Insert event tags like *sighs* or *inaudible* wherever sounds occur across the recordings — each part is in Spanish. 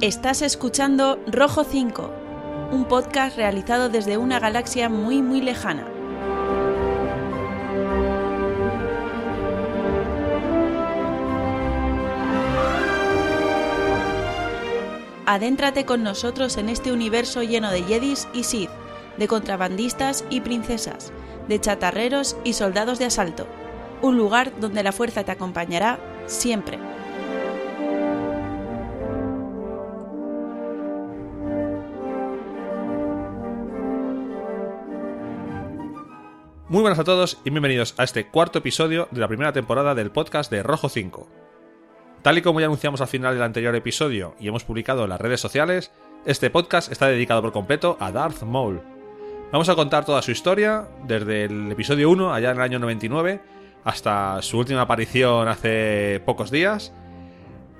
Estás escuchando Rojo 5, un podcast realizado desde una galaxia muy muy lejana. Adéntrate con nosotros en este universo lleno de Jedis y Sith, de contrabandistas y princesas, de chatarreros y soldados de asalto. Un lugar donde la fuerza te acompañará siempre. Muy buenas a todos y bienvenidos a este cuarto episodio de la primera temporada del podcast de Rojo 5. Tal y como ya anunciamos al final del anterior episodio y hemos publicado en las redes sociales, este podcast está dedicado por completo a Darth Maul. Vamos a contar toda su historia, desde el episodio 1, allá en el año 99, hasta su última aparición hace pocos días.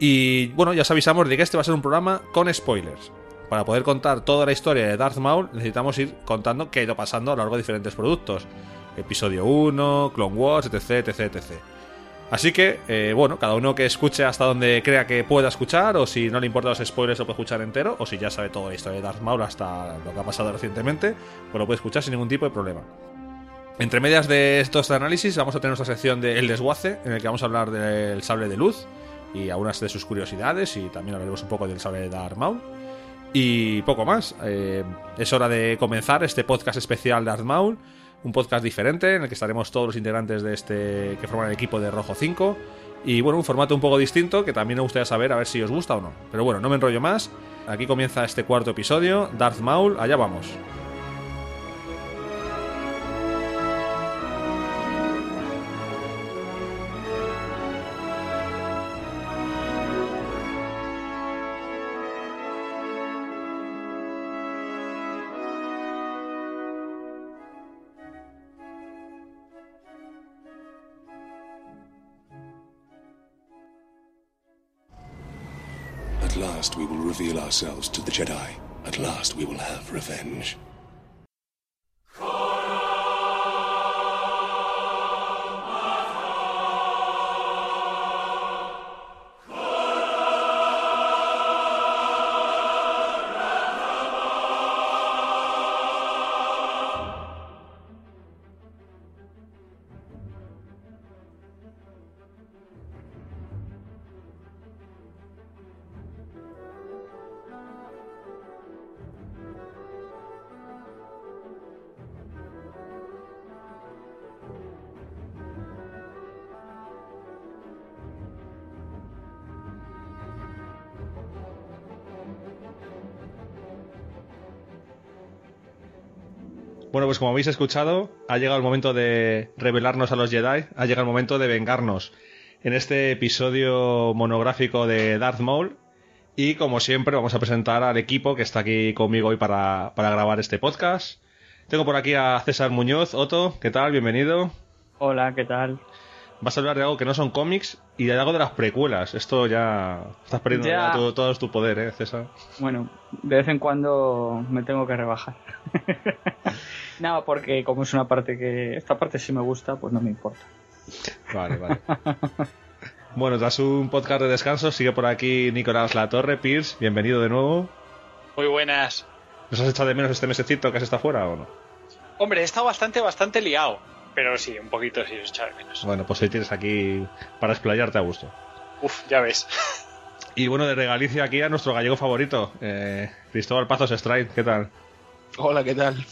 Y bueno, ya os avisamos de que este va a ser un programa con spoilers. Para poder contar toda la historia de Darth Maul necesitamos ir contando qué ha ido pasando a lo largo de diferentes productos episodio 1, Clone Wars, etc, etc, etc. Así que, eh, bueno, cada uno que escuche hasta donde crea que pueda escuchar, o si no le importan los spoilers, lo puede escuchar entero, o si ya sabe toda la historia de Darth Maul hasta lo que ha pasado recientemente, pues lo puede escuchar sin ningún tipo de problema. Entre medias de estos análisis vamos a tener nuestra sección de El Desguace, en el que vamos a hablar del sable de luz y algunas de sus curiosidades, y también hablaremos un poco del sable de Darth Maul. Y poco más. Eh, es hora de comenzar este podcast especial de Darth Maul un podcast diferente en el que estaremos todos los integrantes de este que forman el equipo de Rojo 5 y bueno, un formato un poco distinto que también me gustaría saber a ver si os gusta o no. Pero bueno, no me enrollo más. Aquí comienza este cuarto episodio, Darth Maul, allá vamos. Reveal ourselves to the Jedi. At last we will have revenge. Como habéis escuchado, ha llegado el momento de revelarnos a los Jedi, ha llegado el momento de vengarnos en este episodio monográfico de Darth Maul. Y como siempre, vamos a presentar al equipo que está aquí conmigo hoy para, para grabar este podcast. Tengo por aquí a César Muñoz. Otto, ¿qué tal? Bienvenido. Hola, ¿qué tal? Vas a hablar de algo que no son cómics y de algo de las precuelas. Esto ya. Estás perdiendo Ya. ya todo, todo tu poder, ¿eh, César? Bueno, de vez en cuando me tengo que rebajar. *laughs* no, porque como es una parte que... Esta parte sí me gusta, pues no me importa. Vale, vale. bueno, tras un podcast de descanso, sigue por aquí Nicolás Latorre, Pierce. Bienvenido de nuevo. Muy buenas. ¿Nos has echado de menos este mesecito que has estado fuera o no? Hombre, he estado bastante, bastante liado. Pero sí, un poquito sí os echaba de menos. Bueno, pues hoy tienes aquí para explayarte a gusto. Uf, ya ves. Y bueno, de regalicia aquí a nuestro gallego favorito, eh, Cristóbal Pazos Stride. ¿Qué tal? Hola, ¿qué tal?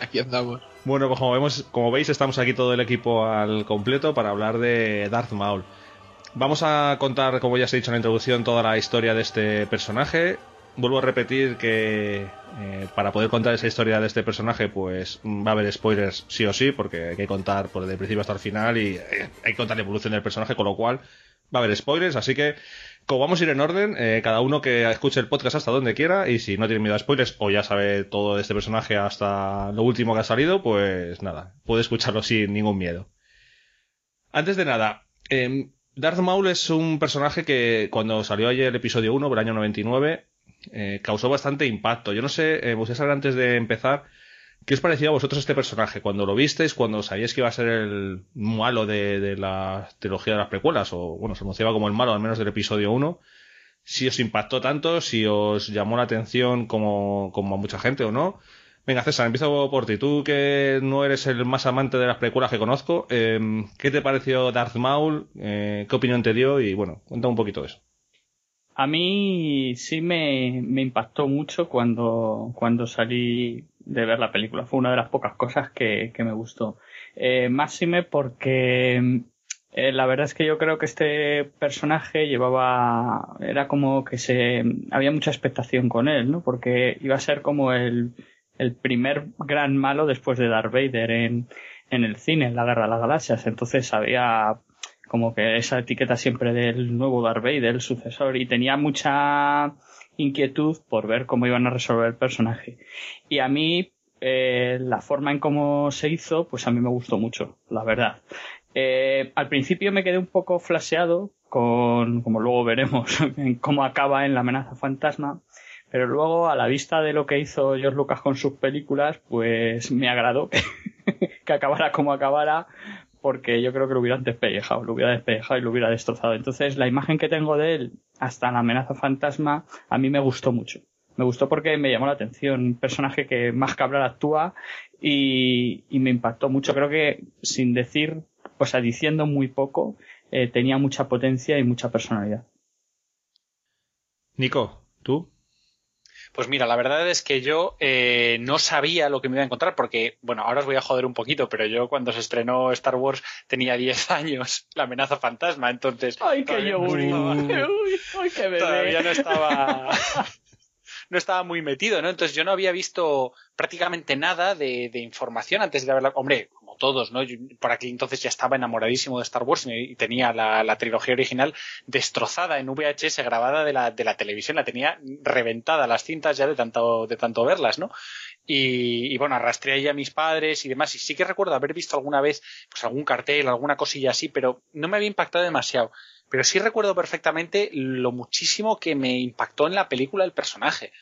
Aquí andamos. Bueno, pues como, vemos, como veis, estamos aquí todo el equipo al completo para hablar de Darth Maul. Vamos a contar, como ya os he dicho en la introducción, toda la historia de este personaje. Vuelvo a repetir que eh, para poder contar esa historia de este personaje, pues va a haber spoilers sí o sí, porque hay que contar por el principio hasta el final y eh, hay que contar la evolución del personaje, con lo cual va a haber spoilers. Así que, como vamos a ir en orden, eh, cada uno que escuche el podcast hasta donde quiera y si no tiene miedo a spoilers o ya sabe todo de este personaje hasta lo último que ha salido, pues nada, puede escucharlo sin ningún miedo. Antes de nada, em, Darth Maul es un personaje que cuando salió ayer el episodio 1, del año 99, eh, causó bastante impacto. Yo no sé, eh, vosotros saber antes de empezar, ¿qué os parecía a vosotros este personaje? Cuando lo visteis, cuando sabíais que iba a ser el malo de, la trilogía de las precuelas, o bueno, se anunciaba como el malo al menos del episodio 1, si os impactó tanto, si os llamó la atención como, como a mucha gente o no. Venga, César, empiezo por ti. Tú que no eres el más amante de las precuelas que conozco, em, ¿qué te pareció Darth Maul? Eh, ¿Qué opinión te dio? Y bueno, cuenta un poquito de eso. A mí sí me, me impactó mucho cuando, cuando salí de ver la película. Fue una de las pocas cosas que, que me gustó. Eh, máxime porque eh, la verdad es que yo creo que este personaje llevaba, era como que se, había mucha expectación con él, ¿no? Porque iba a ser como el, el primer gran malo después de Darth Vader en, en el cine, en la Guerra de las Galaxias. Entonces había como que esa etiqueta siempre del nuevo Darth Vader, el sucesor, y tenía mucha inquietud por ver cómo iban a resolver el personaje. Y a mí, eh, la forma en cómo se hizo, pues a mí me gustó mucho, la verdad. Eh, al principio me quedé un poco flaseado con, como luego veremos, *laughs* en cómo acaba en la amenaza fantasma, pero luego a la vista de lo que hizo George Lucas con sus películas, pues me agradó *laughs* que, acabara como acabara, porque yo creo que lo hubiera despellejado, lo hubiera despellejado y lo hubiera destrozado. Entonces la imagen que tengo de él hasta la amenaza fantasma a mí me gustó mucho. Me gustó porque me llamó la atención, un personaje que más hablar actúa y, y me impactó mucho. Creo que sin decir o sea, diciendo muy poco, eh, tenía mucha potencia y mucha personalidad. Nico, ¿tú? Pues mira, la verdad es que yo eh, no sabía lo que me iba a encontrar porque, bueno, ahora os voy a joder un poquito, pero yo cuando se estrenó Star Wars tenía 10 *laughs* años, la amenaza fantasma, entonces... ¡Ay, qué yo! ¡Ay, qué bebé! Todavía no estaba... *laughs* *laughs* no estaba muy metido, ¿no? Entonces yo no había visto prácticamente nada de, de información antes de haberla... Hombre, todos, ¿no? por aquí entonces ya estaba enamoradísimo de Star Wars y tenía la, trilogía original destrozada en VHS grabada de la, de la televisión, la tenía reventada las cintas ya de tanto, de tanto verlas, ¿no? Y, bueno, arrastré ahí a mis padres y demás. Y sí que recuerdo haber visto alguna vez pues algún cartel, alguna cosilla así, pero no me había impactado demasiado. Pero sí recuerdo perfectamente lo muchísimo que me impactó en la película el personaje.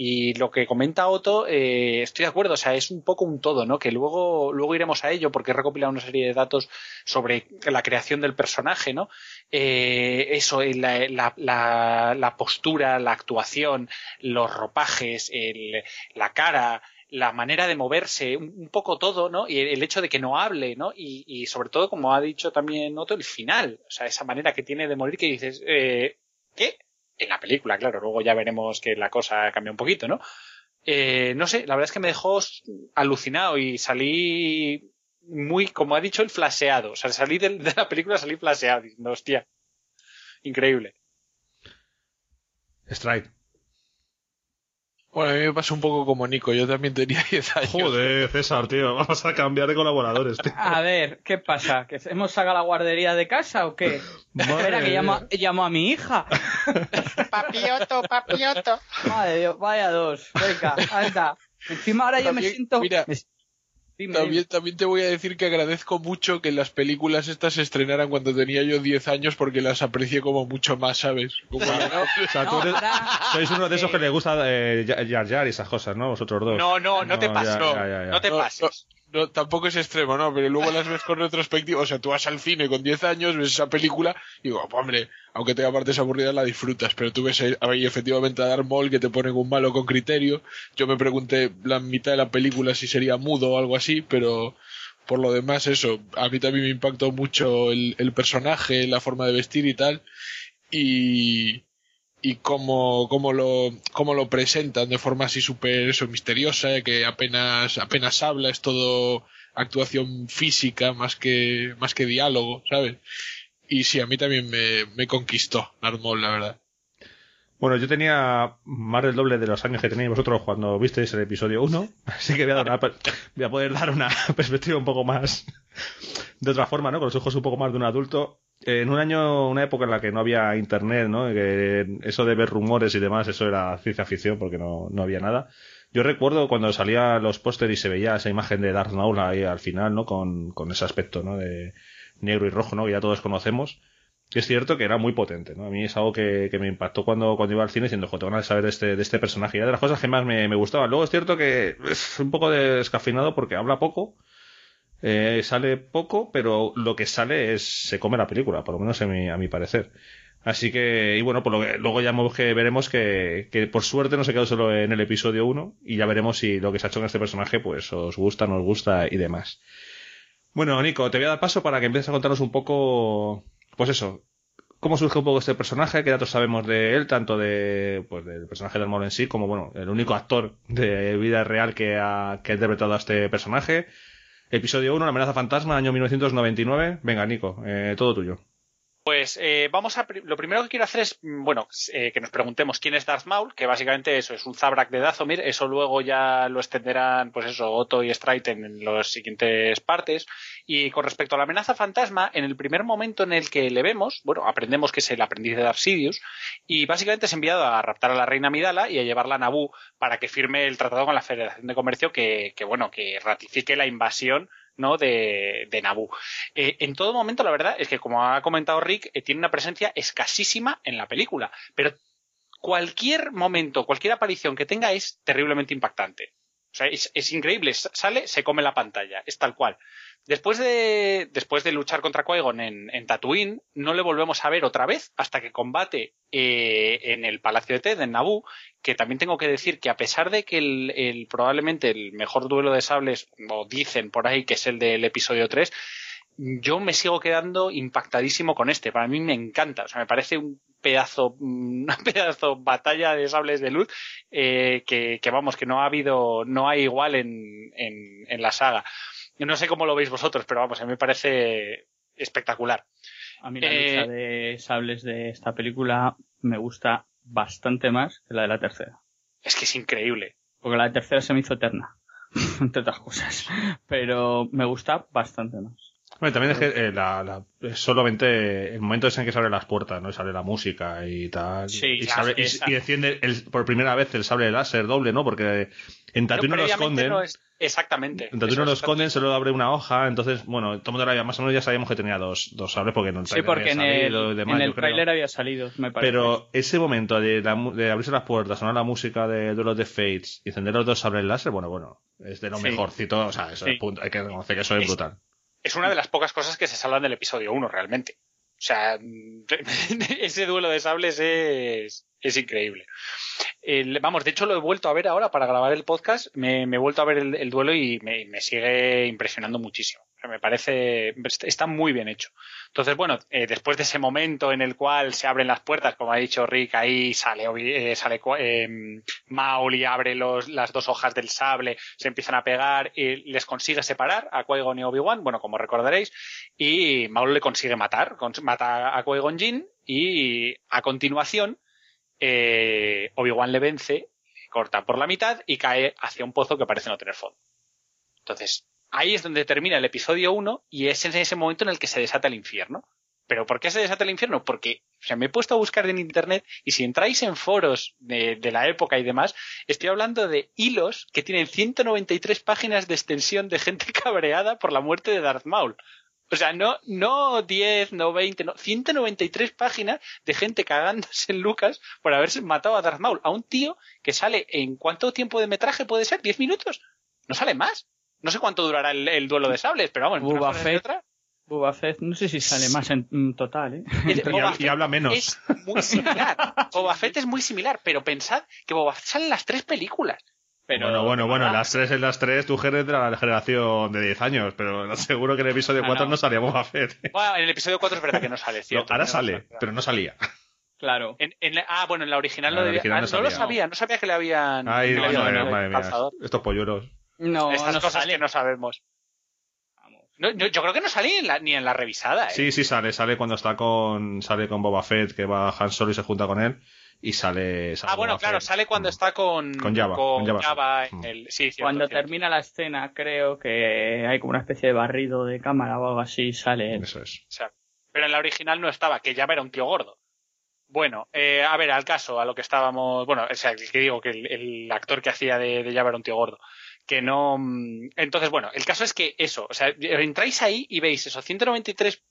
Y lo que comenta Otto, eh, estoy de acuerdo, o sea, es un poco un todo, ¿no? Que luego, luego iremos a ello porque he recopilado una serie de datos sobre la creación del personaje, ¿no? Eh, eso, la, la, la, postura, la actuación, los ropajes, el, la cara, la manera de moverse, un, poco todo, ¿no? Y el, hecho de que no hable, ¿no? Y, y, sobre todo, como ha dicho también Otto, el final, o sea, esa manera que tiene de morir que dices, eh, ¿qué? en la película, claro, luego ya veremos que la cosa cambia un poquito, ¿no? Eh, no sé, la verdad es que me dejó alucinado y salí muy, como ha dicho, el flaseado. O sea, salí de, la película, salí flaseado, diciendo, hostia, increíble. Strike. Bueno, a mí me pasa un poco como Nico, yo también tenía *laughs* 10 años. Joder, César, tío, *laughs* vamos a cambiar de colaboradores, tío. A ver, ¿qué pasa? ¿Que hemos sacado la guardería de casa o qué? *laughs* Espera, que llamo, llamo, a mi hija. papioto, papioto. Madre Dios, vaya dos. Venga, anda. Encima ahora yo me siento... Mira, también, también te voy a decir que agradezco mucho que las películas estas se estrenaran cuando tenía yo 10 años porque las aprecié como mucho más, ¿sabes? Como... o sea, tú eres, sois uno de esos que le gusta eh, Jar Jar y esas cosas, ¿no? Vosotros dos. No, no, no, te pases. No, no, te pases no, tampoco es extremo, ¿no? Pero luego las ves con retrospectiva. O sea, tú vas al cine con 10 años, ves esa película y digo, hombre, aunque tenga partes aburridas, la disfrutas. Pero tú ves ahí efectivamente a Dar Maul que te ponen un malo con criterio. Yo me pregunté la mitad de la película si sería mudo o algo así, pero por lo demás, eso. A mí también me impactó mucho el, el personaje, la forma de vestir y tal. Y, y cómo, cómo, lo, cómo lo presentan de forma así súper misteriosa, que apenas, apenas habla, es todo actuación física más que, más que diálogo, ¿sabes? Y sí, a mí también me, me conquistó Narmol, la verdad. Bueno, yo tenía más del doble de los años que tenéis vosotros cuando visteis el episodio 1, *laughs* así que voy a poder dar una *laughs* perspectiva un poco más de otra forma, ¿no? Con los ojos un poco más de un adulto en un año, una época en la que no había internet, ¿no? Eso de ver rumores y demás, eso era ciencia ficción porque no, no había nada. Yo recuerdo cuando salía los pósteres y se veía esa imagen de Darth Maul ahí al final, ¿no? Con, con ese aspecto, ¿no? De negro y rojo, ¿no? Que ya todos conocemos. Es cierto que era muy potente, ¿no? A mí es algo que, que me impactó cuando, cuando iba al cine diciendo, joder, van a saber de este, de este personaje. Y era de las cosas que más me, me gustaban. Luego es cierto que es un poco descafinado porque habla poco eh, sale poco, pero lo que sale es se come la película, por lo menos a mi, a mi parecer. Así que, y bueno, por lo que, luego ya veremos que, que, por suerte no se quedó solo en el episodio 1 y ya veremos si lo que se ha hecho con este personaje pues os gusta, no os gusta y demás. Bueno, Nico, te voy a dar paso para que empieces a contarnos un poco, pues eso, cómo surge un poco este personaje, qué datos sabemos de él, tanto de, pues, del personaje de Armor en sí, como bueno, el único actor de vida real que ha, que ha interpretado a este personaje. Episodio 1, La amenaza fantasma, año 1999. Venga, Nico, eh, todo tuyo. Pues eh, vamos a. Lo primero que quiero hacer es, mm, bueno, eh, que nos preguntemos quién es Darth Maul, que básicamente eso es un Zabrak de Dazomir. Eso luego ya lo extenderán, pues eso, Otto y Strike en las siguientes partes. Y con respecto a la amenaza fantasma, en el primer momento en el que le vemos, bueno, aprendemos que es el aprendiz de Darth Sidious y básicamente es enviado a raptar a la reina Midala y a llevarla a Naboo para que firme el tratado con la Federación de Comercio que, que bueno, que ratifique la invasión ¿no? de, de Naboo. Eh, en todo momento, la verdad es que, como ha comentado Rick, eh, tiene una presencia escasísima en la película, pero cualquier momento, cualquier aparición que tenga es terriblemente impactante. Sea, es, increíble. Sale, se come la pantalla. Es tal cual. Después de, después de luchar contra en, en, Tatooine, no le volvemos a ver otra vez hasta que combate eh, en el Palacio de Ted, en Naboo, que también tengo que decir que a pesar de que el, el, probablemente el mejor duelo de sables, o dicen por ahí que es el del episodio 3, yo me sigo quedando impactadísimo con este. Para mí me encanta. O sea, me parece un pedazo, una *laughs* pedazo batalla de sables de luz eh, que, que, vamos, que no ha habido, no hay igual en, en, en la saga. Yo no sé cómo lo veis vosotros, pero vamos, a mí me parece espectacular. A mí la eh, lucha de sables de esta película me gusta bastante más que la de la tercera. Es que es increíble. Porque la de tercera se me hizo eterna, *laughs* entre otras cosas. Pero me gusta bastante más. Bueno, también es que eh, la, la, solamente el momento es en que se abren las puertas, ¿no? Y sale la música y tal. Sí, y, sale, y, y, desciende el, por primera vez el sable láser doble, ¿no? Porque en Tatooine no lo esconden. No es... Exactamente. En Tatooine no lo esconden, solo abre una hoja, entonces, bueno, todo el más o menos ya sabíamos que tenía dos, dos sables porque no Sí, porque en el, demás, en el trailer había salido, me parece. Pero ese momento de, la, de abrirse las puertas, sonar la música de Duelos de Fates y encender los dos sables láser, bueno, bueno, es de lo sí. mejorcito, o sea, eso sí. es punto, hay que reconocer que eso es, es brutal es una de las pocas cosas que se salvan del episodio 1 realmente. O sea, *laughs* ese duelo de sables es, es increíble. Vamos, de hecho lo he vuelto a ver ahora para grabar el podcast, me, me he vuelto a ver el, el duelo y me, sigue impresionando muchísimo. Me parece, está muy bien hecho. Entonces, bueno, eh, después de ese momento en el cual se abren las puertas, como ha dicho Rick, ahí sale, eh, sale eh, Maul y abre los, las dos hojas del sable, se empiezan a pegar y les consigue separar a Qui-Gon y Obi-Wan, bueno, como recordaréis, y Maul le consigue matar, mata a Qui-Gon Jinn y a continuación eh, Obi-Wan le vence, corta por la mitad y cae hacia un pozo que parece no tener fondo. Entonces, ahí es donde termina el episodio 1 y es en ese momento en el que se desata el infierno. ¿Pero por qué se desata el infierno? Porque o sea, me he puesto a buscar en internet y si entráis en foros de, de, la época y demás, estoy hablando de hilos que tienen 193 páginas de extensión de gente *laughs* cabreada por la muerte de Darth Maul. O sea, no, no 10, no 20, no, 193 páginas de gente cagándose en Lucas por haberse matado a Darth Maul, a un tío que sale en cuánto tiempo de metraje puede ser, 10 minutos. No sale más. No sé cuánto durará el, el duelo de sables, pero vamos, Boba Fett, Boba Fett, no sé si sale más en total, ¿eh? y, y, habla menos. Es muy similar. *laughs* Boba Fett es muy similar, pero pensad que Boba Fett sale en las tres películas. Pero, bueno, bueno, bueno, en las tres, en las tres, tú eres de la generación de 10 años, pero seguro que en el episodio 4 no, no salía Boba Fett. Bueno, en el episodio 4 es verdad que no sale, *laughs* cierto. No, ahora sale, no pero no salía. Claro. En, en, ah, bueno, en la original, no, debía, original ah, no, lo sabía, no sabía que le habían. Ay, que le habían madre, madre mía, estos polluelos. No, Estas cosas sale. que no sabemos. No, yo, yo, creo que no sale en la, ni en la revisada. ¿eh? Sí, sí sale, sale cuando está con sale con Boba Fett, que va Han Solo y se junta con él y sale, sale ah bueno Boba claro Fett. sale cuando está con con Java, con con Java, Java sí. en el sí cierto, cuando cierto. termina la escena creo que hay como una especie de barrido de cámara o algo así sale él. eso es o sea, pero en la original no estaba que Java era un tío gordo bueno, eh, a ver, al caso, a lo que estábamos, bueno, o sea, que digo que el, el actor que hacía de, de Java era un tío gordo que no. mm, Entonces, bueno, el caso es que eso, o sea, entráis ahí y veis eso, 193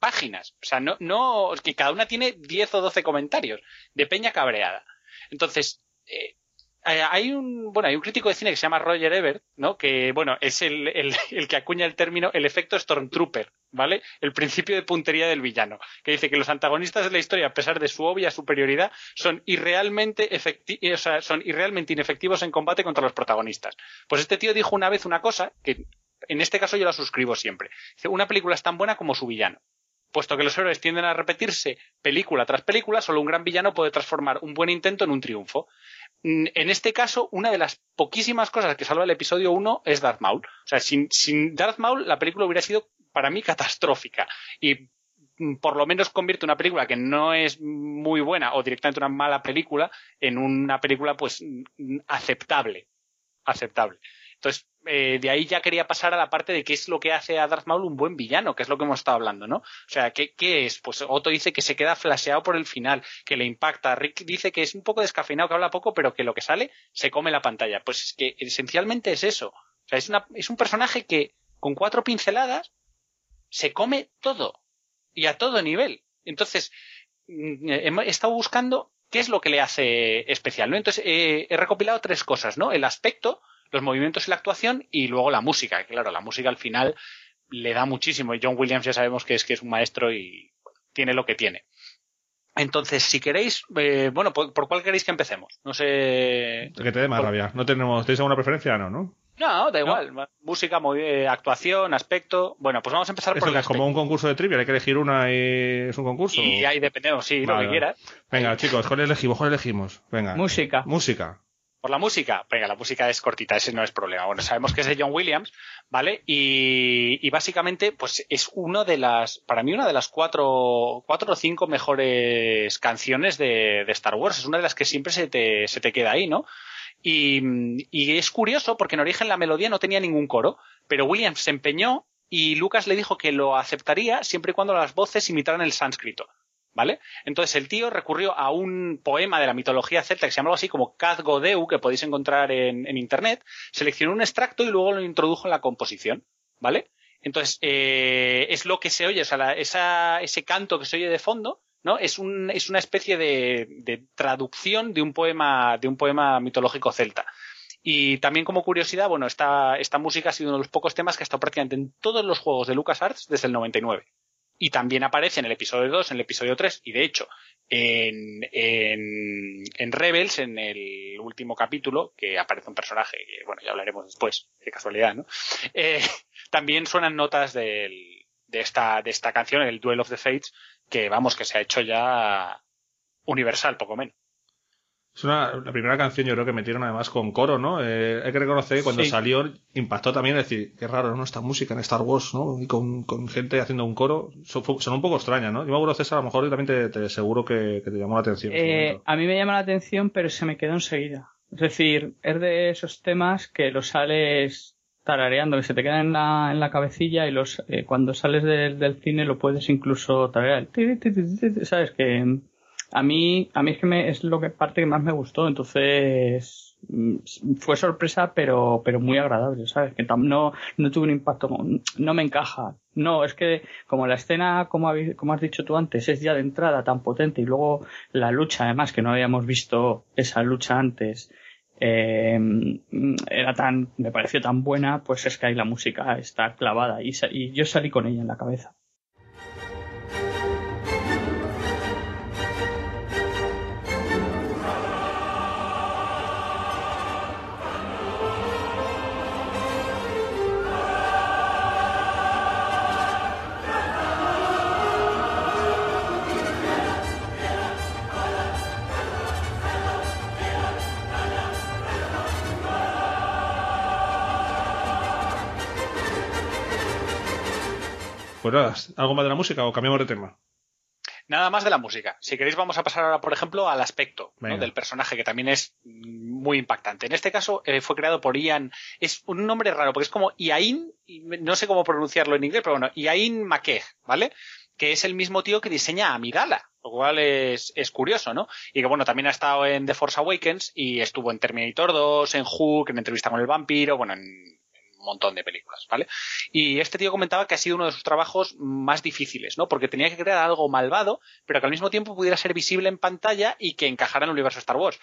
páginas. O sea, no, no, que cada una tiene 10 o 12 comentarios de peña cabreada. Entonces, eh, hay un bueno hay un crítico de cine que se llama Roger Ebert no que bueno es el, el, el, que acuña el término el efecto Stormtrooper vale el principio de puntería del villano que dice que los antagonistas de la historia a pesar de su obvia superioridad son irrealmente efecti o sea, son irrealmente inefectivos en combate contra los protagonistas. Pues este tío dijo una vez una cosa que en este caso yo la suscribo siempre. Una película es tan buena como su villano puesto que los héroes tienden a repetirse película tras película, solo un gran villano puede transformar un buen intento en un triunfo. Mm, en este caso, una de las poquísimas cosas que salva el episodio 1 es Darth Maul. O sea, sin, sin Darth Maul la película hubiera sido para mí catastrófica. Y mm, por lo menos convierte una película que no es muy buena o directamente una mala película en una película pues mm, aceptable. Aceptable. Entonces, eh, de ahí ya quería pasar a la parte de qué es lo que hace a Darth Maul un buen villano, que es lo que hemos estado hablando, ¿no? O sea, ¿qué, es? Pues Otto dice que se queda flasheado por el final, que le impacta. Rick dice que es un poco descafeinado, que habla poco, pero que lo que sale se come la pantalla. Pues es que esencialmente es eso. O sea, es, una, es un personaje que con cuatro pinceladas se come todo. Y a todo nivel. Entonces, mm, he estado buscando qué es lo que le hace especial, ¿no? Entonces, eh, he recopilado tres cosas, ¿no? El aspecto, los movimientos y la actuación y luego la música. Claro, la música al final le da muchísimo y John Williams ya sabemos que es que es un maestro y tiene lo que tiene. Entonces, si queréis, eh, bueno, ¿por, ¿por, cuál queréis que empecemos? No sé. Que te dé más por... rabia. ¿No tenemos, ¿Tenéis alguna preferencia? No, ¿no? No, da igual. ¿No? Música, eh, actuación, aspecto. Bueno, pues vamos a empezar por el es como un concurso de trivia, hay que elegir una y es un concurso. Y ahí dependemos, sí, vale, lo que quieras. Venga, chicos, ¿cuál elegimos? ¿Cuál elegimos? Venga. Música. Música. Por la música, venga, la música es cortita, ese no es problema. Bueno, sabemos que es de John Williams, ¿vale? Y, y básicamente, pues es uno de las, para mí, una de las cuatro, cuatro o cinco mejores canciones de, de Star Wars. Es una de las que siempre se te, se te queda ahí, ¿no? Y, y, es curioso porque en origen la melodía no tenía ningún coro, pero Williams se empeñó y Lucas le dijo que lo aceptaría siempre y cuando las voces imitaran el sánscrito. ¿Vale? Entonces el tío recurrió a un poema de la mitología celta que se llama algo así como Kaz Godeu, que podéis encontrar en, en, internet, seleccionó un extracto y luego lo introdujo en la composición, ¿vale? Entonces, eh, es lo que se oye, o sea, esa, ese canto que se oye de fondo, ¿no? Es, un, es una especie de, de, traducción de un poema, de un poema mitológico celta. Y también como curiosidad, bueno, esta, esta música ha sido uno de los pocos temas que ha estado prácticamente en todos los juegos de LucasArts desde el 99 y también aparece en el episodio 2, en el episodio 3 y de hecho en, en, en, Rebels, en el último capítulo, que aparece un personaje que, bueno, ya hablaremos después, de casualidad, ¿no? Eh, *laughs* también suenan notas del, de, esta, de esta canción, el Duel of the Fates, que vamos, que se ha hecho ya universal, poco menos. Es una, la primera canción yo creo que metieron además con coro, ¿no? Eh, hay que reconocer que cuando sí. salió impactó también decir, qué raro, ¿no? Esta música en Star Wars, ¿no? Y con, con gente haciendo un coro, son, son, un poco extraña, ¿no? Yo me acuerdo, César, a lo mejor también te, te seguro que, que, te llamó la atención. Eh, a mí me llama la atención, pero se me quedó enseguida. Es decir, es de esos temas que los sales tarareando, que se te quedan en la, en la cabecilla y los eh, cuando sales de, del cine lo puedes incluso tararear. ¿Sabes? Que a mí, a mí es que me, es lo que parte que más me gustó, entonces mm, fue sorpresa, pero, pero muy agradable, ¿sabes? Que no, no tuve un impacto, no me encaja. No, es que como la escena, como, como has dicho tú antes, es ya de entrada tan potente y luego la lucha, además, que no habíamos visto esa lucha antes, eh, era tan, me pareció tan buena, pues es que ahí la música está clavada y, y yo salí con ella en la cabeza. ¿Algo más de la música o cambiamos de tema? Nada más de la música. Si queréis vamos a pasar ahora, por ejemplo, al aspecto ¿no? del personaje, que también es muy impactante. En este caso eh, fue creado por Ian, es un nombre raro, porque es como Iain, no sé cómo pronunciarlo en inglés, pero bueno, Iain McKeag, ¿vale? Que es el mismo tío que diseña Amidala, lo cual es, es, curioso, ¿no? Y que bueno, también ha estado en The Force Awakens y estuvo en Terminator 2, en Hook, en entrevista con el vampiro, bueno, en montón de películas, ¿vale? Y este tío comentaba que ha sido uno de sus trabajos más difíciles, ¿no? Porque tenía que crear algo malvado, pero que al mismo tiempo pudiera ser visible en pantalla y que encajara en el universo Star Wars.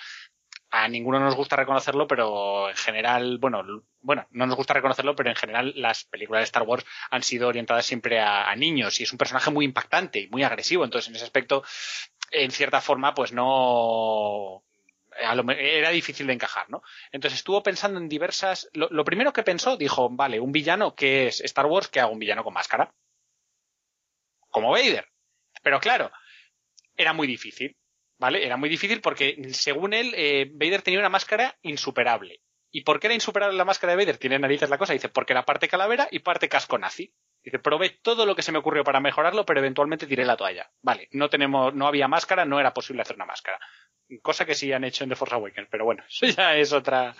a ninguno nos gusta reconocerlo, pero en general, bueno, bueno, no nos gusta reconocerlo, pero en general las películas de Star Wars han sido orientadas siempre a, a niños y es un personaje muy impactante y muy agresivo. Entonces, en ese aspecto, en cierta forma, pues no, me- era difícil de encajar, ¿no? Entonces estuvo pensando en diversas. Lo, lo primero que pensó, dijo, vale, un villano que es Star Wars, que hago un villano con máscara. Como Vader. Pero claro, era muy difícil, ¿vale? Era muy difícil porque, según él, eh, Vader tenía una máscara insuperable. ¿Y por qué era insuperable la máscara de Vader? Tiene narices la cosa. Dice, porque era parte calavera y parte casco nazi. Dice, probé todo lo que se me ocurrió para mejorarlo, pero eventualmente tiré la toalla. Vale, no tenemos, no había máscara, no era posible hacer una máscara. Cosa que sí han hecho en The Force Awakens, pero bueno, *laughs* eso ya es otra.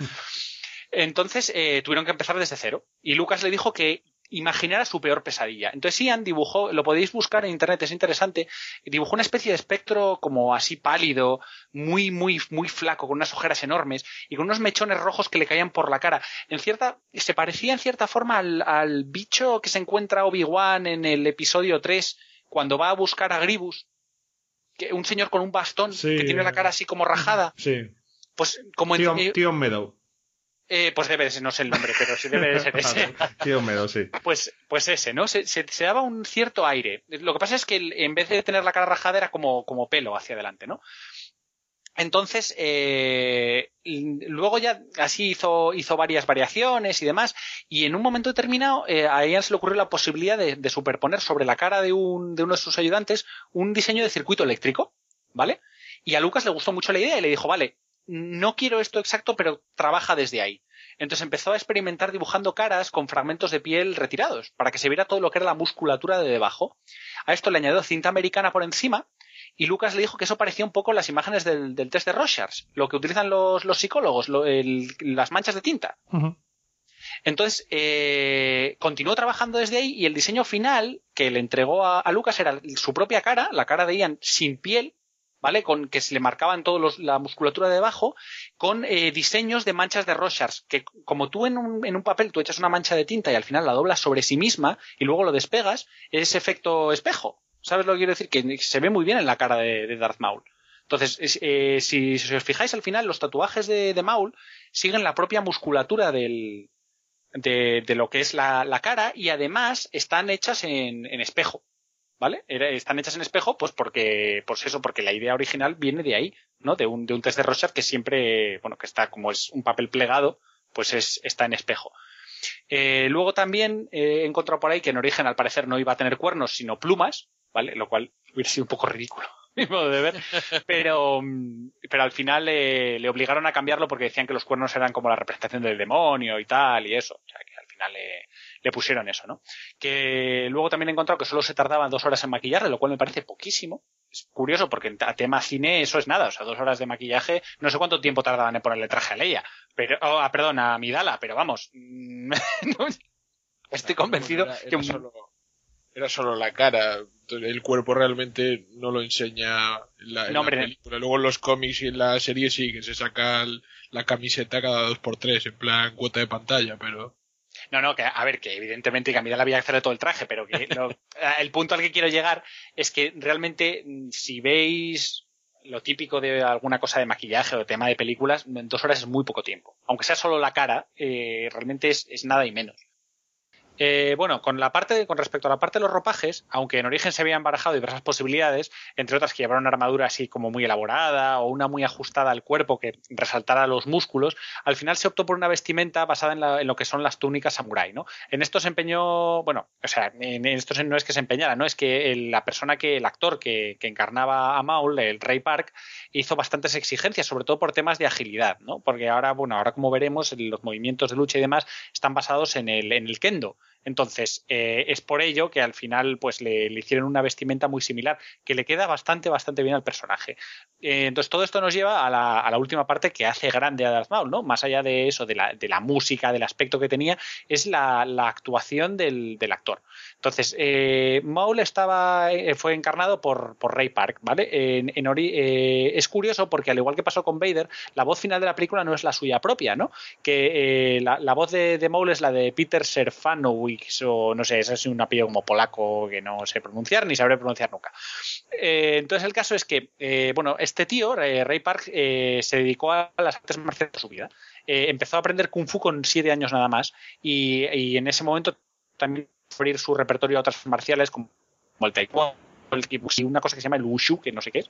Entonces eh, tuvieron que empezar desde cero. Y Lucas le dijo que imaginara su peor pesadilla. Entonces Ian dibujó, lo podéis buscar en internet, es interesante, dibujó una especie de espectro como así pálido, muy, muy, muy flaco, con unas ojeras enormes y con unos mechones rojos que le caían por la cara. En cierta, se parecía en cierta forma al, al bicho que se encuentra Obi-Wan en el episodio 3 cuando va a buscar a Gribus. Que, un señor con un bastón Sí. que tiene la cara así como rajada. Sí. Pues como en, Tío, eh, Tío Meadow. eh, pues debe de ser, no sé el nombre, pero sí debe de ser *laughs* ese. Tío Meadow, sí. Pues, pues ese, ¿no? Se, se- se daba un cierto aire. Lo que pasa es que en vez de tener la cara rajada era como, como pelo hacia adelante, ¿no? Entonces, eh, luego ya así hizo, hizo varias variaciones y demás, y en un momento determinado eh, a Ian se le ocurrió la posibilidad de, de superponer sobre la cara de, un, de uno de sus ayudantes un diseño de circuito eléctrico, ¿vale? Y a Lucas le gustó mucho la idea y le dijo, vale, no quiero esto exacto, pero trabaja desde ahí. Entonces empezó a experimentar dibujando caras con fragmentos de piel retirados, para que se viera todo lo que era la musculatura de debajo. A esto le añadió cinta americana por encima, y Lucas le dijo que eso parecía un poco las imágenes del, del test de Rorschach, lo que utilizan los, los psicólogos, lo- el- las manchas de tinta. Entonces, eh, continuó trabajando desde ahí y el diseño final que le entregó a, a Lucas era su propia cara, la cara de Ian sin piel, ¿vale? Con que se le marcaban todos la musculatura de debajo, con eh, diseños de manchas de Rorschach, que como tú en un, en un papel tú echas una mancha de tinta y al final la doblas sobre sí misma y luego lo despegas, es efecto espejo. ¿Sabes lo que quiero decir? Que se ve muy bien en la cara de, Darth Maul. Entonces, es- eh, si, os fijáis al final, los tatuajes de, Maul siguen la propia musculatura del, de, lo que es la, la cara y además están hechas en, en espejo. ¿Vale? Están hechas en espejo, pues porque, pues eso, porque la idea original viene de ahí, ¿no? De un, de un test de Rorschach que siempre, bueno, que está como es un papel plegado, pues es, está en espejo. Eh, luego también eh, he encontrado por ahí que en origen al parecer no iba a tener cuernos, sino plumas, ¿vale? Lo cual hubiera sido un poco ridículo, a *laughs* mi modo de ver. *laughs* Pero, mm, pero al final eh, le obligaron a cambiarlo porque decían que los cuernos eran como la representación del demonio y tal y eso. O sea, que al final le, le pusieron eso, ¿no? Que luego también he encontrado que solo se tardaba dos horas en maquillarle, lo cual me parece poquísimo. Es curioso porque a tema cine eso es nada, o sea, dos horas de maquillaje, no sé cuánto tiempo tardaban en ponerle traje a Leia, pero, oh, ah, perdón, a Midala, pero vamos, mm, *laughs* no- estoy convencido Era, que era solo, era solo la cara. El cuerpo realmente no lo enseña en la, en No, la hombre. película. Luego en los cómics y en la serie sí que se saca el- la camiseta cada dos por tres, en plan cuota de pantalla, pero. No, no, que a ver, que evidentemente que a Midala había que hacerle todo el traje, pero que lo- *laughs* el punto al que quiero llegar es que realmente mm, si veis lo típico de alguna cosa de maquillaje o tema de películas, en dos horas es muy poco tiempo. Aunque sea solo la cara, eh, realmente es, es nada y menos. Eh, bueno, con la parte, con respecto a la parte de los ropajes, aunque en origen se habían barajado diversas posibilidades, entre otras que llevar una armadura así como muy elaborada o una muy ajustada al cuerpo que resaltara los músculos, al final se optó por una vestimenta basada en, la- en lo que son las túnicas samurai, ¿no? En esto se empeñó, bueno, o sea, en esto no es que se empeñara, ¿no? Es que la persona que, el actor que, que encarnaba a Maul, el Ray Park, hizo bastantes exigencias, sobre todo por temas de agilidad, ¿no? Porque ahora, bueno, ahora como veremos, los movimientos de lucha y demás están basados en el, en el kendo. Entonces, eh, es por ello que al final pues le, hicieron una vestimenta muy similar, que le queda bastante, bastante bien al personaje. Eh, entonces, todo esto nos lleva a la, última parte que hace grande a Darth Maul, ¿no? Más allá de eso, de la, de la música, del aspecto que tenía, es la, actuación del, actor. Entonces, eh, Maul estaba, eh, fue encarnado por, Ray Park, ¿vale? Eh, es curioso porque, al igual que pasó con Vader, la voz final de la película no es la suya propia, ¿no? Que la, la voz de, de Maul es la de Peter Serfano O no sé, ese es un apellido como polaco que no sé pronunciar ni sabré pronunciar nunca. Eh, entonces el caso es que, eh, bueno, este tío, eh, Ray Park, se dedicó a las artes marciales toda su vida. empezó a aprender kung fu con siete años nada más y, y en ese momento también abrir su repertorio a otras marciales como el taekwondo y una cosa que se llama el wushu, que no sé qué es.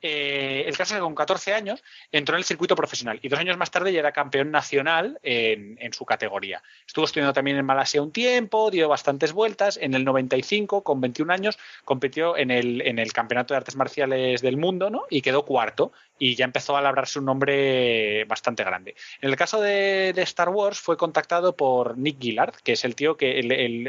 Eh, el caso es que con 14 años entró en el circuito profesional y dos años más tarde ya era campeón nacional en, en, su categoría. Estuvo estudiando también en Malasia un tiempo, dio bastantes vueltas. En el 95, con 21 años, compitió en el, en el Campeonato de Artes Marciales del Mundo ¿no? y quedó cuarto y ya empezó a labrarse un nombre bastante grande. En el caso de, Star Wars fue contactado por Nick Gillard, que es el tío que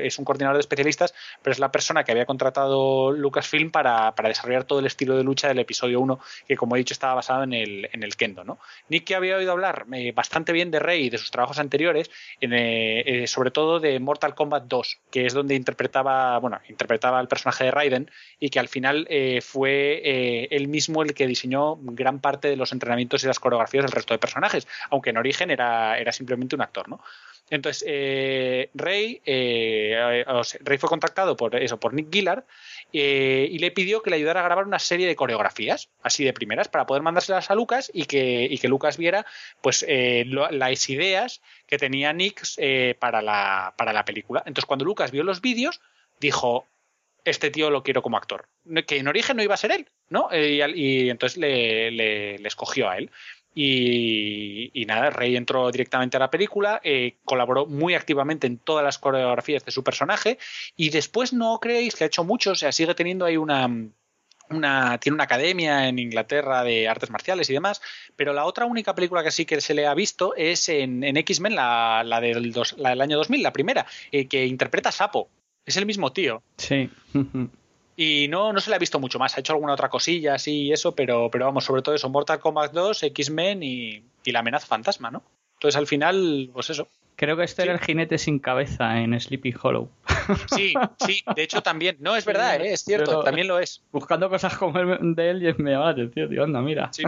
es un coordinador de especialistas, pero es la persona que había contratado Lucasfilm para, para desarrollar todo el estilo de lucha del episodio 1, que como he dicho estaba basado en el, en el Kendo. Nick que había oído hablar eh, bastante bien de Rey y de sus trabajos anteriores, eh, eh, sobre todo de Mortal Kombat 2, que es donde interpretaba, bueno, interpretaba el personaje de Raiden y que al final fue él mismo el que diseñó gran parte de los entrenamientos y las coreografías del resto de personajes, aunque en origen era, era simplemente un actor, ¿no? Entonces, Rey, Rey fue contactado por eso, por Nick Gillard, eh, y le pidió que le ayudara a grabar una serie de coreografías, así de primeras, para poder mandárselas a Lucas y que, y que Lucas viera pues eh, las ideas que tenía Nick eh, para, la, para la película. Entonces, cuando Lucas vio los vídeos, dijo, este tío lo quiero como actor. Que en origen no iba a ser él, ¿no? y, entonces le, le, le, escogió a él. Y, nada, Rey entró directamente a la película, eh, colaboró muy activamente en todas las coreografías de su personaje y después no creéis que ha hecho mucho, o sea, sigue teniendo ahí una, una, tiene una academia en Inglaterra de artes marciales y demás, pero la otra única película que sí que se le ha visto es en, X-Men, la, la, del la del año 2000, la primera, eh, que interpreta a Sapo. Es el mismo tío. Sí. *laughs* Y no, no se le ha visto mucho más. Ha hecho alguna otra cosilla, así y eso, pero, pero vamos, sobre todo eso, Mortal Kombat 2, X-Men y, y, la amenaza fantasma, ¿no? Entonces al final, pues eso. Creo que este era el jinete sin cabeza en Sleepy Hollow. *laughs* Sí, sí, de hecho también. No, es verdad, ¿eh? es cierto, también lo es. Buscando cosas como el de él me llama la atención, tío, anda, mira. Sí.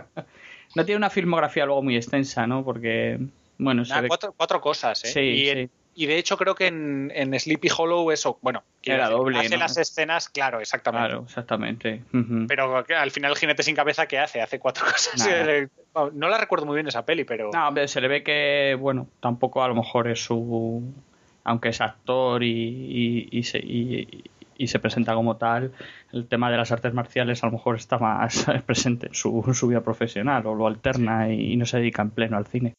No tiene una filmografía luego muy extensa, ¿no? Porque, bueno... cuatro, cuatro, cosas, ¿eh? Sí, y sí y de hecho creo que en, en Sleepy Hollow eso, bueno, era doble. Hace las escenas, claro, exactamente. Claro, exactamente. Pero al final el jinete sin cabeza, ¿qué hace? Hace cuatro *laughs* cosas. No la recuerdo muy bien esa peli, pero. No, se le ve que, bueno, tampoco a lo mejor es su. Aunque es actor y, y, se, y, se presenta como tal, el tema de las artes marciales a lo mejor está más *laughs* presente en su, su vida profesional o lo alterna y no se dedica en pleno al cine.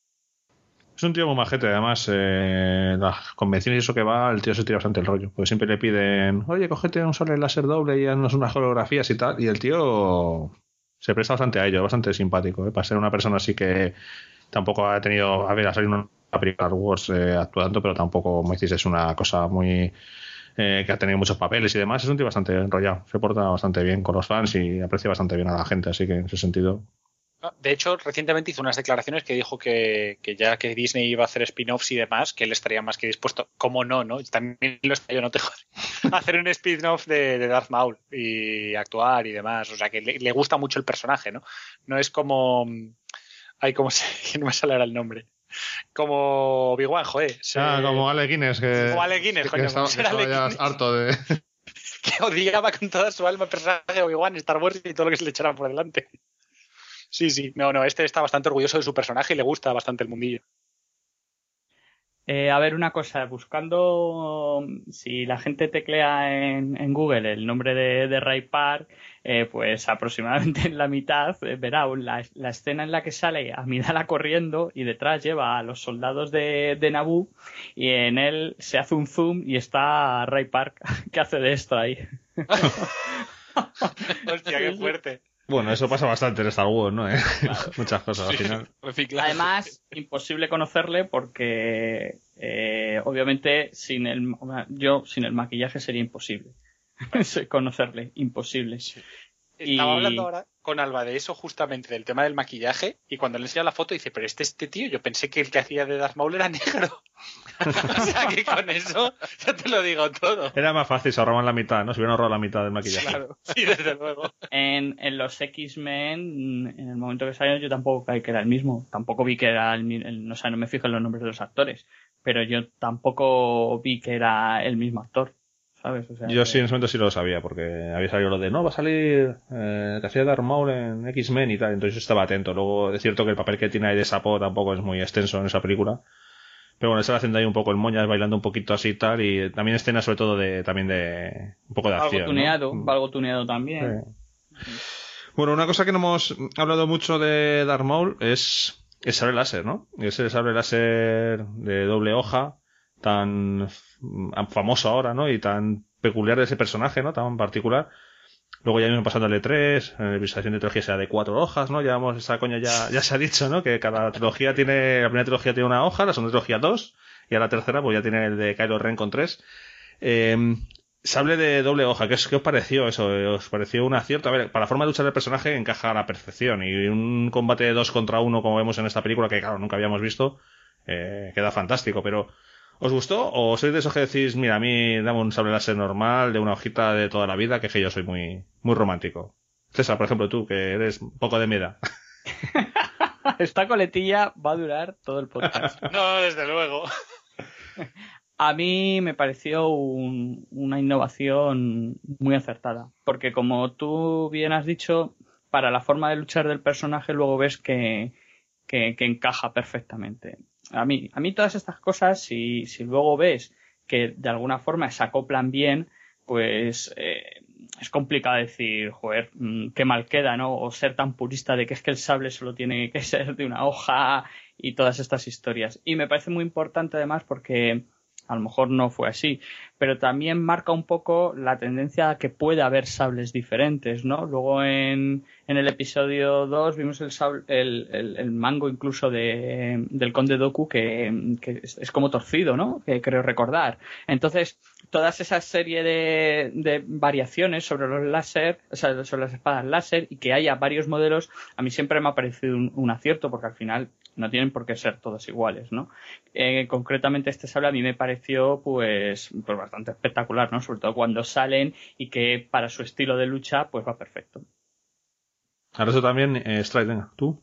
Es un tío muy majete, además, eh, las convenciones y eso que va, el tío se tira bastante el rollo. Porque siempre le piden, oye, cógete un solo láser doble y haznos unas coreografías y tal. Y el tío se presta bastante a ello, bastante simpático, ¿eh? para ser una persona así que tampoco ha tenido, a ver, ha salido una película Wars eh, actuando, pero tampoco, como decís, es una cosa muy... Eh, que ha tenido muchos papeles y demás, es un tío bastante enrollado, se porta bastante bien con los fans y aprecia bastante bien a la gente, así que en ese sentido de hecho, recientemente hizo unas declaraciones que dijo que, ya que Disney iba a hacer spin-offs y demás, que él estaría más que dispuesto, como no, ¿no? También lo está yo, no te *laughs* jode, a hacer un spin-off de, Darth Maul y actuar y demás. O sea, que le, gusta mucho el personaje, ¿no? No es como. Ay, ¿cómo se.? *laughs* no me sale ahora el nombre. Como Obi-Wan, joder. Ah, como Ale Guinness. Que, como Ale Guinness, coño. Que harto de. *laughs* que odiaba con toda su alma el personaje de Obi-Wan, Star Wars y todo lo que se le echara por delante. Sí, sí. No, no, este está bastante orgulloso de su personaje y le gusta bastante el mundillo. Eh, a ver, una cosa, buscando si la gente teclea en, Google el nombre de, Ray Park, eh, pues aproximadamente en la mitad eh, verá la, escena en la que sale Amidala corriendo y detrás lleva a los soldados de, de Naboo y en él se hace un zoom y está Ray Park *laughs* que hace de esto ahí. *laughs* *laughs* Hostia, qué fuerte. Bueno, eso pasa bastante en Star Wars, ¿no? ¿Eh? *laughs* Muchas cosas al final. Además, *laughs* imposible conocerle porque, eh, obviamente, sin el, yo sin el maquillaje sería imposible *laughs* conocerle, imposible. Estaba hablando ahora con Alba de eso justamente, del tema del maquillaje, y cuando le enseña la foto dice, pero este este tío, yo pensé que el que hacía de Darth Maul era negro. *laughs* o sea que con eso ya te lo digo todo. Era más fácil, se ahorraban la mitad, ¿no? Se hubieran ahorrado la mitad del maquillaje. Claro, sí, desde luego. En, en los X-Men, en el momento que salió, yo tampoco creí que era el mismo. Tampoco vi que era el, no, sé, no me fijo en los nombres de los actores pero yo tampoco vi que era el mismo actor. ¿sabes? O sea, Yo que- sí, en ese momento sí lo sabía, porque había salido lo de no, va a salir eh, el que hacía Darth Maul en X-Men y tal, entonces yo estaba atento. Luego es cierto que el papel que tiene ahí de Sapo tampoco es muy extenso en esa película. Pero bueno, está haciendo ahí un poco el moñas, bailando un poquito así y tal, y también escenas sobre todo de, también de, un poco de algo acción. ¿no? tuneado, Mm. algo tuneado también. Sí. Bueno, una cosa que no hemos hablado mucho de Darth Maul es el sable láser, ¿no? Es el sable láser de doble hoja, tan famoso ahora, ¿no? Y tan peculiar de ese personaje, ¿no? Tan particular. Luego ya mismo pasando al E3, en la visualización de trilogía sea de cuatro hojas, ¿no? Ya vamos, esa coña ya, ya se ha dicho, ¿no? Que cada trilogía tiene, la primera trilogía tiene una hoja, la segunda trilogía dos, y a la tercera pues ya tiene el de Kylo Ren con tres. Eh, Sable de doble hoja, ¿qué, os- qué os pareció eso? ¿Os pareció un acierto? A ver, para la forma de luchar del personaje encaja a la perfección y un combate de dos contra uno como vemos en esta película, que claro, nunca habíamos visto, eh, queda fantástico, pero ¿os gustó? ¿O sois de esos que decís, mira, a mí dame un sable láser normal, de una hojita de toda la vida, que es que yo soy muy, muy romántico? César, por ejemplo, tú, que eres un poco de meda. *laughs* Esta coletilla va a durar todo el podcast. *laughs* No, desde luego. A mí me pareció un- una innovación muy acertada, porque como tú bien has dicho, para la forma de luchar del personaje luego ves que, que, que encaja perfectamente. A mí, a mí todas estas cosas, si, si luego ves que de alguna forma se acoplan bien, pues eh, es complicado decir, joder, mm, qué mal queda, ¿no? O ser tan purista de que es que el sable solo tiene que *laughs* ser de una hoja y todas estas historias. Y me parece muy importante además porque a lo mejor no fue así, pero también marca un poco la tendencia a que puede haber sables diferentes, ¿no? Luego en, en el episodio 2 vimos el, el, el- mango incluso de, del conde Doku que, que es, como torcido, ¿no? Que creo recordar. Entonces, todas esas serie de, de variaciones sobre los láser, o sea, sobre las espadas láser y que haya varios modelos, a mí siempre me ha parecido un acierto porque al final no tienen por qué ser todos iguales, ¿no? Eh, concretamente este sable a mí me pareció pues, pues bastante espectacular, ¿no? Sobre todo cuando salen y que para su estilo de lucha pues va perfecto. Ahora eso también, eh, Strike, venga, tú.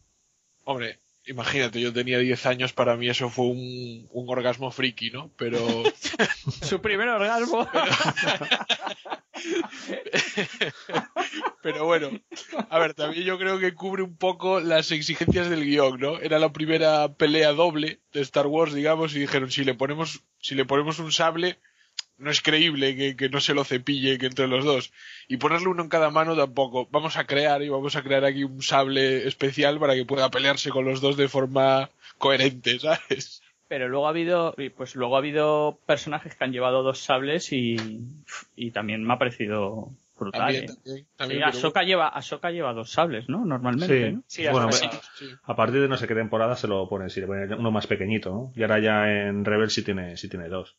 Hombre, imagínate, yo tenía 10 años, para mí eso fue un, un orgasmo friki, ¿no? Pero... *laughs* Su primer orgasmo. *laughs* Pero bueno, a ver, también yo creo que cubre un poco las exigencias del guion, ¿no? Era la primera pelea doble de Star Wars, digamos, y dijeron, si le ponemos, si le ponemos un sable, no es creíble que, que no se lo cepille que entre los dos. Y ponerle uno en cada mano tampoco. Vamos a crear y vamos a crear aquí un sable especial para que pueda pelearse con los dos de forma coherente, *laughs* ¿sabes? Pero luego ha habido, pues luego ha habido personajes que han llevado dos sables y, y también me ha parecido brutal. También, ¿eh? también, Sí, también, pero Ahsoka lleva, Ahsoka lleva dos sables, ¿no? Normalmente. Sí. ¿no? Sí, Bueno, pues- sí. sí. A partir de no sé qué temporada se lo ponen, si le ponen uno más pequeñito, ¿no? Y ahora ya en Rebel sí tiene, sí tiene dos.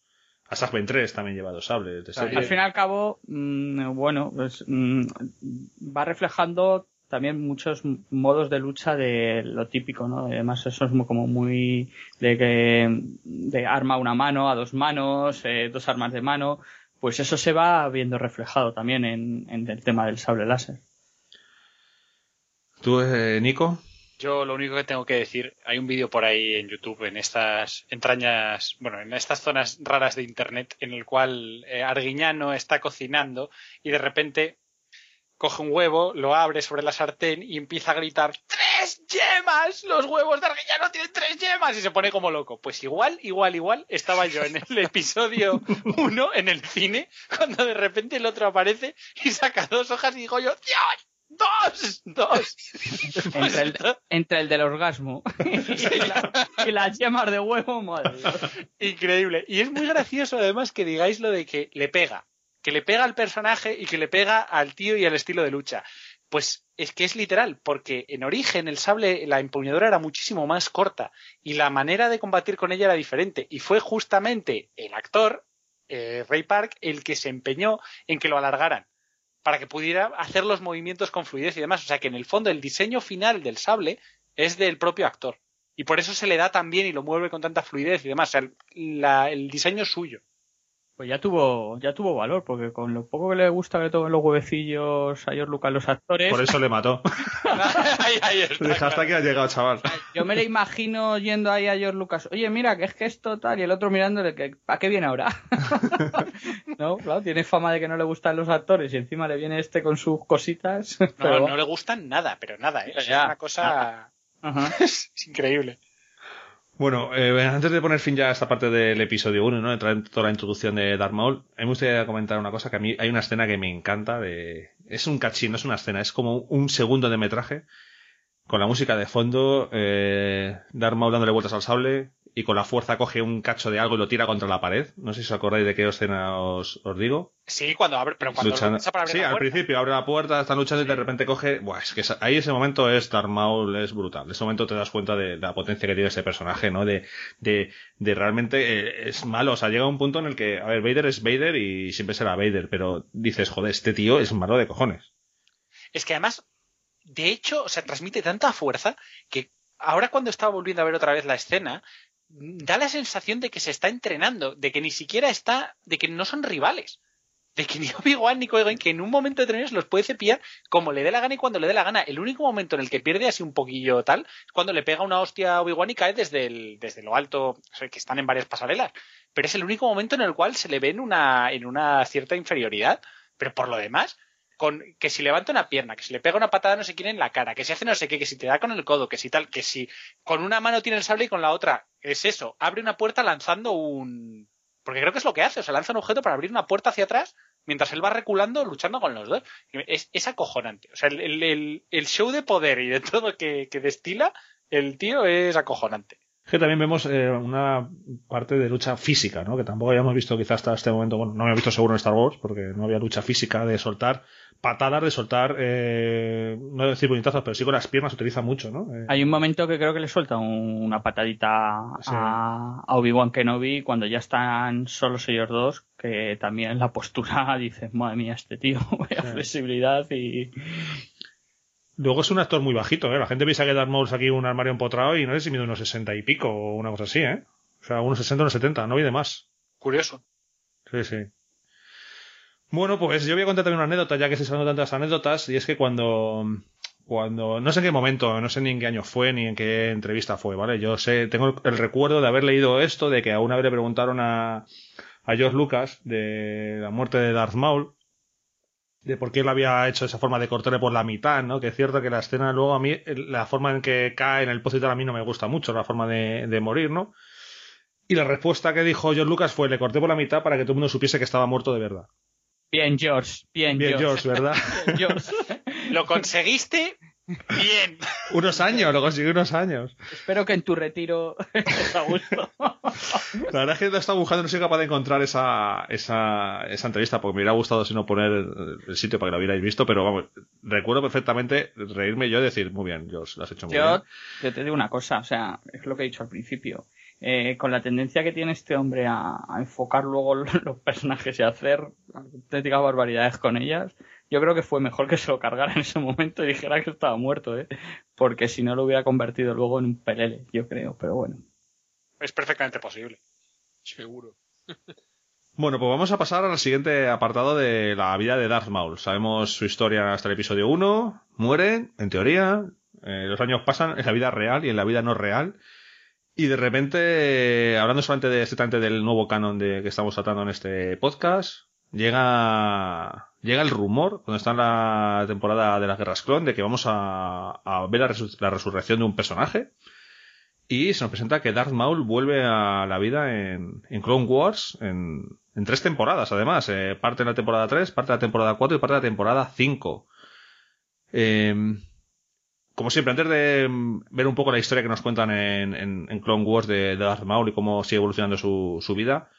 Assassin's Creed 3 también lleva dos sables de serie. Al fin y al cabo, mm, bueno, pues, mm, va reflejando también muchos modos de lucha de lo típico, ¿no? Además, eso es muy- como muy de que de arma a una mano, a dos manos, eh, dos armas de mano, pues eso se va viendo reflejado también en, en el tema del sable láser. ¿Tú, eh, Nico? Yo lo único que tengo que decir, hay un vídeo por ahí en YouTube, en estas entrañas, bueno, en estas zonas raras de Internet, en el cual eh, Arguiñano está cocinando y de repente coge un huevo, lo abre sobre la sartén y empieza a gritar ¡Tres yemas! Los huevos de Arguiñano tienen tres yemas y se pone como loco. Pues igual, igual, igual estaba yo en el *laughs* episodio 1 en el cine cuando de repente el otro aparece y saca dos hojas y digo yo ¡Dios! ¡Dos! ¡Dos! Entre el, entre el del orgasmo *laughs* y, la- y las yemas de huevo, madre. Increíble. Y es muy gracioso además que digáis lo de que le pega. Que le pega al personaje y que le pega al tío y al estilo de lucha. Pues es que es literal, porque en origen el sable, la empuñadura era muchísimo más corta y la manera de combatir con ella era diferente. Y fue justamente el actor, eh, Ray Park, el que se empeñó en que lo alargaran para que pudiera hacer los movimientos con fluidez y demás. O sea que en el fondo el diseño final del sable es del propio actor. Y por eso se le da tan bien y lo mueve con tanta fluidez y demás. O sea, el, la- el diseño es suyo. Pues ya tuvo, ya tuvo valor, porque con lo poco que le gusta que le toquen los huevecillos a George Lucas los actores. Por eso le mató. *laughs* ahí, ahí está, Dije, hasta que ha llegado, chaval. Yo me le imagino yendo ahí a George Lucas, oye, mira, que es que esto tal, y el otro mirándole, que ¿a qué viene ahora? *laughs* no, claro, tiene fama de que no le gustan los actores y encima le viene este con sus cositas. No, pero- no le gustan nada, pero nada, ¿eh? O sea, Ya, es una cosa... Ajá. *laughs* es increíble. Bueno, eh, antes de poner fin ya a esta parte del episodio 1, ¿no? Entrar en toda la introducción de Darth Maul, a me gustaría comentar una cosa que a mí hay una escena que me encanta de... Es un cachín, no es una escena, es como un segundo de metraje con la música de fondo, eh, Darth Maul dándole vueltas al sable y con la fuerza coge un cacho de algo y lo tira contra la pared. No sé si os acordáis de qué escena os, os digo. Sí, cuando abre, pero cuando para abrir Sí, la al puerta. principio abre la puerta, están luchando y de repente coge. Buah, es que ahí ese momento es Darth Maul, es brutal. En ese momento te das cuenta de la potencia que tiene ese personaje, ¿no? De, de, de realmente eh, es malo. O sea, llega un punto en el que, a ver, Vader es Vader y siempre será Vader, pero dices, joder, este tío es malo de cojones. Es que además, de hecho, o sea, transmite tanta fuerza que ahora cuando estaba volviendo a ver otra vez la escena, da la sensación de que se está entrenando, de que ni siquiera está, de que no son rivales. De que ni *laughs* Obi-Wan ni Qui-Gon, que en un momento determinado se los puede cepillar como le dé la gana y cuando le dé la gana. El único momento en el que pierde así un poquillo tal es cuando le pega una hostia a Obi-Wan y cae desde, desde lo alto, o sea, que están en varias pasarelas. Pero es el único momento en el cual se le ve en una, en una cierta inferioridad. Pero por lo demás, con que si levanta una pierna, que si le pega una patada no sé quién en la cara, que si hace no sé qué, que si te da con el codo, que si tal, que si con una mano tiene el sable y con la otra es eso, abre una puerta lanzando un... Porque creo que es lo que hace, o sea, lanza un objeto para abrir una puerta hacia atrás mientras él va reculando luchando con los dos. Es, es acojonante. O sea, el, el- el- show de poder y de *laughs* todo que, que destila el tío es acojonante. Que también vemos eh, una parte de lucha física, ¿no? Que tampoco habíamos visto quizás hasta este momento, bueno, no había visto seguro en Star Wars, porque no había lucha física de soltar patadas, de soltar, eh, no decir puñetazos, pero sí con las piernas se utiliza mucho, ¿no? Eh, Hay un momento que creo que le suelta un- una patadita Sí. a, a Obi-Wan Kenobi cuando ya están solos ellos dos, que también la postura *laughs* dices, madre mía, este tío, *laughs* vaya Sí. flexibilidad y... Luego es un actor muy bajito, ¿eh? La gente piensa que Darth Maul es aquí un armario empotrado y no sé si mide unos 60 y pico o una cosa así, ¿eh? O sea, unos 60, unos 70, no hay de más. Curioso. Sí, sí. Bueno, pues yo voy a contar también una anécdota, ya que estoy hablando tantas anécdotas, y es que cuando, cuando, no sé en qué momento, no sé ni en qué año fue, ni en qué entrevista fue, ¿vale? Yo sé, tengo el, recuerdo de haber leído esto, de que a una vez le preguntaron a, a George Lucas de la muerte de Darth Maul, de por qué él había hecho esa forma de cortarle por la mitad, ¿no? Que es cierto que la escena luego a mí, la forma en que cae en el pozo y tal a mí no me gusta mucho, la forma de, de morir, ¿no? Y la respuesta que dijo George Lucas fue, le corté por la mitad para que todo el mundo supiese que estaba muerto de verdad. Bien, George, bien, Bien, George. George, ¿verdad? *laughs* Bien, George. *laughs* Lo conseguiste bien. *laughs* unos años, lo consiguió unos años. Espero que en tu retiro *laughs* estés a gusto. La verdad es que estaba buscando, no soy capaz de encontrar esa, esa, esa entrevista, porque me hubiera gustado si no poner el, sitio para que lo hubierais visto, pero vamos, recuerdo perfectamente reírme yo y decir, muy bien, George, lo has hecho muy Yo, bien. yo te digo una cosa, o sea, es lo que he dicho al principio. Eh, con la tendencia que tiene este hombre a, a enfocar luego *laughs* los personajes y a hacer auténticas barbaridades con ellas, yo creo que fue mejor que se lo cargara en ese momento y dijera que estaba muerto, ¿eh? Porque si no lo hubiera convertido luego en un pelele, yo creo, pero bueno. Es perfectamente posible. Seguro. Bueno, pues vamos a pasar al siguiente apartado de la vida de Darth Maul. Sabemos su historia hasta el episodio 1, muere, en teoría, eh, los años pasan en la vida real y en la vida no real. Y de repente, eh, hablando solamente de, exactamente del nuevo canon de, que estamos tratando en este podcast, llega, llega el rumor, cuando está en la temporada de las Guerras Clon, de que vamos a, a ver la, resu- la resurrección de un personaje. Y se nos presenta que Darth Maul vuelve a la vida en, en Clone Wars en, en tres temporadas, además. Eh, parte de la temporada 3, parte de la temporada 4 y parte de la temporada 5. Eh, como siempre, antes de mm, ver un poco la historia que nos cuentan en, en, en Clone Wars de, de Darth Maul y cómo sigue evolucionando su, su vida,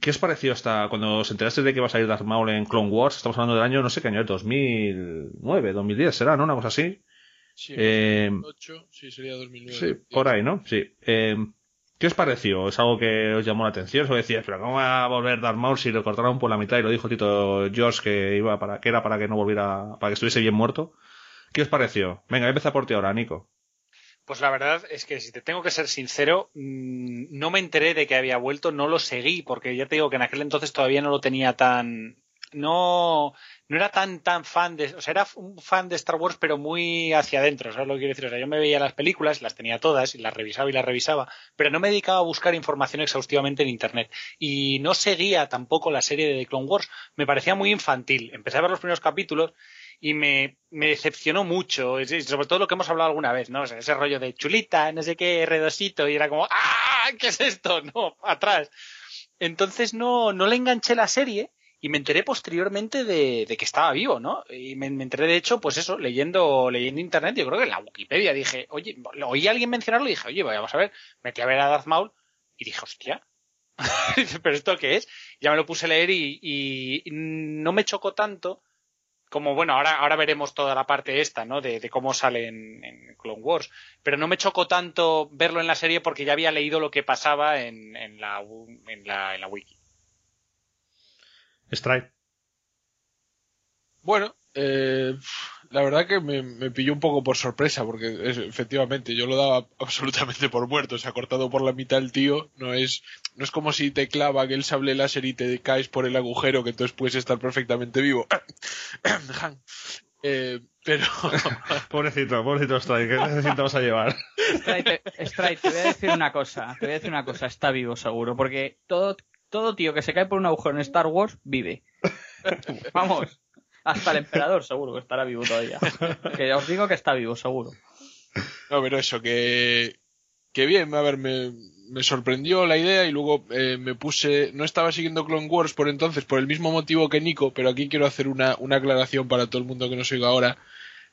¿qué os pareció hasta cuando os enteraste de que iba a salir Darth Maul en Clone Wars? Estamos hablando del año, no sé qué año, es, 2009, 2010 será, ¿no? Una cosa así. Sí, Eh, 2008, sí, sería 2009. Sí, por ahí, ¿no? Sí. Eh, ¿Qué os pareció? ¿Es algo que os llamó la atención? ¿O decías, pero cómo va a volver Darth Maul si lo cortaron por la mitad y lo dijo Tito George que iba para que era para que no volviera, para que estuviese bien muerto? ¿Qué os pareció? Venga, empieza por ti ahora, Nico. Pues la verdad es que si te tengo que ser sincero, mm, no me enteré de que había vuelto, no lo seguí, porque ya te digo que en aquel entonces todavía no lo tenía tan. No, no era tan tan fan de. O sea, era un fan de Star Wars, pero muy hacia adentro, ¿sabes lo que quiero decir? O sea, yo me veía las películas, las tenía todas, y las revisaba y las revisaba, pero no me dedicaba a buscar información exhaustivamente en internet. Y no seguía tampoco la serie de The Clone Wars. Me parecía muy infantil. Empecé a ver los primeros capítulos y me, me decepcionó mucho, sobre todo lo que hemos hablado alguna vez, ¿no? O ese rollo de chulita, no sé qué, redosito, y era como, ¡ah! ¿Qué es esto? *laughs* No, atrás. Entonces no, no le enganché la serie y me enteré posteriormente de, de que estaba vivo, ¿no? Y me, enteré de hecho, pues eso, leyendo, leyendo internet, yo creo que en la Wikipedia dije, oye, oí a alguien mencionarlo y dije, oye, vamos a ver, metí a ver a Darth Maul y dije, hostia, *laughs* pero esto qué es? Ya me lo puse a leer y no me chocó tanto como bueno, ahora, ahora veremos toda la parte esta, ¿no? De, de cómo sale en, en, Clone Wars. Pero no me chocó tanto verlo en la serie porque ya había leído lo que pasaba en, en, la, en, la, en la wiki. Strike. Bueno, eh, la verdad que me, me, pilló un poco por sorpresa, porque es, efectivamente yo lo daba *laughs* absolutamente por muerto, se ha cortado por la mitad el tío, no es, no es como si te clava aquel sable láser y te caes por el agujero, que entonces puedes estar perfectamente vivo. *coughs* eh, pero... *laughs* pobrecito, pobrecito Strike, ¿qué necesitamos a llevar? Strike te, Strike, te voy a decir una cosa, te voy a decir una cosa, está vivo seguro, porque todo, todo tío que se cae por un agujero en Star Wars vive. *laughs* Vamos. Hasta el emperador seguro que estará vivo todavía. *laughs* Que ya os digo que está vivo, seguro. No, pero eso, que, que bien, a ver, me, me sorprendió la idea y luego eh, me puse, no estaba siguiendo Clone Wars por entonces, por el mismo motivo que Nico, pero aquí quiero hacer una, una aclaración para todo el mundo que nos oiga ahora.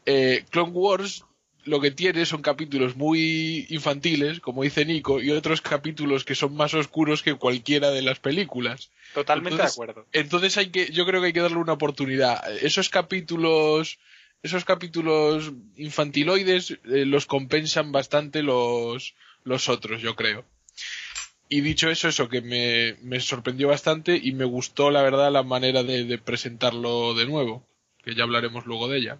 Eh, Clone Wars lo que tiene son capítulos muy infantiles, como dice Nico, y otros capítulos que son más oscuros que cualquiera de las películas. Totalmente entonces, de acuerdo. Entonces hay que, yo creo que hay que darle una oportunidad. Esos capítulos, esos capítulos infantiloides eh, los compensan bastante los, los otros, yo creo. Y dicho eso, eso que me, me sorprendió bastante y me gustó, la verdad, la manera de, de presentarlo de nuevo, que ya hablaremos luego de ella.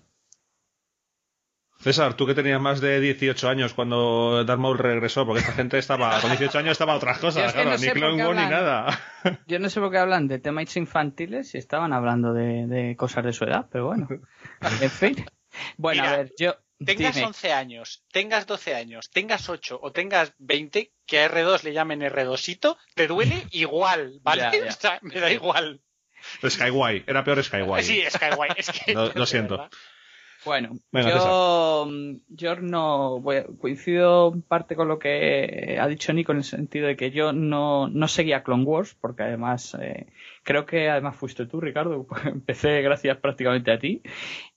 César, tú que tenías más de 18 años cuando Darth Maul regresó, porque esta gente estaba, con 18 años estaba a otras cosas, es que claro, no sé ni Clone Wars ni nada. Yo no sé por qué hablan de temas infantiles y estaban hablando de, de cosas de su edad, pero bueno. En fin. Bueno, Mira, a ver, yo. Tengas dime. 11 años, tengas 12 años, tengas 8 o tengas 20, que a R2 le llamen R2ito, te duele *laughs* igual, ¿vale? Ya, ya. O sea, me da igual. Skyway, era peor Skyway. Sí, Skyway, es que... Lo- lo siento. verdad. Bueno, Venga, yo, mm, yo no voy coincido en parte con lo que ha dicho Nico en el sentido de que yo no, no seguía Clone Wars, porque además eh, creo que además fuiste tú, Ricardo, *laughs* empecé gracias prácticamente a ti.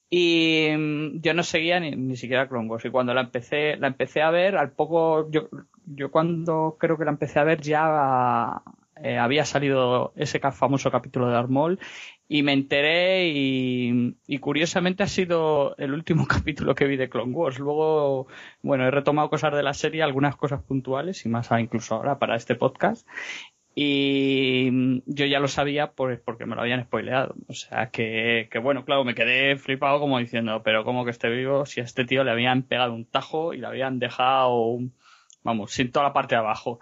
Y mm, yo no seguía ni, ni siquiera Clone Wars. Y cuando la empecé, la empecé a ver, al poco, yo, yo cuando creo que la empecé a ver ya eh, había salido ese famoso capítulo de Armol y me enteré y, curiosamente ha sido el último *laughs* capítulo que vi de Clone Wars. Luego, bueno, he retomado cosas de la serie, algunas cosas puntuales y más incluso ahora para este podcast. Y yo ya lo sabía por- porque me lo habían spoileado. O sea que, que bueno, claro, me quedé flipado como diciendo, pero como que esté vivo si a este tío le habían pegado un tajo y le habían dejado, vamos, sin toda la parte de abajo.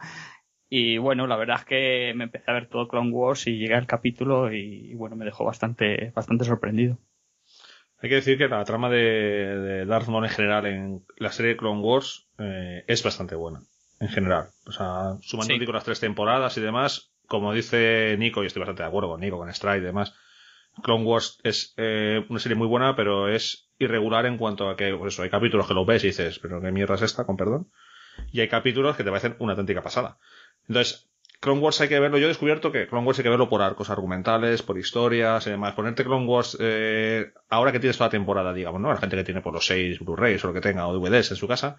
Y bueno, la verdad es que me empecé a ver todo Clone Wars y llegué al capítulo y, y bueno, me dejó bastante, bastante sorprendido. Hay que decir que la trama de, de Darth Maul en general en la serie Clone Wars eh, es bastante buena. En general. O sea, sumando Sí. digo, las tres temporadas y demás, como dice Nico, y estoy bastante de acuerdo con Nico, con Strike y demás, Clone Wars es eh, una serie muy buena, pero es irregular en cuanto a que, pues eso, hay capítulos que lo ves y dices, pero qué mierda es esta, con perdón. Y hay capítulos que te parecen una auténtica pasada. Entonces, Clone Wars hay que verlo, yo he descubierto que Clone Wars hay que verlo por arcos argumentales, por historias y demás. Ponerte Clone Wars, eh, ahora que tienes toda la temporada, digamos, ¿no? La gente que tiene por los seis Blu-rays o lo que tenga, o DVDs en su casa.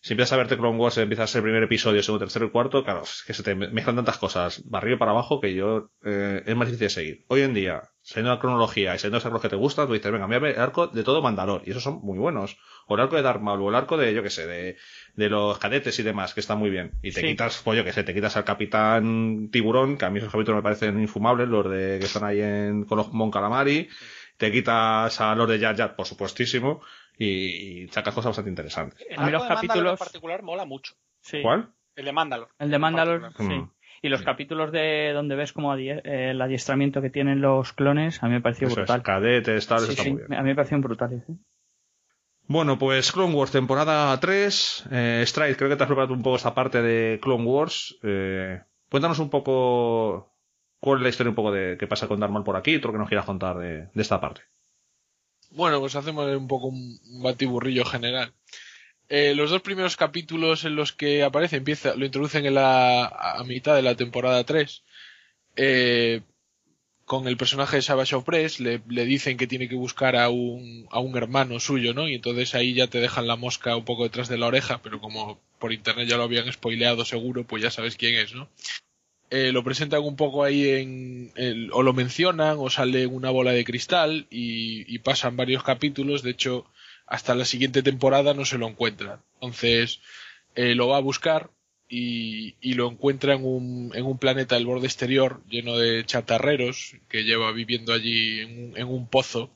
Si empiezas a verte Clone Wars, empiezas a ser el primer episodio, segundo, tercero y cuarto, claro, es que se te mezclan tantas cosas, barrio para abajo, que yo, eh, es más difícil de seguir. Hoy en día, siendo la cronología y siendo los arcos que te gustan, tú dices, venga, voy a ver el arco de todo Mandalor, y esos son muy buenos. O el arco de Darth Maul, o el arco de, yo qué sé, de, de los cadetes y demás, que está muy bien. Y te Sí. quitas, pues yo que sé, te quitas al capitán tiburón, que a mí esos capítulos me parecen infumables, los de que están ahí en, con los Mon Calamari. Te quitas a los de Jar Jar, por supuestísimo. y, y sacas cosas bastante interesantes. El A mí los de Mandalor capítulos- en particular mola mucho. Sí. ¿Cuál? El de Mandalor. El de Mandalor, sí. Mm. Y los capítulos de donde ves como adie- eh, el adiestramiento que tienen los clones, a mí me pareció Eso es, brutal. cadetes, tal, eso Sí, está sí, muy bien. a mí me parecieron brutales. ¿eh? Bueno, pues Clone Wars temporada 3. Eh, Stride, creo que te has preparado un poco esta parte de Clone Wars. Eh, cuéntanos un poco cuál es la historia un poco de qué pasa con Darth Maul por aquí, todo lo que nos quieras contar de, de esta parte. Bueno, pues hacemos un poco un un batiburrillo general. Eh, los dos primeros capítulos en los que aparece, empieza, lo introducen en la, a mitad de la temporada 3. Eh, con el personaje de Savage Opress le, dicen que tiene que buscar a un, a un hermano suyo, ¿no? Y entonces ahí ya te dejan la mosca un poco detrás de la oreja, pero como por internet ya lo habían spoileado seguro, pues ya sabes quién es, ¿no? Eh, lo presentan un poco ahí en, o lo mencionan o sale una bola de cristal y pasan varios capítulos, de hecho hasta la siguiente temporada no se lo encuentran. Entonces eh, lo va a buscar y, y lo encuentra en un, en un planeta del borde exterior lleno de chatarreros que lleva viviendo allí en un, en un pozo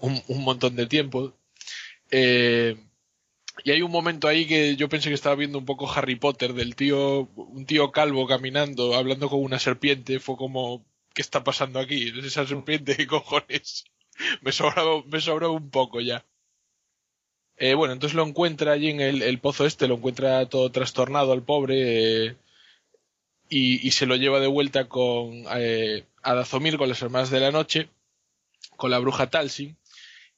un, un montón de tiempo. Eh, y hay un momento ahí que yo pensé que estaba viendo un poco Harry Potter del tío, un tío calvo caminando, hablando con una serpiente. Fue como, ¿qué está pasando aquí? ¿Es esa serpiente? *laughs* ¿Qué cojones? Me sobraba, me sobraba un poco ya. Eh, bueno, entonces lo encuentra allí en el, pozo este, lo encuentra todo trastornado al pobre eh, y, se lo lleva de vuelta con eh, a Dazomir, con las hermanas de la noche, con la bruja Talsin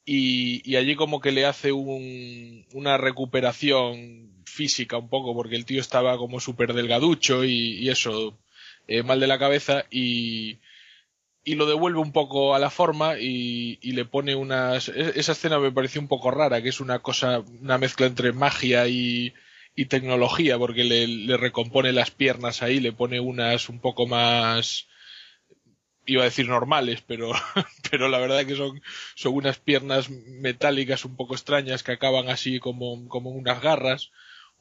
y, y allí como que le hace un, una recuperación física un poco porque el tío estaba como súper delgaducho y, y eso, eh, mal de la cabeza y, y lo devuelve un poco a la forma y, y le pone unas... Esa escena me pareció un poco rara, que es una cosa, una mezcla entre magia y, y tecnología, porque le, le recompone las piernas ahí, le pone unas un poco más... Iba a decir normales, pero, *laughs* pero la verdad que son, son unas piernas metálicas un poco extrañas que acaban así como, como unas garras.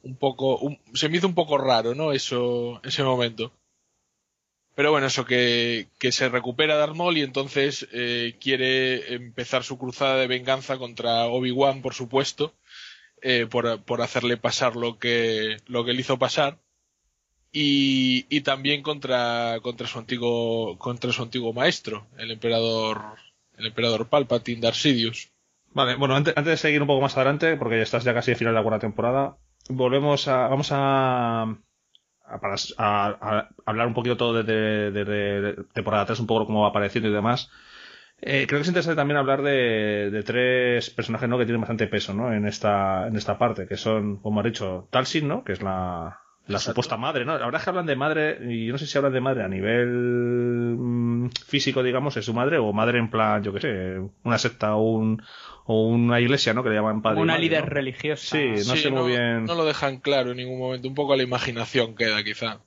Un poco, un- se me hizo un poco raro, ¿no? Eso, ese momento. Pero bueno, eso que, que se recupera Darth Maul y entonces eh, quiere empezar su cruzada de venganza contra Obi-Wan, por supuesto, eh, por, por hacerle pasar lo que, lo que le hizo pasar. Y, y también contra, contra su antiguo, contra su antiguo maestro, el emperador, el emperador Palpatine, Darth. Vale, bueno, antes, antes de seguir un poco más adelante, porque ya estás ya casi al final de la cuarta temporada, volvemos a. Vamos a. para- a- a hablar un poquito todo desde, desde temporada 3, un poco cómo va apareciendo y demás. Eh, creo que es interesante también hablar de, de tres personajes ¿no? que tienen bastante peso ¿no? en, esta, en esta parte, que son, como has dicho, Talsin, ¿no? que es la, la Exacto. supuesta madre, ¿no? La verdad es que hablan de madre, y yo no sé si hablan de madre a nivel mm, físico, digamos, es su madre, o madre en plan, yo qué sé, una secta o, un, o una iglesia, ¿no? Que le llaman padre. Una madre, líder ¿no? religiosa. Sí, no sé muy bien. No lo dejan claro en ningún momento, un poco a la imaginación queda quizá.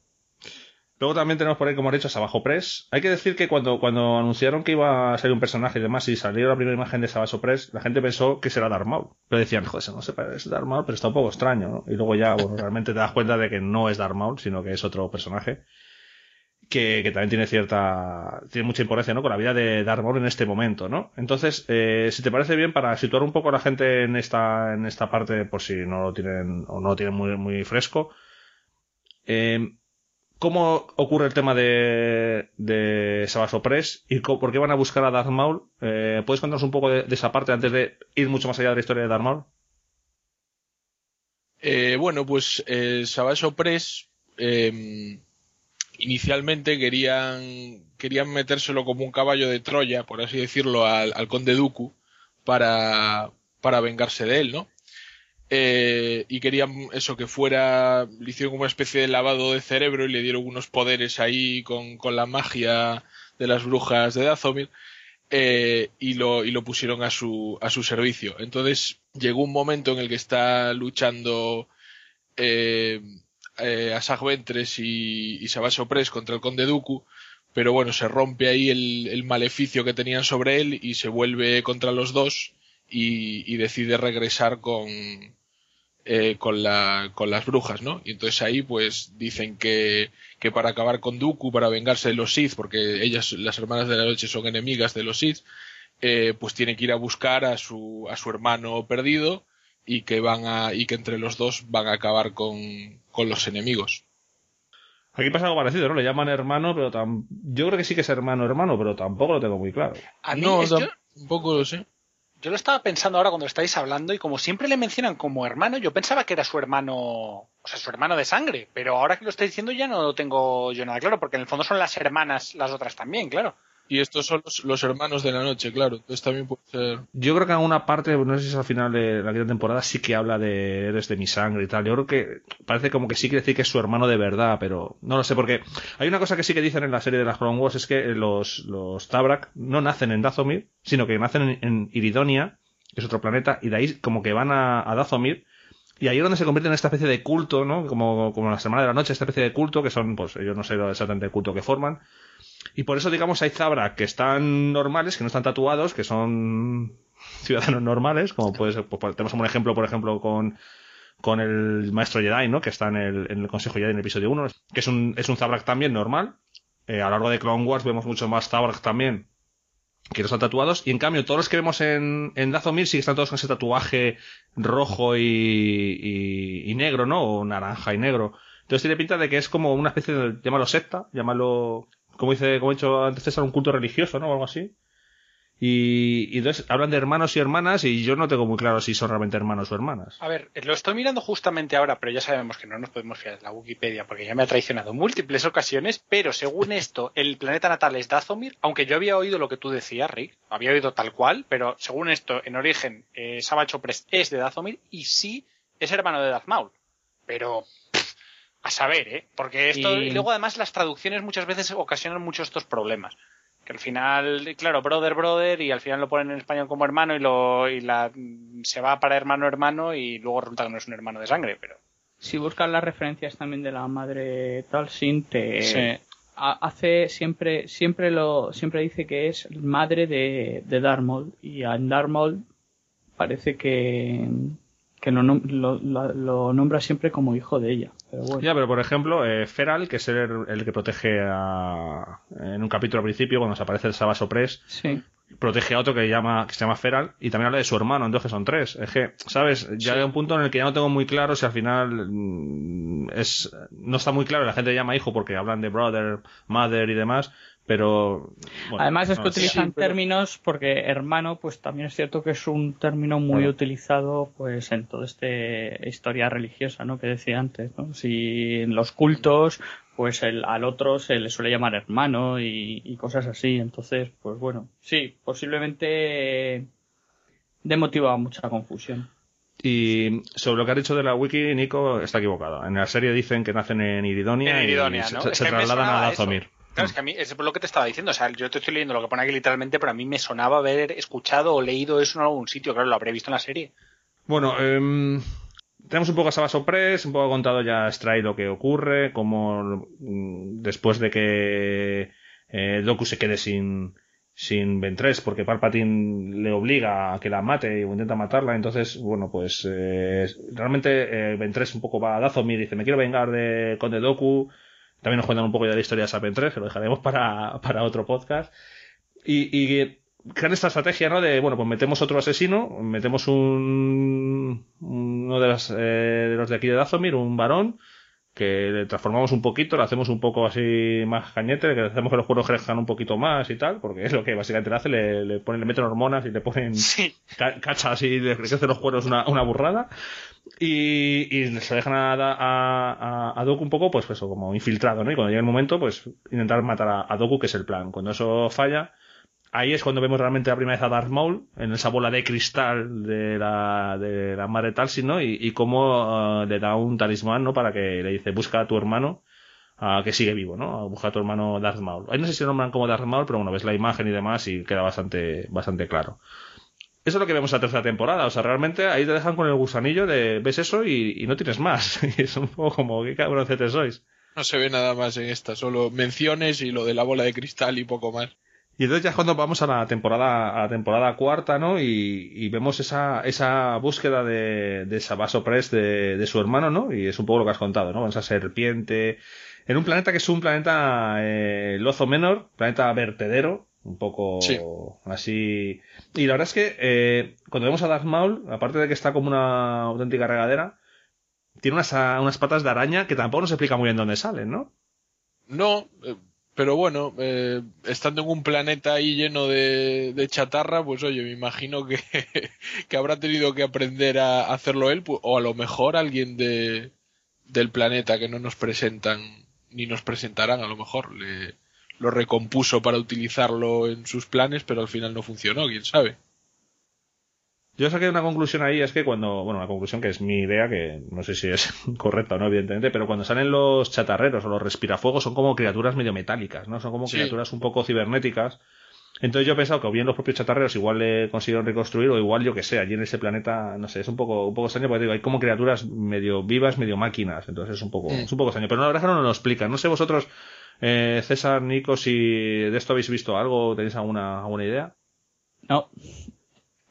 Luego también tenemos por ahí, como he dicho, a Sabajo Press. Hay que decir que cuando, cuando anunciaron que iba a salir un personaje y demás, y salió la primera imagen de Sabajo Press, la gente pensó que será Darth Maul. Pero decían, joder, eso no se parece a Darth Maul, pero está un poco extraño, ¿no? Y luego ya, bueno, realmente te das cuenta de que no es Darth Maul, sino que es otro personaje. Que, también tiene cierta, tiene mucha importancia, ¿no? Con la vida de Darth Maul en este momento, ¿no? Entonces, eh, si te parece bien, para situar un poco a la gente en esta, en esta parte, por si no lo tienen, o no lo tienen muy, muy fresco, eh, ¿Cómo ocurre el tema de, de Sabaso Press y por qué van a buscar a Darth Maul? Eh, ¿Puedes contarnos un poco de, esa parte antes de ir mucho más allá de la historia de Darth Maul? Eh, bueno, pues eh, eh, inicialmente querían, querían metérselo como un caballo de Troya, por así decirlo, al, al conde Dooku para, para vengarse de él, ¿no? Eh, y querían eso que fuera, le hicieron una especie de lavado de cerebro y le dieron unos poderes ahí con, con la magia de las brujas de Dathomir eh, y, lo, y lo pusieron a su, a su servicio. Entonces llegó un momento en el que está luchando eh, eh, Asajj Ventress y, y Savage Opress contra el Conde Dooku, pero bueno, se rompe ahí el, maleficio que tenían sobre él y se vuelve contra los dos y, y decide regresar con, eh, con, la, con las brujas, ¿no? Y entonces ahí pues dicen que, que para acabar con Dooku, para vengarse de los Sith, porque ellas, las hermanas de la noche, son enemigas de los Sith, eh, pues tiene que ir a buscar a su, a su hermano perdido y que van a, y que entre los dos van a acabar con, con los enemigos. Aquí pasa algo parecido, ¿no? Le llaman hermano, pero tam... yo creo que sí que es hermano hermano, pero tampoco lo tengo muy claro. A mí no, yo, tampoco lo sé. yo lo estaba pensando ahora cuando estáis hablando y como siempre le mencionan como hermano, yo pensaba que era su hermano, o sea, su hermano de sangre, pero ahora que lo estáis diciendo ya no lo tengo yo nada claro, porque en el fondo son las hermanas las otras también, claro. Y estos son los, hermanos de la noche, claro. Entonces también puede ser. Yo creo que en alguna parte, no sé si es al final de la quinta temporada, sí que habla de eres de mi sangre y tal. Yo creo que parece como que sí quiere decir que es su hermano de verdad, pero no lo sé, porque hay una cosa que sí que dicen en la serie de las Clone Wars, es que los, los no nacen en Dathomir, sino que nacen en, Iridonia, que es otro planeta, y de ahí como que van a, Dathomir, y ahí es donde se convierte en esta especie de culto, ¿no? Como, como la Semana de la Noche, esta especie de culto, que son, pues, yo no sé exactamente el culto que forman. Y por eso, digamos, hay Zabrak que están normales, que no están tatuados, que son ciudadanos normales, como puede ser, pues, tenemos un ejemplo, por ejemplo, con, con el maestro Jedi, ¿no? Que está en el, en el Consejo Jedi en el episodio 1, que es un, es un Zabrak también normal. Eh, a lo largo de Clone Wars vemos mucho más Zabrak también, que no están tatuados, y en cambio todos los que vemos en, en Dathomir sí que están todos con ese tatuaje rojo y, y, y negro, ¿no? O naranja y negro. Entonces tiene pinta de que es como una especie de, llámalo secta, llámalo, como dice, como he dicho antes César, un culto religioso, ¿no? O algo así. Y, entonces hablan de hermanos y hermanas y yo no tengo muy claro si son realmente hermanos o hermanas. A ver, lo estoy mirando justamente ahora, pero ya sabemos que no nos podemos fiar de la Wikipedia porque ya me ha traicionado en múltiples ocasiones, pero según esto, el planeta natal es Dathomir, aunque yo había oído lo que tú decías, Rick, había oído tal cual, pero según esto, en origen, eh, Savage Opress es de Dathomir y sí es hermano de Darth Maul. Pero, a saber, ¿eh? Porque esto, Y- y luego además las traducciones muchas veces ocasionan muchos estos problemas. Que al final, claro, brother, brother, y al final lo ponen en español como hermano y lo y la se va para hermano, hermano, y luego resulta que no es un hermano de sangre, pero. Si buscas las referencias también de la madre Talsin, te Sí. ha- hace siempre, siempre lo, siempre dice que es madre de, de Darth Maul y a Darth Maul parece que, que lo, lo, nombra siempre como hijo de ella. Pero bueno. Ya, pero por ejemplo, eh, Feral, que es el, el que protege a, en un capítulo al principio, cuando se aparece el Savage Opress, Sí. protege a otro que, llama, que se llama Feral y también habla de su hermano, entonces son tres. Es que, ¿sabes? Ya hay un punto en el que ya no tengo muy claro si al final mm, es no está muy claro, la gente llama hijo porque hablan de brother, mother y demás, pero... bueno, Además es que utilizan Sí, pero- términos porque hermano, pues también es cierto que es un término muy utilizado pues en toda esta historia religiosa, ¿no? Que decía antes, ¿no? Si en los cultos, pues el, al otro se le suele llamar hermano y, y cosas así. Entonces, pues bueno, sí, posiblemente de motivo a mucha confusión. Y sobre lo que ha dicho de la wiki, Nico está equivocado. En la serie dicen que nacen en Iridonia, En Iridonia, y ¿no? se, se trasladan a. Dathomir. Es que a mí es por lo que te estaba diciendo. O sea, yo te estoy leyendo lo que pone aquí literalmente, pero a mí me sonaba haber escuchado o leído eso en algún sitio. Claro, lo habré visto en la serie. Bueno, em, tenemos un poco a Sabaso Press, un poco contado ya Stray lo que ocurre, como mm, después de que eh, Doku se quede sin, sin Ventress, porque Palpatine le obliga a que la mate o intenta matarla, entonces, bueno, pues eh, realmente eh, Ventress un poco va a Dathomir y dice, me quiero vengar de Conde Doku, también nos cuentan un poco ya de la historia de Sap Ventress, que lo dejaremos para, para otro podcast. Y, y crean esta estrategia, ¿no? De, bueno, pues metemos otro asesino, metemos un, uno de, las, eh, de los de aquí de Dathomir, un varón, que le transformamos un poquito, le hacemos un poco así más cañete, que le hacemos que los cueros crezcan un poquito más y tal, porque es lo que básicamente le hace, le, le ponen, le meten hormonas y le ponen Sí. ca- cachas y le crecen los cueros una, una burrada. Y, y se dejan a, a, a, a Doku un poco, pues eso, como infiltrado, ¿no? Y cuando llega el momento, pues intentar matar a, Doku, que es el plan. Cuando eso falla, ahí es cuando vemos realmente la primera vez a Darth Maul, en esa bola de cristal de la, de la madre Talsin, ¿no? Y, y cómo eh, le da un talismán, ¿no? Para que le dice, busca a tu hermano, a que sigue vivo, ¿no? Busca a tu hermano Darth Maul. Ahí no sé si lo nombran como Darth Maul, pero bueno, ves la imagen y demás y queda bastante, bastante claro. Eso es lo que vemos en la tercera temporada. O sea, realmente ahí te dejan con el gusanillo de ves eso y, y no tienes más. *laughs* Y es un poco como, qué cabroncete sois. No se ve nada más en esta, solo menciones y lo de la bola de cristal y poco más. Y entonces ya es cuando vamos a la temporada, a la temporada cuarta, ¿no? Y, y vemos esa, esa búsqueda de, de Sabaso Press de, de su hermano, ¿no? Y es un poco lo que has contado, ¿no? Esa serpiente. En un planeta que es un planeta eh, Lozo Menor, planeta vertedero, Un poco Sí. así. Y la verdad es que eh, cuando vemos a Darth Maul, aparte de que está como una auténtica regadera, tiene unas, a- unas patas de araña que tampoco nos explica muy bien dónde salen, ¿no? No, eh, pero bueno, eh, estando en un planeta ahí lleno de, de chatarra, pues oye, me imagino que, *laughs* que habrá tenido que aprender a hacerlo él, o a lo mejor alguien de, del planeta que no nos presentan, ni nos presentarán, a lo mejor le, lo recompuso para utilizarlo en sus planes, pero al final no funcionó, quién sabe. Yo saqué una conclusión ahí, es que cuando, bueno, una conclusión que es mi idea, que no sé si es *laughs* correcta o no, evidentemente, pero cuando salen los chatarreros o los respirafuegos son como criaturas medio metálicas, ¿no? Son como Sí. criaturas un poco cibernéticas. Entonces yo he pensado que o bien los propios chatarreros igual le consiguieron reconstruir o igual yo que sé, allí en ese planeta, no sé, es un poco, un poco extraño porque digo, hay como criaturas medio vivas, medio máquinas, entonces es un poco, Mm. es un poco extraño, pero la verdad es que no nos lo explican. No sé vosotros, eh, César, Nico, si de esto habéis visto algo, tenéis alguna, alguna idea. No,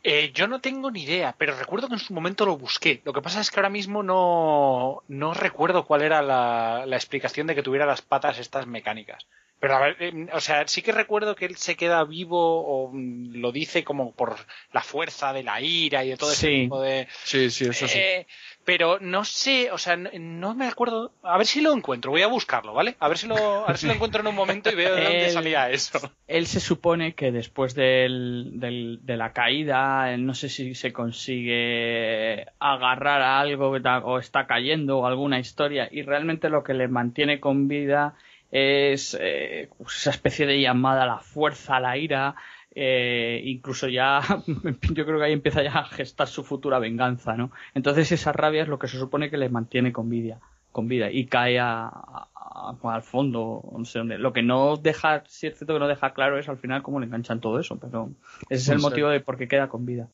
Eh, yo no tengo ni idea, pero recuerdo que en su momento lo busqué. Lo que pasa es que ahora mismo no, no recuerdo cuál era la, la explicación de que tuviera las patas estas mecánicas. Pero a ver, eh, o sea, sí que recuerdo que él se queda vivo o mm, lo dice como por la fuerza de la ira y de todo ese Sí. tipo de. Sí, sí, eso sí. Eh, pero no sé, o sea, no, no me acuerdo. A ver si lo encuentro, voy a buscarlo, ¿vale? A ver si lo, a ver si lo encuentro en un momento y veo de dónde *laughs* salía eso. él se supone que después del, del- de la caída, él no sé si se consigue agarrar a algo o está cayendo o alguna historia y realmente lo que le mantiene con vida es eh, pues esa especie de llamada a la fuerza, a la ira, eh, incluso ya *laughs* yo creo que ahí empieza ya a gestar su futura venganza, ¿no? Entonces esa rabia es lo que se supone que le mantiene con vida, con vida y cae a, a- a- al fondo, no sé dónde. Lo que no deja, sí es cierto que no deja claro es al final cómo le enganchan todo eso, pero ese es el motivo de por qué queda con vida.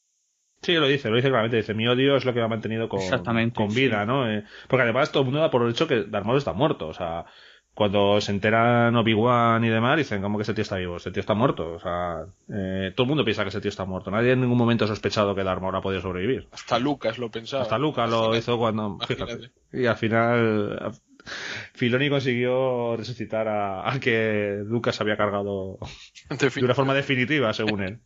Sí, lo dice, lo dice claramente. Dice, mi odio es lo que me ha mantenido con, con vida, sí. ¿no? Eh, porque además todo el mundo da por hecho que Darth Maul está muerto. O sea, cuando se enteran Obi-Wan y demás, dicen, ¿cómo que ese tío está vivo? Ese tío está muerto. O sea, eh, todo el mundo piensa que ese tío está muerto. Nadie en ningún momento ha sospechado que Darth Maul ha podido sobrevivir. Hasta Lucas lo pensaba. Hasta Luca lo Imagínate. hizo cuando... Fíjate. Y al final... a- Filoni consiguió resucitar a- al que Lucas había cargado *laughs* de una forma definitiva, según él.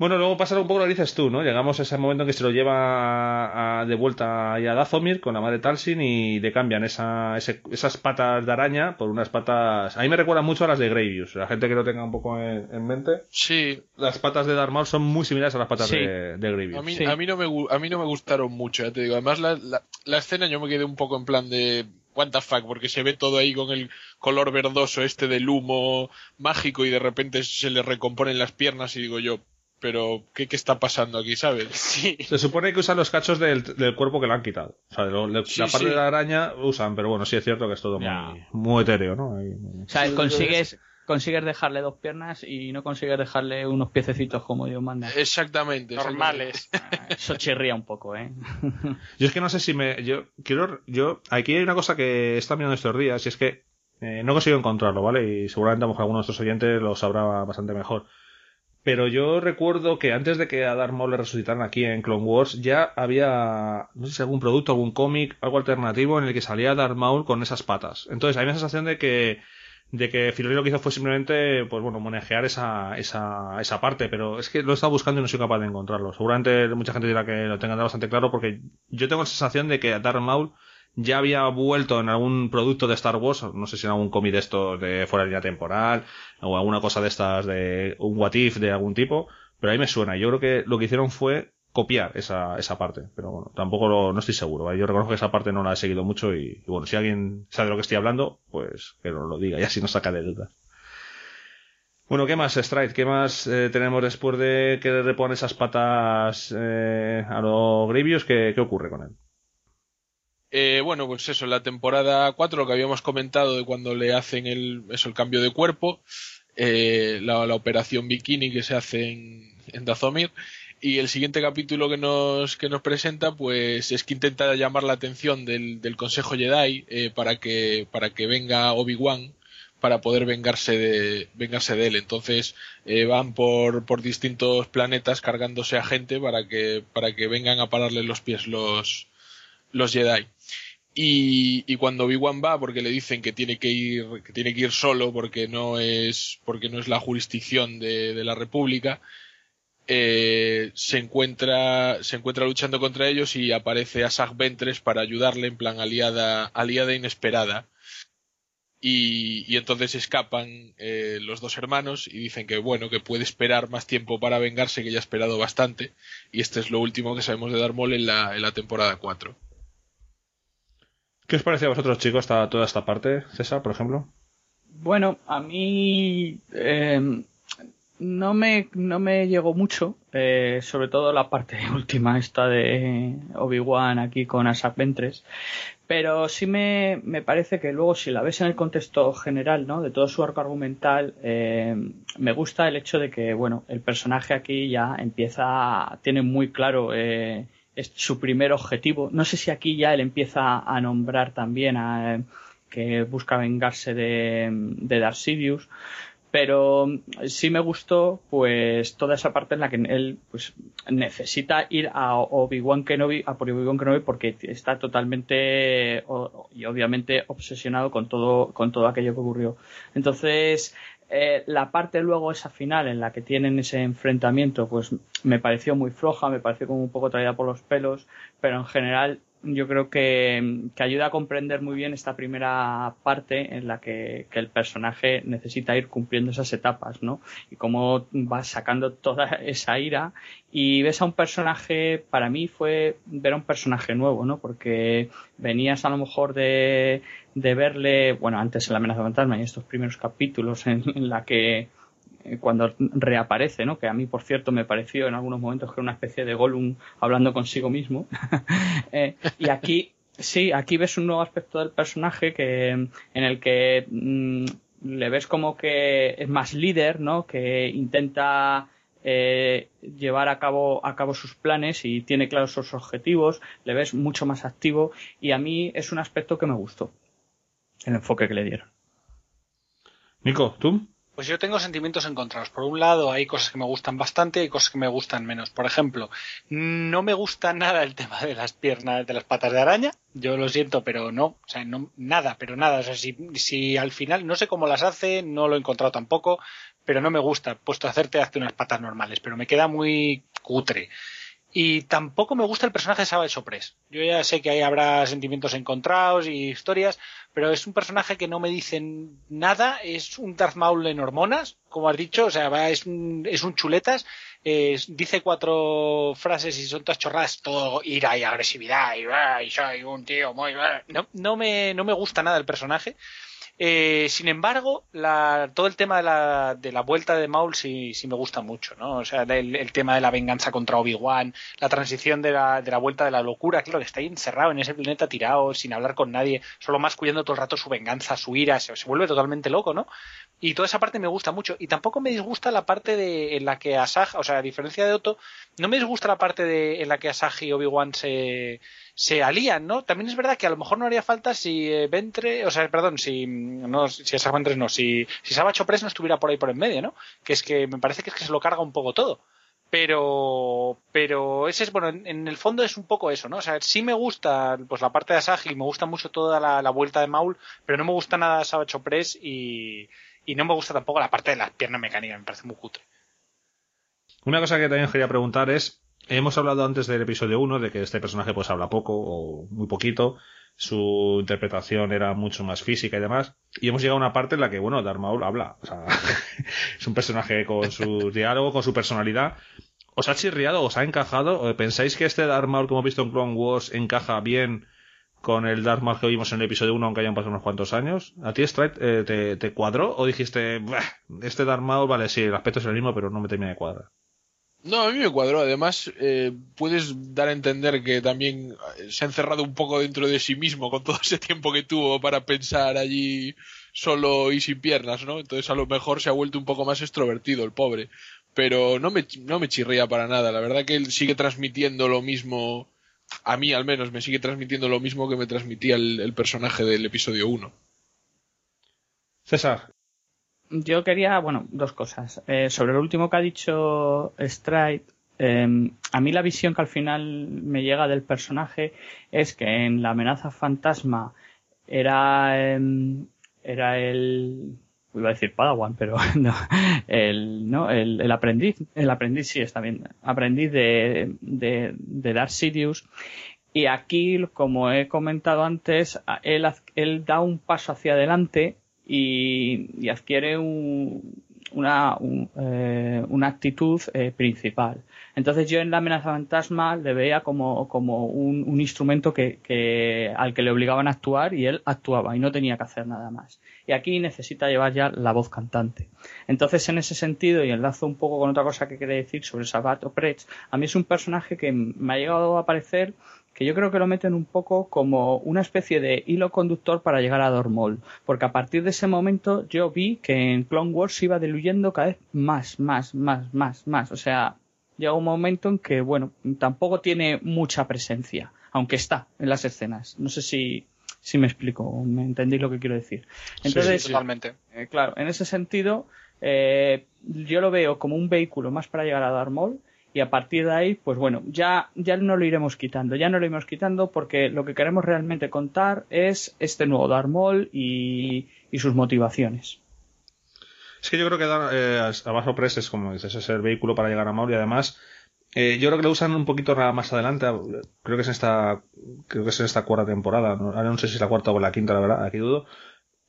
Bueno, luego pasar un poco lo que dices tú, ¿no? Llegamos a ese momento en que se lo lleva a- a- de vuelta ahí a Dazomir con la madre Talsin y le cambian esa, ese- esas patas de araña por unas patas... A mí me recuerdan mucho a las de Gravius. La gente que lo tenga un poco en, en mente. Sí, Las patas de Darth Maul son muy similares a las patas Sí. de, de Gravius. A mí, Sí. a, mí no me, gu- a mí no me gustaron mucho, ya te digo. Además, la, la, la escena yo me quedé un poco en plan de. What the fuck, porque se ve todo ahí con el color verdoso este del humo mágico y de repente se le recomponen las piernas y digo yo, pero ¿qué, qué está pasando aquí, sabes? *laughs* Sí. Se supone que usan los cachos del, del cuerpo que le han quitado. O sea, lo- le- Sí, la parte sí. de la araña usan, pero bueno, sí es cierto que es todo muy, muy etéreo, ¿no? Ahí- O sea, consigues, consigues dejarle dos piernas y no consigues dejarle unos piececitos como Dios manda. Exactamente. Normales. Ah, Eso chirría un poco, ¿eh? *laughs* Yo es que no sé si me. Yo quiero. Yo. Aquí hay una cosa que está mirando estos días y es que eh, no consigo encontrarlo, ¿vale? Y seguramente a lo mejor alguno de nuestros oyentes lo sabrá bastante mejor. Pero yo recuerdo que antes de que a Darth Maul le resucitaran aquí en Clone Wars, ya había, no sé si algún producto, algún cómic, algo alternativo en el que salía Darth Maul con esas patas. Entonces, hay una sensación de que, de que Filoni lo que hizo fue simplemente, pues bueno, manejar esa, esa, esa parte, pero es que lo he estado buscando y no soy capaz de encontrarlo. Seguramente mucha gente dirá que lo tengan bastante claro porque yo tengo la sensación de que Darth Maul ya había vuelto en algún producto de Star Wars, no sé si en algún cómic de estos de fuera de línea temporal, o alguna cosa de estas de un what if de algún tipo, pero ahí me suena. Yo creo que lo que hicieron fue copiar esa, esa parte, pero bueno, tampoco lo, no estoy seguro. Yo reconozco que esa parte no la he seguido mucho y, bueno, si alguien sabe de lo que estoy hablando, pues que nos lo diga y así nos saca de dudas. Bueno, ¿qué más, Stride? ¿Qué más eh, tenemos después de que le repone esas patas eh, a los Grievous? ¿Qué, ¿Qué ocurre con él? Eh, bueno, pues eso, la temporada 4, lo que habíamos comentado de cuando le hacen el, eso, el cambio de cuerpo, eh, la, la operación bikini que se hace en, en Dazomir, y el siguiente capítulo que nos, que nos presenta, pues es que intenta llamar la atención del, del Consejo Jedi eh, para, que, para que venga Obi-Wan para poder vengarse de, vengarse de él. Entonces van por, por distintos planetas cargándose a gente para que, para que vengan a pararle los pies los, los Jedi. Y, y cuando Obi-Wan va, porque le dicen que tiene que ir, que tiene que ir solo porque no es, porque no es la jurisdicción de, de la República, eh, se encuentra, se encuentra luchando contra ellos y aparece Asajj Ventres para ayudarle en plan aliada, aliada inesperada. Y, y entonces escapan eh, los dos hermanos y dicen que bueno, que puede esperar más tiempo para vengarse, que ya ha esperado bastante. Y este es lo último que sabemos de Darth Maul en la, en la temporada 4. ¿Qué os parece a vosotros, chicos, esta- toda esta parte, César, por ejemplo? Bueno, a mí eh, no me no me llegó mucho, eh, sobre todo la parte *laughs* última esta de Obi-Wan aquí con Asap Ventres, pero sí me, me parece que luego si la ves en el contexto general, ¿no? De todo su arco argumental, eh, me gusta el hecho de que, bueno, el personaje aquí ya empieza, tiene muy claro eh, es su primer objetivo. No sé si aquí ya él empieza a nombrar también a que busca vengarse de, de Darth pero sí me gustó pues toda esa parte en la que él pues necesita ir a Obi-Wan Kenobi a por Obi-Wan Kenobi porque está totalmente y obviamente obsesionado con todo con todo aquello que ocurrió. Entonces eh, la parte luego esa final en la que tienen ese enfrentamiento pues me pareció muy floja me pareció como un poco traída por los pelos pero en general yo creo que, que ayuda a comprender muy bien esta primera parte en la que, que el personaje necesita ir cumpliendo esas etapas, ¿no? Y cómo va sacando toda esa ira y ves a un personaje, para mí fue ver a un personaje nuevo, ¿no? Porque venías a lo mejor de, de verle, bueno, antes en la amenaza fantasma y estos primeros capítulos en, en la que cuando reaparece, ¿no? Que a mí, por cierto, me pareció en algunos momentos que era una especie de Gollum hablando consigo mismo. *laughs* Eh, y aquí, sí, aquí ves un nuevo aspecto del personaje que, en el que mm, le ves como que es más líder, ¿no? Que intenta eh, llevar a cabo, a cabo sus planes y tiene claros sus objetivos, le ves mucho más activo y a mí es un aspecto que me gustó, el enfoque que le dieron. Nico, ¿tú? Pues yo tengo sentimientos encontrados. Por un lado, hay cosas que me gustan bastante y cosas que me gustan menos. Por ejemplo, no me gusta *laughs* nada el tema de las piernas, de las patas de araña. Yo lo siento, pero no. O sea, no, nada, pero nada. O sea, si, si al final, no sé cómo las hace, no lo he encontrado tampoco, pero no me gusta. Puesto a hacerte, hazte unas patas normales, pero me queda muy cutre. Y tampoco me gusta el personaje de Savage Opress. Yo ya sé que ahí habrá sentimientos encontrados y historias, pero es un personaje que no me dicen nada. Es un Darth Maul en hormonas, como has dicho. O sea, va, es, un, es un chuletas. dice cuatro frases y son todas chorradas, todo ira y agresividad y, "Ah, y soy un tío muy... ah". No, no, me, no me gusta nada el personaje. Eh, sin embargo, la, todo el tema de la, de la vuelta de Maul sí, sí me gusta mucho, ¿no? O sea, el, tema de la venganza contra Obi-Wan, la transición de la, de la vuelta de la locura, claro, que está ahí encerrado en ese planeta tirado, sin hablar con nadie, solo más cuidando todo el rato su venganza, su ira, se vuelve totalmente loco, ¿no? Y toda esa parte me gusta mucho. Y tampoco me disgusta la parte de, en la que Asaj, o sea, a diferencia de Otto, no me disgusta la parte de, en la que Asaj y Obi-Wan se, se alían, ¿no? También es verdad que a lo mejor no haría falta si eh, Ventre, o sea, perdón, si no, si Asaj Ventres no, si, si Savage Opress no estuviera por ahí por en medio, ¿no? Que es que me parece que es que se lo carga un poco todo. Pero, pero ese es, bueno, en, en el fondo es un poco eso, ¿no? O sea, sí me gusta, pues la parte de Asaj y me gusta mucho toda la, la vuelta de Maul, pero no me gusta nada Savage Opress y, y no me gusta tampoco la parte de las piernas mecánicas, me parece muy cutre. Una cosa que también quería preguntar es, hemos hablado antes del episodio 1 de que este personaje pues habla poco o muy poquito, su interpretación era mucho más física y demás, y hemos llegado a una parte en la que, bueno, Darth Maul habla, o sea, *laughs* es un personaje con su diálogo, con su personalidad. ¿Os ha chirriado, os ha encajado? ¿O ¿Pensáis que este Darth Maul que hemos visto en Clone Wars encaja bien con el Darth Maul que vimos en el episodio 1 aunque hayan pasado unos cuantos años? ¿A ti, Stride, eh, te, te cuadró o dijiste, "Bah, este Darth Maul, vale, sí, el aspecto es el mismo, pero no me termina de cuadrar? No, a mí me cuadró. Además, eh, puedes dar a entender que también eh, se ha encerrado un poco dentro de sí mismo con todo ese tiempo que tuvo para pensar allí solo y sin piernas, ¿no? Entonces a lo mejor se ha vuelto un poco más extrovertido el pobre. Pero no me, no me chirría para nada. La verdad que él sigue transmitiendo lo mismo, a mí al menos, me sigue transmitiendo lo mismo que me transmitía el, el personaje del episodio 1. César, Yo quería, bueno, dos cosas. Eh, sobre lo último que ha dicho Stride, em, a mí la visión que al final me llega del personaje es que en la amenaza fantasma era, em, era el, iba a decir Padawan, pero *laughs* no, el, no, el, el, aprendiz, el aprendiz sí está bien, aprendiz de, de, de Darth Sidious. Y aquí, como he comentado antes, él, él da un paso hacia adelante y, y adquiere un, una, eh, una actitud eh, principal. Entonces yo en la amenaza fantasma le veía como, como un, un instrumento que, que, al que le obligaban a actuar y él actuaba y no tenía que hacer nada más. Y aquí necesita llevar ya la voz cantante. Entonces en ese sentido, y enlazo un poco con otra cosa que quería decir sobre Sabat Oprech, a mí es un personaje que me ha llegado a parecer que yo creo que lo meten un poco como una especie de hilo conductor para llegar a Dormol, porque a partir de ese momento yo vi que en Clone Wars se iba diluyendo cada vez más, más, más, más, más, o sea, llega un momento en que, bueno, tampoco tiene mucha presencia, aunque está en las escenas. No sé si, si me explico, me entendéis lo que quiero decir. Entonces, sí, totalmente. Eh, claro, en ese sentido, eh, yo lo veo como un vehículo más para llegar a Darth Maul y a partir de ahí, pues bueno, ya, ya no lo iremos quitando, ya no lo iremos quitando porque lo que queremos realmente contar es este nuevo Darth Maul y, y sus motivaciones. Es que yo creo que eh, Abajo Press es como dices, es el vehículo para llegar a Maul y además eh, yo creo que lo usan un poquito más adelante, creo que es en esta, creo que es en esta cuarta temporada, no, no sé si es la cuarta o la quinta, la verdad, aquí dudo,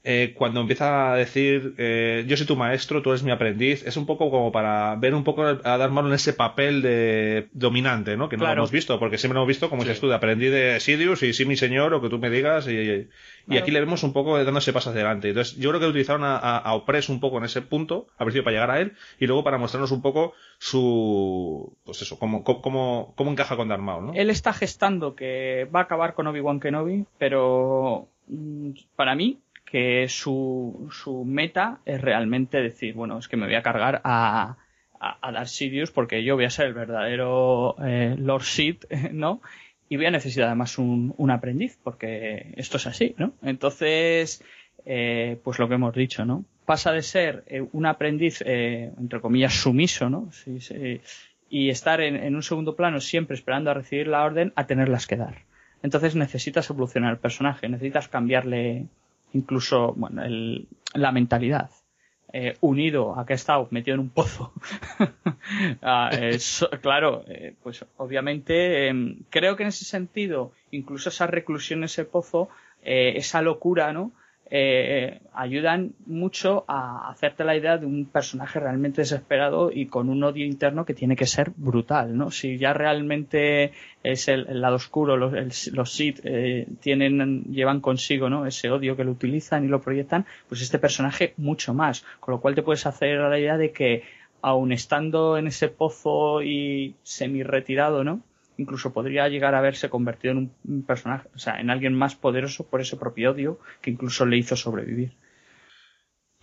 eh, cuando empieza a decir eh, yo soy tu maestro, tú eres mi aprendiz, es un poco como para ver un poco a Darth Maul en ese papel de dominante, ¿no? Que no lo hemos visto, porque siempre lo hemos visto como si dices tú, de aprendiz de Sidious y sí mi señor, o que tú me digas, y, y aquí le vemos un poco dándose paso adelante. Entonces, yo creo que utilizaron a, a, a Opress un poco en ese punto, al principio para llegar a él, y luego para mostrarnos un poco su, pues eso, cómo, cómo, cómo encaja con Darth Maul, ¿no? Él está gestando que va a acabar con Obi-Wan Kenobi, pero mm, para mí que su, su meta es realmente decir, bueno, es que me voy a cargar a, a, a porque yo voy a ser el verdadero eh, Lord Sid, *laughs* ¿no? Y voy a necesitar además un, un aprendiz porque esto es así, ¿no? Entonces, eh, pues lo que hemos dicho, ¿no? Pasa de ser eh, un aprendiz, entre comillas, sumiso, ¿no? Y estar en, en un segundo plano siempre esperando a recibir la orden a tenerlas que dar. Entonces necesitas evolucionar el personaje, necesitas cambiarle, incluso bueno, el, la mentalidad. Eh, unido a que ha estado metido en un pozo. *laughs* ah, claro, eh, pues obviamente eh, creo que en ese sentido, incluso esa reclusión ese pozo, eh, esa locura, ¿no? Eh, ayudan mucho a hacerte la idea de un personaje realmente desesperado y con un odio interno que tiene que ser brutal, ¿no? Si ya realmente es el, lado oscuro, los, el, Sith eh, tienen, llevan consigo, ¿no? Ese odio que lo utilizan y lo proyectan, pues este personaje mucho más, con lo cual te puedes hacer la idea de que aun estando en ese pozo y semi retirado, ¿no? Incluso podría llegar a verse convertido en un personaje, o sea, en alguien más poderoso por ese propio odio que incluso le hizo sobrevivir.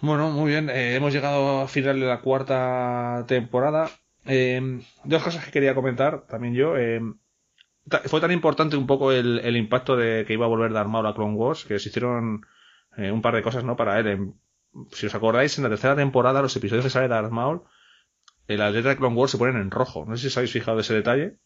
Bueno, muy bien, eh, hemos llegado al final de la cuarta temporada. Eh, dos cosas que quería comentar también yo. Eh, fue tan importante un poco el, impacto de que iba a volver Darth Maul a Clone Wars que se hicieron eh, un par de cosas no para él. si os acordáis, en la tercera temporada, los episodios que sale Darth Maul, las letras de Clone Wars se ponen en rojo. No sé si os habéis fijado ese detalle.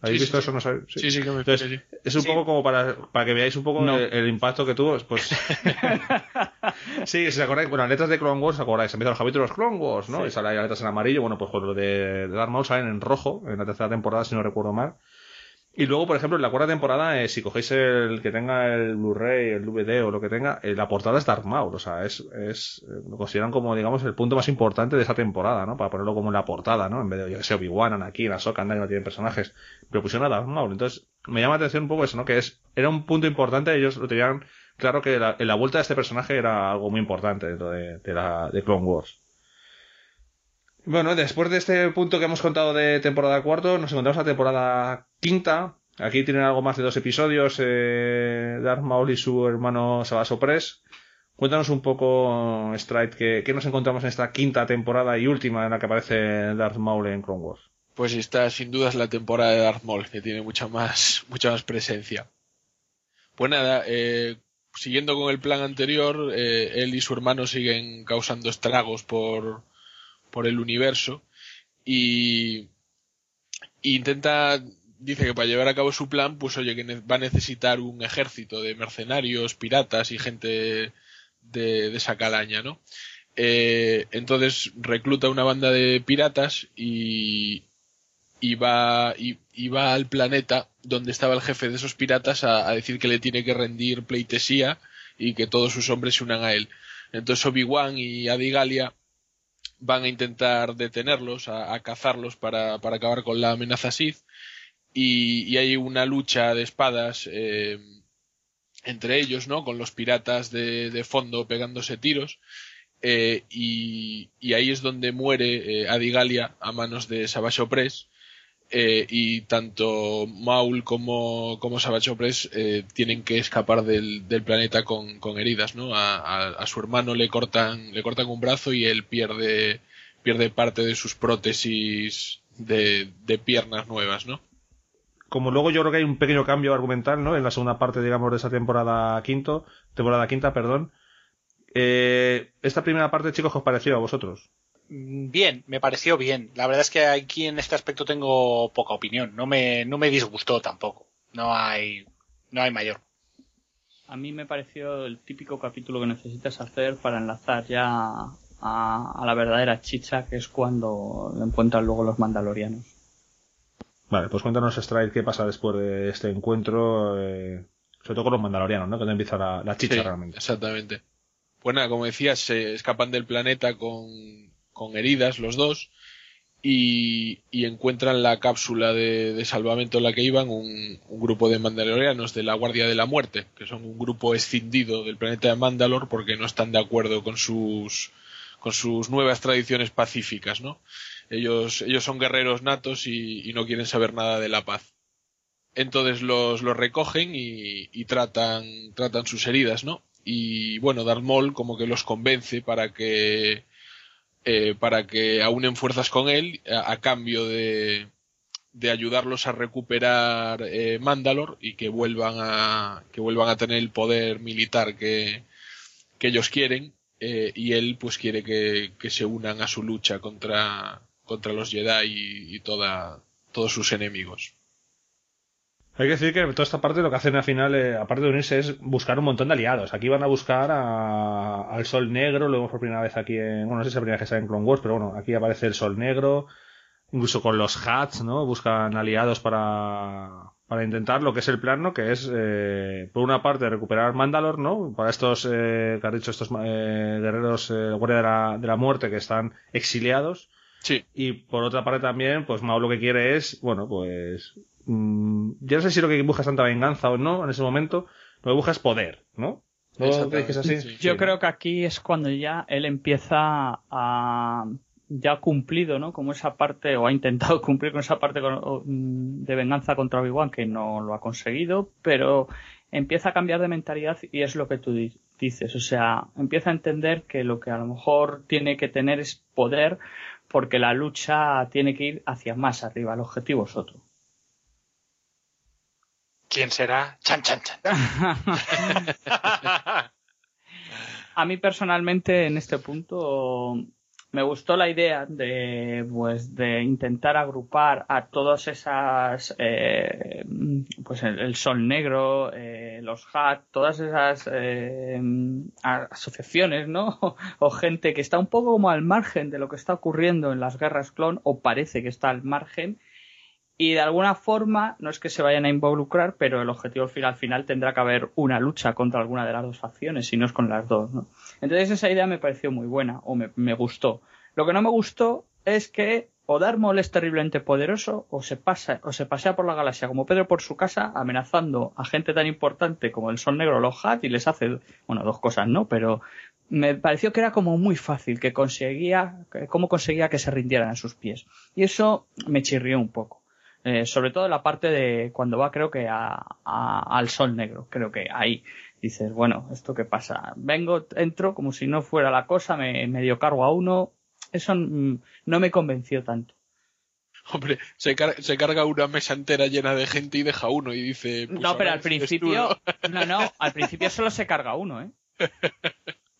¿Habéis Sí, visto sí, eso? No sabéis. Sí, sí, que me Entonces, sí. es un poco como para, para que veáis un poco No. el, el impacto que tuvo. Pues *laughs* sí, si os acordáis, bueno, las letras de Clone Wars, ¿os acordáis? Empiezan los capítulos Clone Wars, ¿no? Y salen las letras en amarillo. Bueno, pues con lo de, de Darth Maul salen en rojo en la tercera temporada, si no recuerdo mal. Y luego, por ejemplo, en la cuarta temporada, eh, si cogéis el que tenga el Blu-ray, el DVD o lo que tenga, eh, la portada es Darth Maul. O sea, es, es, eh, lo consideran como, digamos, el punto más importante de esa temporada, ¿no? Para ponerlo como en la portada, ¿no? En vez de, yo que sé, Obi-Wan, Anakin, Ahsoka, nadie no tienen personajes. Pero pusieron a Darth Maul. Entonces, me llama la atención un poco eso, ¿no? Que es, era un punto importante, ellos lo tenían claro que la, la vuelta de este personaje era algo muy importante dentro de, de la, de Clone Wars. Bueno, después de este punto que hemos contado de temporada cuarto, nos encontramos a temporada quinta. Aquí tienen algo más de dos episodios, eh, Darth Maul y su hermano Sabaso Press. Cuéntanos un poco, Stride, ¿qué, qué nos encontramos en esta quinta temporada y última en la que aparece Darth Maul en Clone? Pues esta sin duda es la temporada de Darth Maul, que tiene mucha más, *laughs* mucha más presencia. Pues nada, eh, siguiendo con el plan anterior, eh, él y su hermano siguen causando estragos por, por el universo y, intenta dice que para llevar a cabo su plan, pues oye, que va a necesitar un ejército de mercenarios, piratas y gente de, esa calaña, ¿no? Eh, entonces recluta una banda de piratas y, va, y, va al planeta donde estaba el jefe de esos piratas a, decir que le tiene que rendir pleitesía y que todos sus hombres se unan a él. Entonces Obi-Wan y Adigalia van a intentar detenerlos, a, cazarlos para, acabar con la amenaza Sith y, hay una lucha de espadas eh, entre ellos, ¿no? Con los piratas de, de fondo pegándose tiros. Eh, y, ahí es donde muere eh, Adigalia a manos de Savage. Eh, y tanto Maul como, como Savage eh, tienen que escapar del, del planeta con, con, heridas, ¿no? A, su hermano le cortan, le cortan un brazo y él pierde, pierde parte de sus prótesis de, de piernas nuevas, ¿no? como luego yo creo que hay un pequeño cambio argumental, ¿no? En la segunda parte, digamos, de esa temporada quinto, temporada quinta, perdón. Eh, esta primera parte, chicos, ¿qué os pareció a vosotros? Mm, bien, me pareció bien. La verdad es que aquí en este aspecto tengo poca opinión. No me, no me disgustó tampoco. No hay, no hay mayor. A mí me pareció el típico capítulo que necesitas hacer para enlazar ya a, a la verdadera chicha, que es cuando encuentran luego los mandalorianos. Vale, pues cuéntanos, Strike, qué pasa después de este encuentro, eh, sobre todo con los mandalorianos, ¿no? Que empieza la, la chicha realmente. Exactamente. Pues nada, como decías, se escapan del planeta con, con heridas los dos y, encuentran la cápsula de, salvamento en la que iban un, grupo de mandalorianos de la Guardia de la Muerte, que son un grupo escindido del planeta de Mandalor porque no están de acuerdo con sus, con sus nuevas tradiciones pacíficas, ¿no? Ellos, ellos son guerreros natos y, y no quieren saber nada de la paz. Entonces los, los recogen y, y, tratan, tratan sus heridas, ¿no? Y bueno, Darth Maul como que los convence para que, eh, para que aúnen fuerzas con él a, a cambio de, de ayudarlos a recuperar eh, Mandalor y que vuelvan a, que vuelvan a tener el poder militar que, que ellos quieren. Eh, y él pues quiere que, que se unan a su lucha contra, contra los Jedi y, y toda, todos sus enemigos. Hay que decir que toda esta parte lo que hacen al final, eh, aparte de unirse, es buscar un montón de aliados. Aquí van a buscar a, al Sol Negro, lo vemos por primera vez aquí en. Bueno, no sé si es la primera vez que sale en Clone Wars, pero bueno, aquí aparece el Sol Negro. Incluso con los Hats, ¿no? Buscan aliados para, para intentar lo que es el plan, ¿no? Que es, eh, por una parte, recuperar Mandalor, ¿no? Para estos, eh, que han dicho estos eh, guerreros, eh, Guardia de la, de la Muerte, que están exiliados Sí. Y por otra parte también, pues Mao lo que quiere es, bueno, pues. Mmm, yo no sé si lo que busca es tanta venganza o no en ese momento. Lo que busca es poder, ¿no? ¿No crees que es así? Sí, yo sí, creo ¿no? que aquí es cuando ya él empieza a. Ya ha cumplido, ¿no? Como esa parte, o ha intentado *laughs* cumplir con esa parte de venganza contra Obi-Wan, que no lo ha conseguido, pero empieza a cambiar de mentalidad y es lo que tú dices. O sea, empieza a entender que lo que a lo mejor tiene que tener es poder porque la lucha tiene que ir hacia más arriba, el objetivo es otro. ¿Quién será? Chan, chan, chan. *laughs* a mí personalmente en este punto me gustó la idea de pues de intentar agrupar a todas esas eh, pues el, sol negro eh, los hat todas esas eh, asociaciones no *laughs* o gente que está un poco como al margen de lo que está ocurriendo en las guerras clon o parece que está al margen y de alguna forma no es que se vayan a involucrar pero el objetivo final final tendrá que haber una lucha contra alguna de las dos facciones si no es con las dos no entonces esa idea me pareció muy buena o me, me gustó. Lo que no me gustó es que o Darth Maul es terriblemente poderoso o se pasa o se pasea por la galaxia como Pedro por su casa amenazando a gente tan importante como el Sol Negro los y les hace bueno dos cosas no pero me pareció que era como muy fácil que conseguía cómo conseguía que se rindieran a sus pies. Y eso me chirrió un poco eh, sobre todo la parte de cuando va creo que a, a, al Sol Negro creo que ahí dices bueno esto qué pasa vengo entro como si no fuera la cosa me medio cargo a uno eso no me convenció tanto. Hombre, se, car se, carga una mesa entera llena de gente y deja uno y dice. Pues no, pero al principio. ¿no? *laughs* no, no, al principio solo se carga uno, ¿eh? *laughs*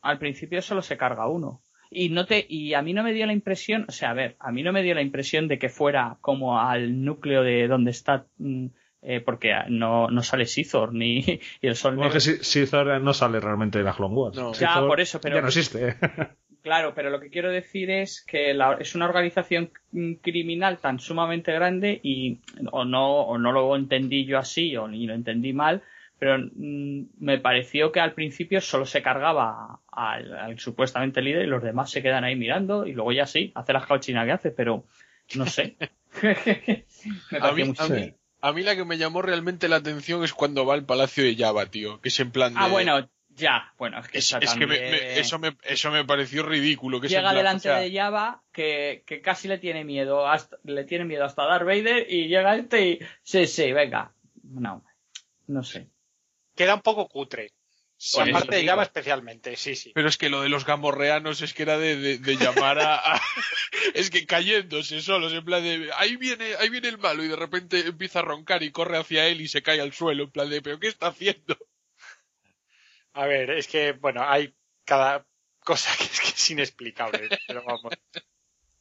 Al principio solo se carga uno. Y no te, y a mí no me dio la impresión, o sea, a ver, a mí no me dio la impresión de que fuera como al núcleo de donde está, mm, eh, porque no, no sale Sithor ni *laughs* y el Sol Bueno, Negro. que Si- Sithor no sale realmente de la Clone Wars. No. Ya, por eso, pero- Ya no existe. *laughs* Claro, pero lo que quiero decir es que la- es una organización criminal tan sumamente grande y o no, o no lo entendí yo así o ni lo entendí mal, pero mm, me pareció que al principio solo se cargaba al, al supuestamente líder y los demás se quedan ahí mirando y luego ya sí, hace la cauchina que hace, pero no sé. *laughs* *laughs* me A mí, a, mí, a mí la que me llamó realmente la atención es cuando va al Palacio de Java, tío. Que es en plan de... Ah, bueno, ya, bueno, es que, Es, esa es que me- eso, me, eso me pareció ridículo. Que llega delante o sea, de Java que, que casi le tiene miedo hasta, le tiene miedo hasta Darth Vader y llega este y sí sí venga no no sé Queda un poco cutre. sí, eso parte de. Java especialmente, sí, sí. Pero es que lo de los gamorreanos es que era de, de- de llamar a, a- *laughs* Es que cayéndose solos, en plan de... Ahí viene, ahí viene el malo y de repente empieza a roncar y corre hacia él y se cae al suelo, en plan de... ¿Pero qué está haciendo? A ver, es que, bueno, hay cada cosa *laughs* que es, que es inexplicable. Pero vamos.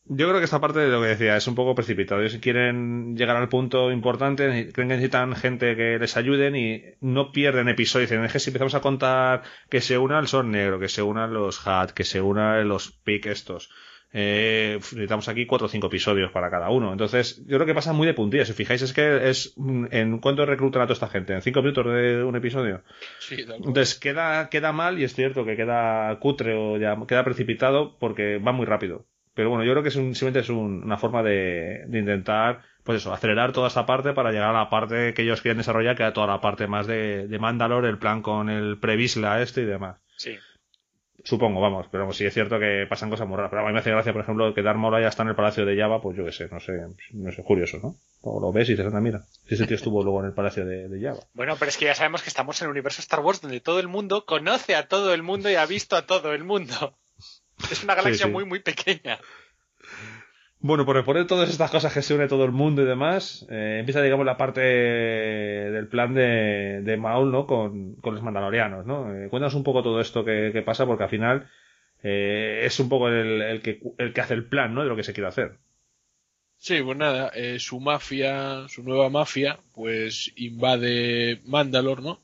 Yo creo que esta parte de lo que decía es un poco precipitado. Ellos quieren llegar al punto importante, creen que necesitan gente que les ayuden y no pierden episodios. Dicen, es que si empezamos a contar que se una el Sol Negro, que se unan los Hat, que se unan los Pick estos. Eh, necesitamos aquí cuatro o cinco episodios para cada uno. Entonces, yo creo que pasa muy de puntillas. Si fijáis, es que es mm, en cuánto reclutan a toda esta gente, en cinco minutos de un episodio. Sí. Entonces queda, queda mal y es cierto que queda cutre o ya queda precipitado porque va muy rápido. Pero bueno, yo creo que es un- simplemente es un- una forma de, de intentar, pues eso, acelerar toda esta parte para llegar a la parte que ellos quieren desarrollar, que era toda la parte más de, de Mandalore, el plan con el previsla este y demás. Sí. Supongo, vamos, pero sí es cierto que pasan cosas muy raras. Pero a mí me hace gracia, por ejemplo, que Darth Maul haya estado en el Palacio de Java, pues yo qué sé, no sé, no sé, curioso, ¿no? O lo ves y dices, anda, mira, si ese tío estuvo luego en el Palacio de, de Java. Bueno, pero es que ya sabemos que estamos en el universo Star Wars donde todo el mundo conoce a todo el mundo y ha visto a todo el mundo. Es una galaxia sí. muy, muy pequeña. Bueno, por poner todas estas cosas que se une todo el mundo y demás, eh, empieza, digamos, la parte del plan de, de Maul, ¿no? Con, con los mandalorianos, ¿no? Eh, cuéntanos un poco todo esto que, que pasa, porque al final eh, es un poco el, el que, el que hace el plan, ¿no? De lo que se quiere hacer. Sí, pues nada, eh, su mafia, su nueva mafia, pues invade Mandalor, ¿no?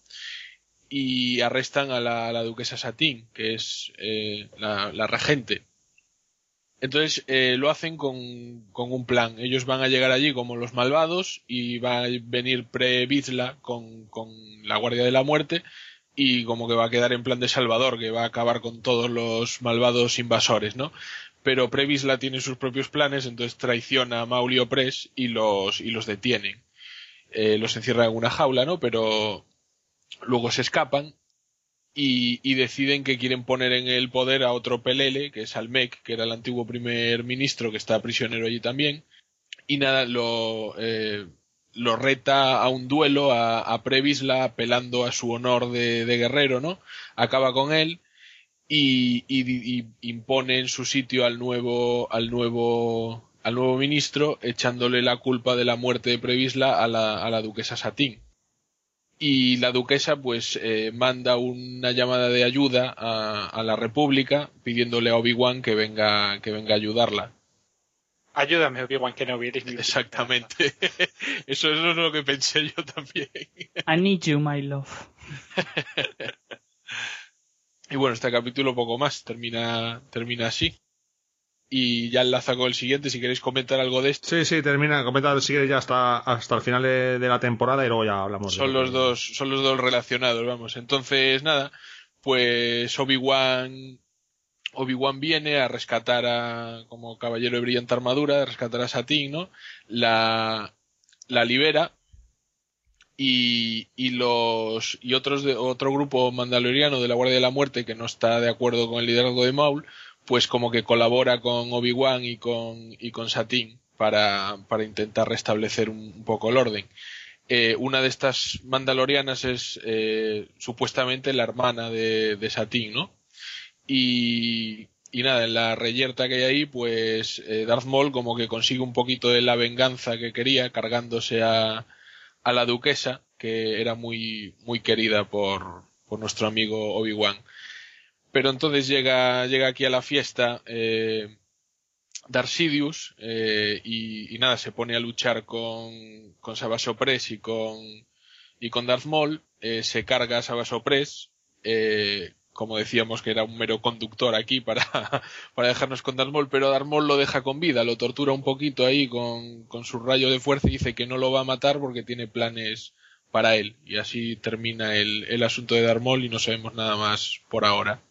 Y arrestan a la, duquesa Satín, que es eh, la, la regente. Entonces eh, lo hacen con, con un plan. Ellos van a llegar allí como los malvados y va a venir Pre-Vizla con, con la Guardia de la Muerte y como que va a quedar en plan de Salvador, que va a acabar con todos los malvados invasores, ¿no? pero Previsla tiene sus propios planes, entonces traiciona a Mauli Opress y los, y los detienen. Eh, los encierran en una jaula, ¿no? Pero luego se escapan y, deciden que quieren poner en el poder a otro Pelele, que es Almec, que era el antiguo primer ministro que está prisionero allí también. Y nada, lo, eh, lo reta a un duelo a, Previsla apelando a su honor de, guerrero, ¿no? Acaba con él y impone en su sitio al nuevo al nuevo al nuevo ministro echándole la culpa de la muerte de Previsla a la, a la duquesa Satín y la duquesa pues eh, manda una llamada de ayuda a, a la república pidiéndole a Obi-Wan que venga que venga a ayudarla Ayúdame, Obi-Wan Kenobi. eres mi- exactamente *laughs* eso, eso es lo que pensé yo también *laughs* I need you my love *laughs* Y bueno, este capítulo poco más, termina, termina así. Y ya enlaza con el siguiente, si queréis comentar algo de esto. Sí, sí, termina, comenta, sigue ya hasta, hasta el final de, de la temporada y luego ya hablamos. Son lo los dos, son los dos relacionados, vamos. Entonces, nada, pues Obi-Wan, Obi-Wan viene a rescatar a, como caballero de brillante armadura, a rescatar a Satín, ¿no? La, la libera y, y los, y otros de, otro grupo mandaloriano de la Guardia de la Muerte que no está de acuerdo con el liderazgo de Maul, pues como que colabora con Obi-Wan y con, y con Satín para, para intentar restablecer un, poco el orden. Eh, una de estas mandalorianas es eh, supuestamente la hermana de, de Satín, ¿no? Y, y nada, en la reyerta que hay ahí, pues eh, Darth Maul como que consigue un poquito de la venganza que quería, cargándose a, a la duquesa, que era muy, muy querida por, por nuestro amigo Obi-Wan. Pero entonces llega, llega aquí a la fiesta eh, Darcidius eh, y, y nada, se pone a luchar con, con Savage Opress y con, y con Darth Maul. eh, se carga a Savage Opress, eh, como decíamos que era un mero conductor aquí para, *laughs* para dejarnos con Darth Maul, pero Darth Maul lo deja con vida, lo tortura un poquito ahí con, con su rayo de fuerza y dice que no lo va a matar porque tiene planes para él. Y así termina el, el asunto de Darth Maul y no sabemos nada más por ahora.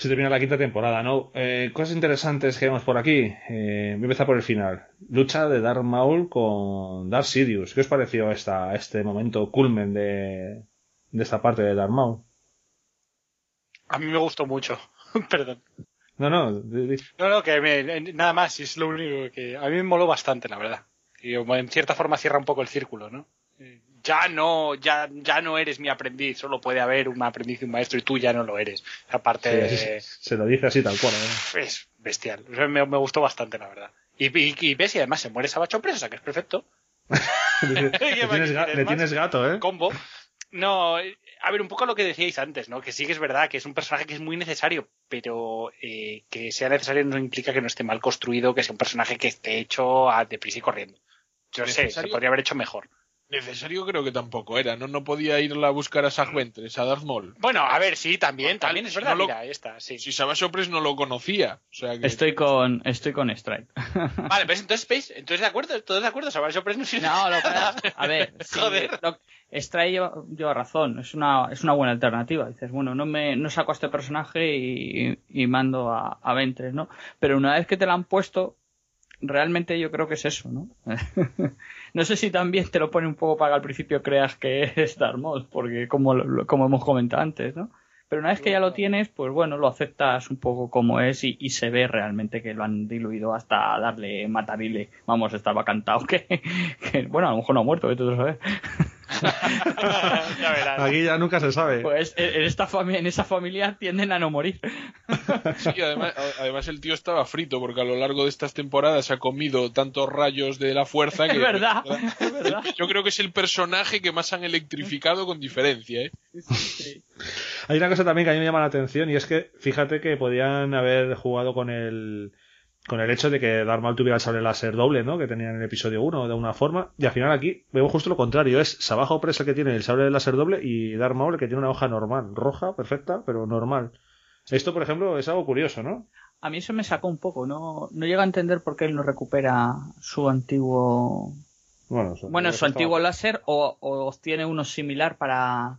Se termina la quinta temporada, ¿no? Eh, cosas interesantes que vemos por aquí. Eh, voy a empezar por el final. Lucha de Darth Maul con Darth Sidious. ¿Qué os pareció esta, este momento culmen de, de esta parte de Darth Maul? A mí me gustó mucho. *laughs* Perdón. No, no, No, no, que me- nada más, es lo único que a mí me moló bastante, la verdad. Y en cierta forma cierra un poco el círculo, ¿no? Ya no, ya, ya no eres mi aprendiz, solo puede haber un aprendiz y un maestro y tú ya no lo eres. Aparte, sí, así se, lo dice así tal cual. ¿eh? es bestial. O sea, me, me gustó bastante, la verdad. Y, y, y ves, y además se muere Sabacho preso, o sea que es perfecto. *laughs* Le, ¿Qué *laughs* tienes, le tienes gato, ¿eh? combo. No, a ver, un poco lo que decíais antes, ¿no? Que sí que es verdad que es un personaje que es muy necesario, pero eh, que sea necesario no implica que no esté mal construido, que sea un personaje que esté hecho a deprisa y corriendo. Yo sé, se podría haber hecho mejor. Necesario creo que tampoco era, ¿no? No podía irla a buscar a Sag Ventress, a Darth Maul. Bueno, a ver, sí, también, Total, también es verdad, no lo- mira, esta, sí. Si Savage Opress no lo conocía. O sea que... Estoy con, estoy con Strike. *laughs* Vale, pues entonces, ¿veis? Entonces, de acuerdo, todos de acuerdo, Savage Opress no sirve No, lo nada. a ver, *laughs* sí, Joder. lo- Stray lleva, lleva razón, es una, es una buena alternativa. Dices, bueno, no me, no saco a este personaje y, y mando a, a Ventres, ¿no? Pero una vez que te la han puesto, realmente yo creo que es eso, ¿no? *laughs* no sé si también te lo pone un poco para que al principio creas que es *laughs* Darth Maul, porque como, como hemos comentado antes, ¿no? Pero una vez que ya lo tienes, pues bueno, lo aceptas un poco como es y, y se ve realmente que lo han diluido hasta darle matarile. Vamos, estaba cantado *laughs* que, que bueno, a lo mejor no ha muerto, que tú sabes. Ya verás. Aquí ya nunca se sabe. Pues en, esta en esa familia tienden a no morir. Sí, además, además el tío estaba frito porque a lo largo de estas temporadas ha comido tantos rayos de la fuerza que... Es verdad, *laughs* es verdad. Yo creo que es el personaje que más han electrificado con diferencia, ¿eh? Hay una cosa también que a mí me llama la atención y es que fíjate que podían haber jugado con el con el hecho de que Darth Maul tuviera el sable láser doble, ¿no? Que tenía en el episodio 1 de una forma y al final aquí vemos justo lo contrario, es Sabajo Opress el que tiene el sable láser doble y Darth Maul que tiene una hoja normal, roja, perfecta, pero normal. Esto, por ejemplo, es algo curioso, ¿no? A mí eso me sacó un poco, no, no llega a entender por qué él no recupera su antiguo, Bueno, su antiguo estaba- láser o, o obtiene uno similar para,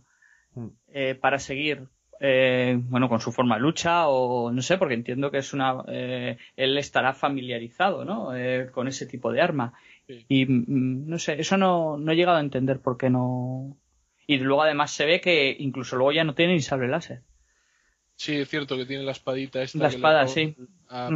Mm. eh, para seguir, eh, bueno, con su forma de lucha o no sé, porque entiendo que es una, eh, él estará familiarizado, ¿no? Eh, con ese tipo de arma. Sí. Y mm, no sé, eso no, no he llegado a entender por qué no. Y luego además se ve que incluso luego ya no tiene ni sable láser. Sí, es cierto que tiene la espadita esta. La espada, sí. a.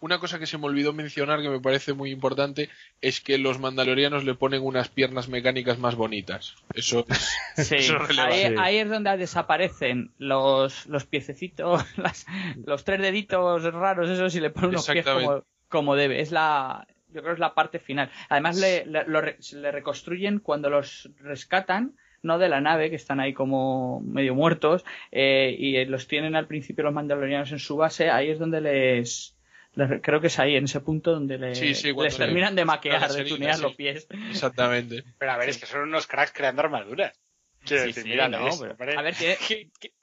Una cosa que se me olvidó mencionar que me parece muy importante es que los mandalorianos le ponen unas piernas mecánicas más bonitas. Eso es, *laughs* Sí, eso es relevante. ahí, Sí. ahí es donde desaparecen los, los piececitos, *laughs* las- los tres deditos raros, esos, y le ponen unos pies como, como debe. Es la, yo creo que es la parte final. Además, le, le, lo le reconstruyen cuando los rescatan, no de la nave, que están ahí como medio muertos, eh, y los tienen al principio los mandalorianos en su base. Ahí es donde les. Creo que es ahí, en ese punto donde le- Sí, sí, cuando les le- terminan de *laughs* maquear, de tunear sí. los pies. Exactamente. Pero a ver, es que son unos cracks creando armaduras. Quiero Sí, decir, sí, mira, a ver, tiene-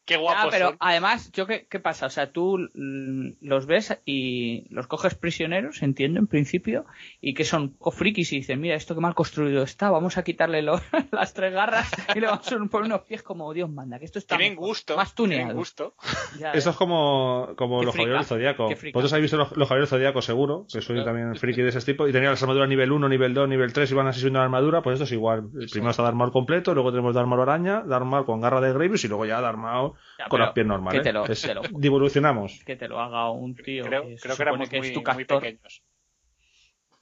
qué, qué Ah, pero son. además, yo qué, qué pasa, o sea, tú los ves y los coges prisioneros, entiendo, en principio, y que son frikis y dicen, mira, esto que mal construido está, vamos a quitarle lo- *laughs* las tres garras y le vamos a poner unos pies como Dios manda, que esto está Tienen mejor, gusto. más tienen tuneado. gusto. *laughs* Ya, Esto es como, como Qué los Caballeros del Zodíaco. Vosotros habéis visto los, los del Zodíaco seguro, que soy también friki de ese tipo, y tenía las armaduras nivel 1, nivel 2, nivel 3 y van así subiendo la armadura, pues esto es igual. Primero está Darth Maul completo, luego tenemos Darth Maul araña, Darth Maul con garra de Grievous y luego ya Darth Maul Ya, con las pies normales. que te lo- Es- te lo- *laughs* Evolucionamos. que te lo haga un tío Creo, que creo que supone éramos que muy, es tu muy pequeños.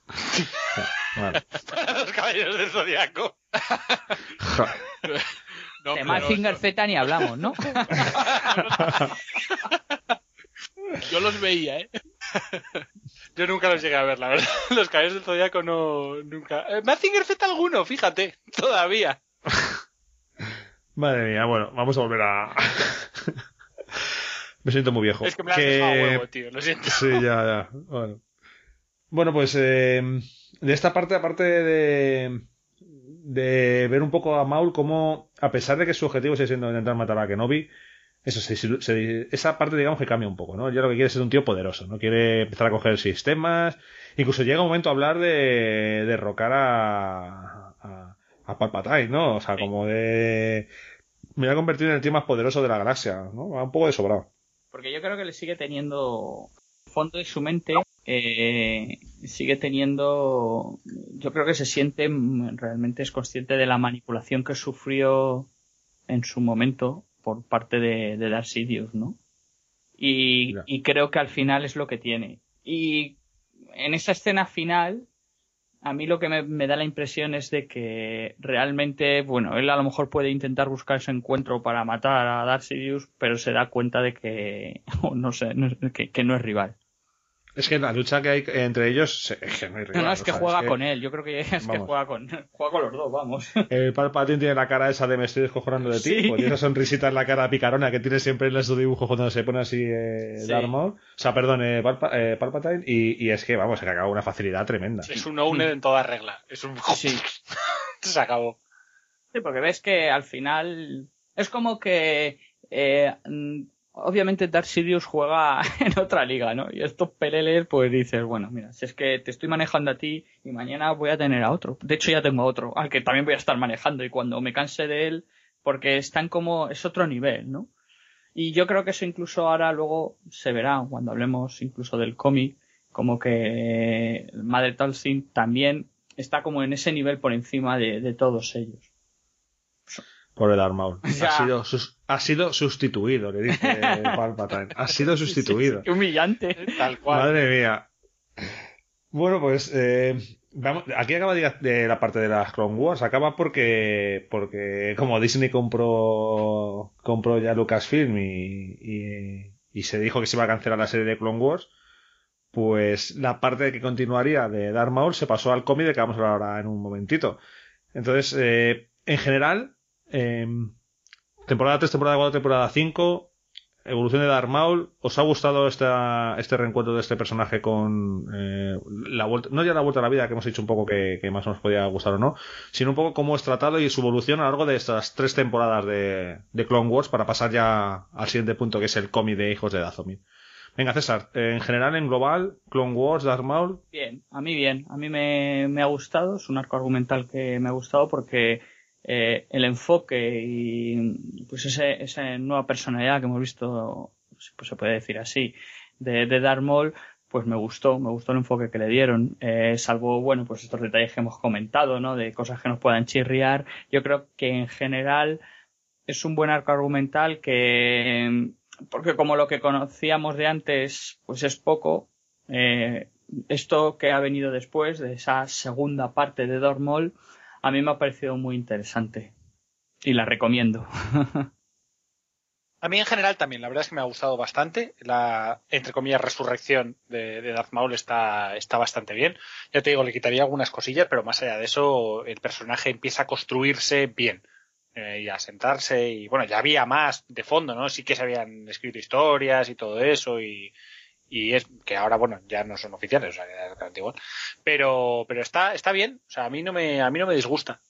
*laughs* Vale. *laughs* Los caballeros del zodiaco. No, De pero- Mazinger Z ni hablamos, ¿no? yo los veía, ¿eh? Yo nunca los llegué a ver, la verdad. Los caballeros del zodiaco no. Nunca. Eh, Mazinger Z alguno, fíjate. Todavía. Madre mía, bueno, vamos a volver a. *laughs* Me siento muy viejo. Es que me has Que- dejado a huevo, tío, lo siento. Sí, ya, ya. Bueno, Bueno, pues eh, de esta parte, aparte de, de ver un poco a Maul como, a pesar de que su objetivo sigue siendo intentar matar a Kenobi, eso se- se- esa parte digamos que cambia un poco, ¿no? Ya lo que quiere es ser un tío poderoso, ¿no? Quiere empezar a coger sistemas, incluso llega un momento a hablar de derrocar a, a, Palpatine, ¿no? O sea, como de... Me voy a convertir en el tío más poderoso de la galaxia, ¿no? Va un poco de sobrado. Porque yo creo que le sigue teniendo fondo de su mente, eh, sigue teniendo, yo creo que se siente, realmente es consciente de la manipulación que sufrió en su momento por parte de, de Darth Sidious, ¿no? Y creo que al final es lo que tiene. Y en esa escena final, a mí lo que me, me da la impresión es de que realmente, bueno, él a lo mejor puede intentar buscar ese encuentro para matar a Darth Sidious, pero se da cuenta de que, *laughs* no sé, no- que no es rival. Es que la lucha que hay entre ellos es que no hay No, rival, no, es o que sea, juega que con él. Yo creo que es que juega con, juega con los dos, vamos. El Palpatine tiene la cara esa de me estoy descojonando de ti, Sí. pues tiene esa sonrisita en la cara picarona que tiene siempre en su dibujo cuando se pone así eh, Sí. Darth Maul. O sea, perdón, eh, Palpa- eh, Palpatine, y, y es que, vamos, se le acaba una facilidad tremenda. Es un owner en toda regla. Es un... *laughs* Sí. Se acabó. Sí, porque ves que al final es como que eh, mm, obviamente Darth Sidious juega *laughs* en otra liga, ¿no? Y estos peleles pues dices, bueno, mira, si es que te estoy manejando a ti y mañana voy a tener a otro. De hecho ya tengo otro, al que también voy a estar manejando y cuando me canse de él, porque están como, es otro nivel, ¿no? Y yo creo que eso incluso ahora luego se verá cuando hablemos incluso del cómic, como que Madre Talzin también está como en ese nivel por encima de, de todos ellos. Pobre Darth Maul. Ya. Ha, sido, sus- ha sido sustituido, le dice *laughs* Palpatine. Ha sido sustituido. Qué humillante. Tal cual. Madre mía. Bueno, pues eh, vamos, aquí acaba de, de la parte de las Clone Wars. Acaba porque, porque como Disney compró, compró ya Lucasfilm y, y, y se dijo que se iba a cancelar la serie de Clone Wars, pues la parte que continuaría de Darth Maul se pasó al cómic de que vamos a hablar ahora en un momentito. Entonces, eh, en general, eh, temporada 3, temporada 4, temporada 5, evolución de Darth Maul. ¿Os ha gustado esta, este reencuentro de este personaje con eh, la vuelta, no ya la vuelta a la vida que hemos dicho un poco que, más nos podía gustar o no, sino un poco cómo es tratado y su evolución a lo largo de estas tres temporadas de, de Clone Wars para pasar ya al siguiente punto que es el cómic de Hijos de Dathomir. Venga, César, en general, en global, Clone Wars, Darth Maul, Bien, a mí bien. A mí me, me ha gustado. Es un arco argumental que me ha gustado porque eh, el enfoque y pues ese, esa nueva personalidad que hemos visto, pues se puede decir así, de, de pues me gustó, me gustó el enfoque que le dieron, eh, salvo, bueno, pues estos detalles que hemos comentado, ¿no? De cosas que nos puedan chirriar. Yo creo que en general es un buen arco argumental que, porque como lo que conocíamos de antes, pues es poco, eh, esto que ha venido después de esa segunda parte de Dormol, a mí me ha parecido muy interesante y la recomiendo. *laughs* A mí en general también, la verdad es que me ha gustado bastante. La, entre comillas, resurrección de, Darth Maul está, está bastante bien. Ya te digo, le quitaría algunas cosillas, pero más allá de eso, el personaje empieza a construirse bien. eh, y a sentarse, y bueno, ya había más de fondo, ¿no? Sí que se habían escrito historias y todo eso, y, y es que ahora, bueno, ya no son oficiales, o sea, exactamente igual. Pero, pero está, está bien, o sea, a mí no me, a mí no me disgusta.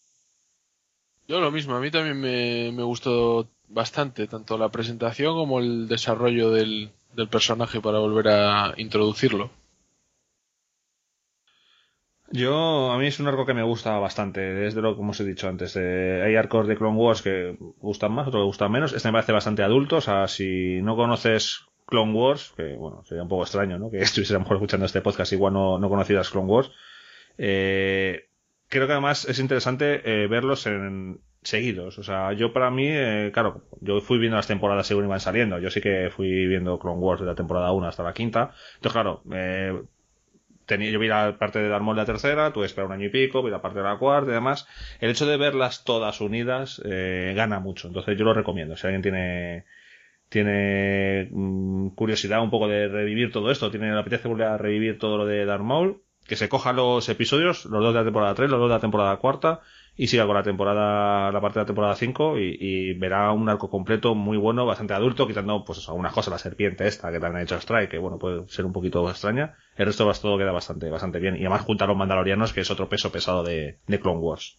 Yo lo mismo, a mí también me, me gustó bastante, tanto la presentación como el desarrollo del, del personaje para volver a introducirlo. Yo, a mí es un arco que me gusta bastante, desde lo como os he dicho antes. eh, hay arcos de Clone Wars que gustan más, otros que gustan menos. Este me parece bastante adulto, o sea, si no conoces Clone Wars, que bueno, sería un poco extraño, ¿no? Que *laughs* estuvieses a lo mejor escuchando este podcast igual no, no conocieras Clone Wars. Eh, creo que además es interesante eh, verlos en seguidos. O sea, yo para mí, eh, claro, yo fui viendo las temporadas según iban saliendo. Yo sí que fui viendo Clone Wars de la temporada 1 hasta la quinta. Entonces, claro, eh, tenía, yo vi la parte de Darth Maul de la tercera, tuve que esperar un año y pico, vi la parte de la cuarta y demás. El hecho de verlas todas unidas eh, gana mucho, entonces yo lo recomiendo. Si alguien tiene tiene mm, curiosidad un poco de revivir todo esto, tiene le apetece volver a revivir todo lo de Darth Maul, que se coja los episodios, los dos de la temporada 3, los dos de la temporada cuarta, y siga con la temporada, la parte de la temporada 5 y, verá un arco completo muy bueno, bastante adulto, quitando pues algunas cosas, la serpiente esta que también ha hecho Strike, que bueno, puede ser un poquito extraña. El resto todo queda bastante, bastante bien. Y además junto a los mandalorianos, que es otro peso pesado de, de Clone Wars.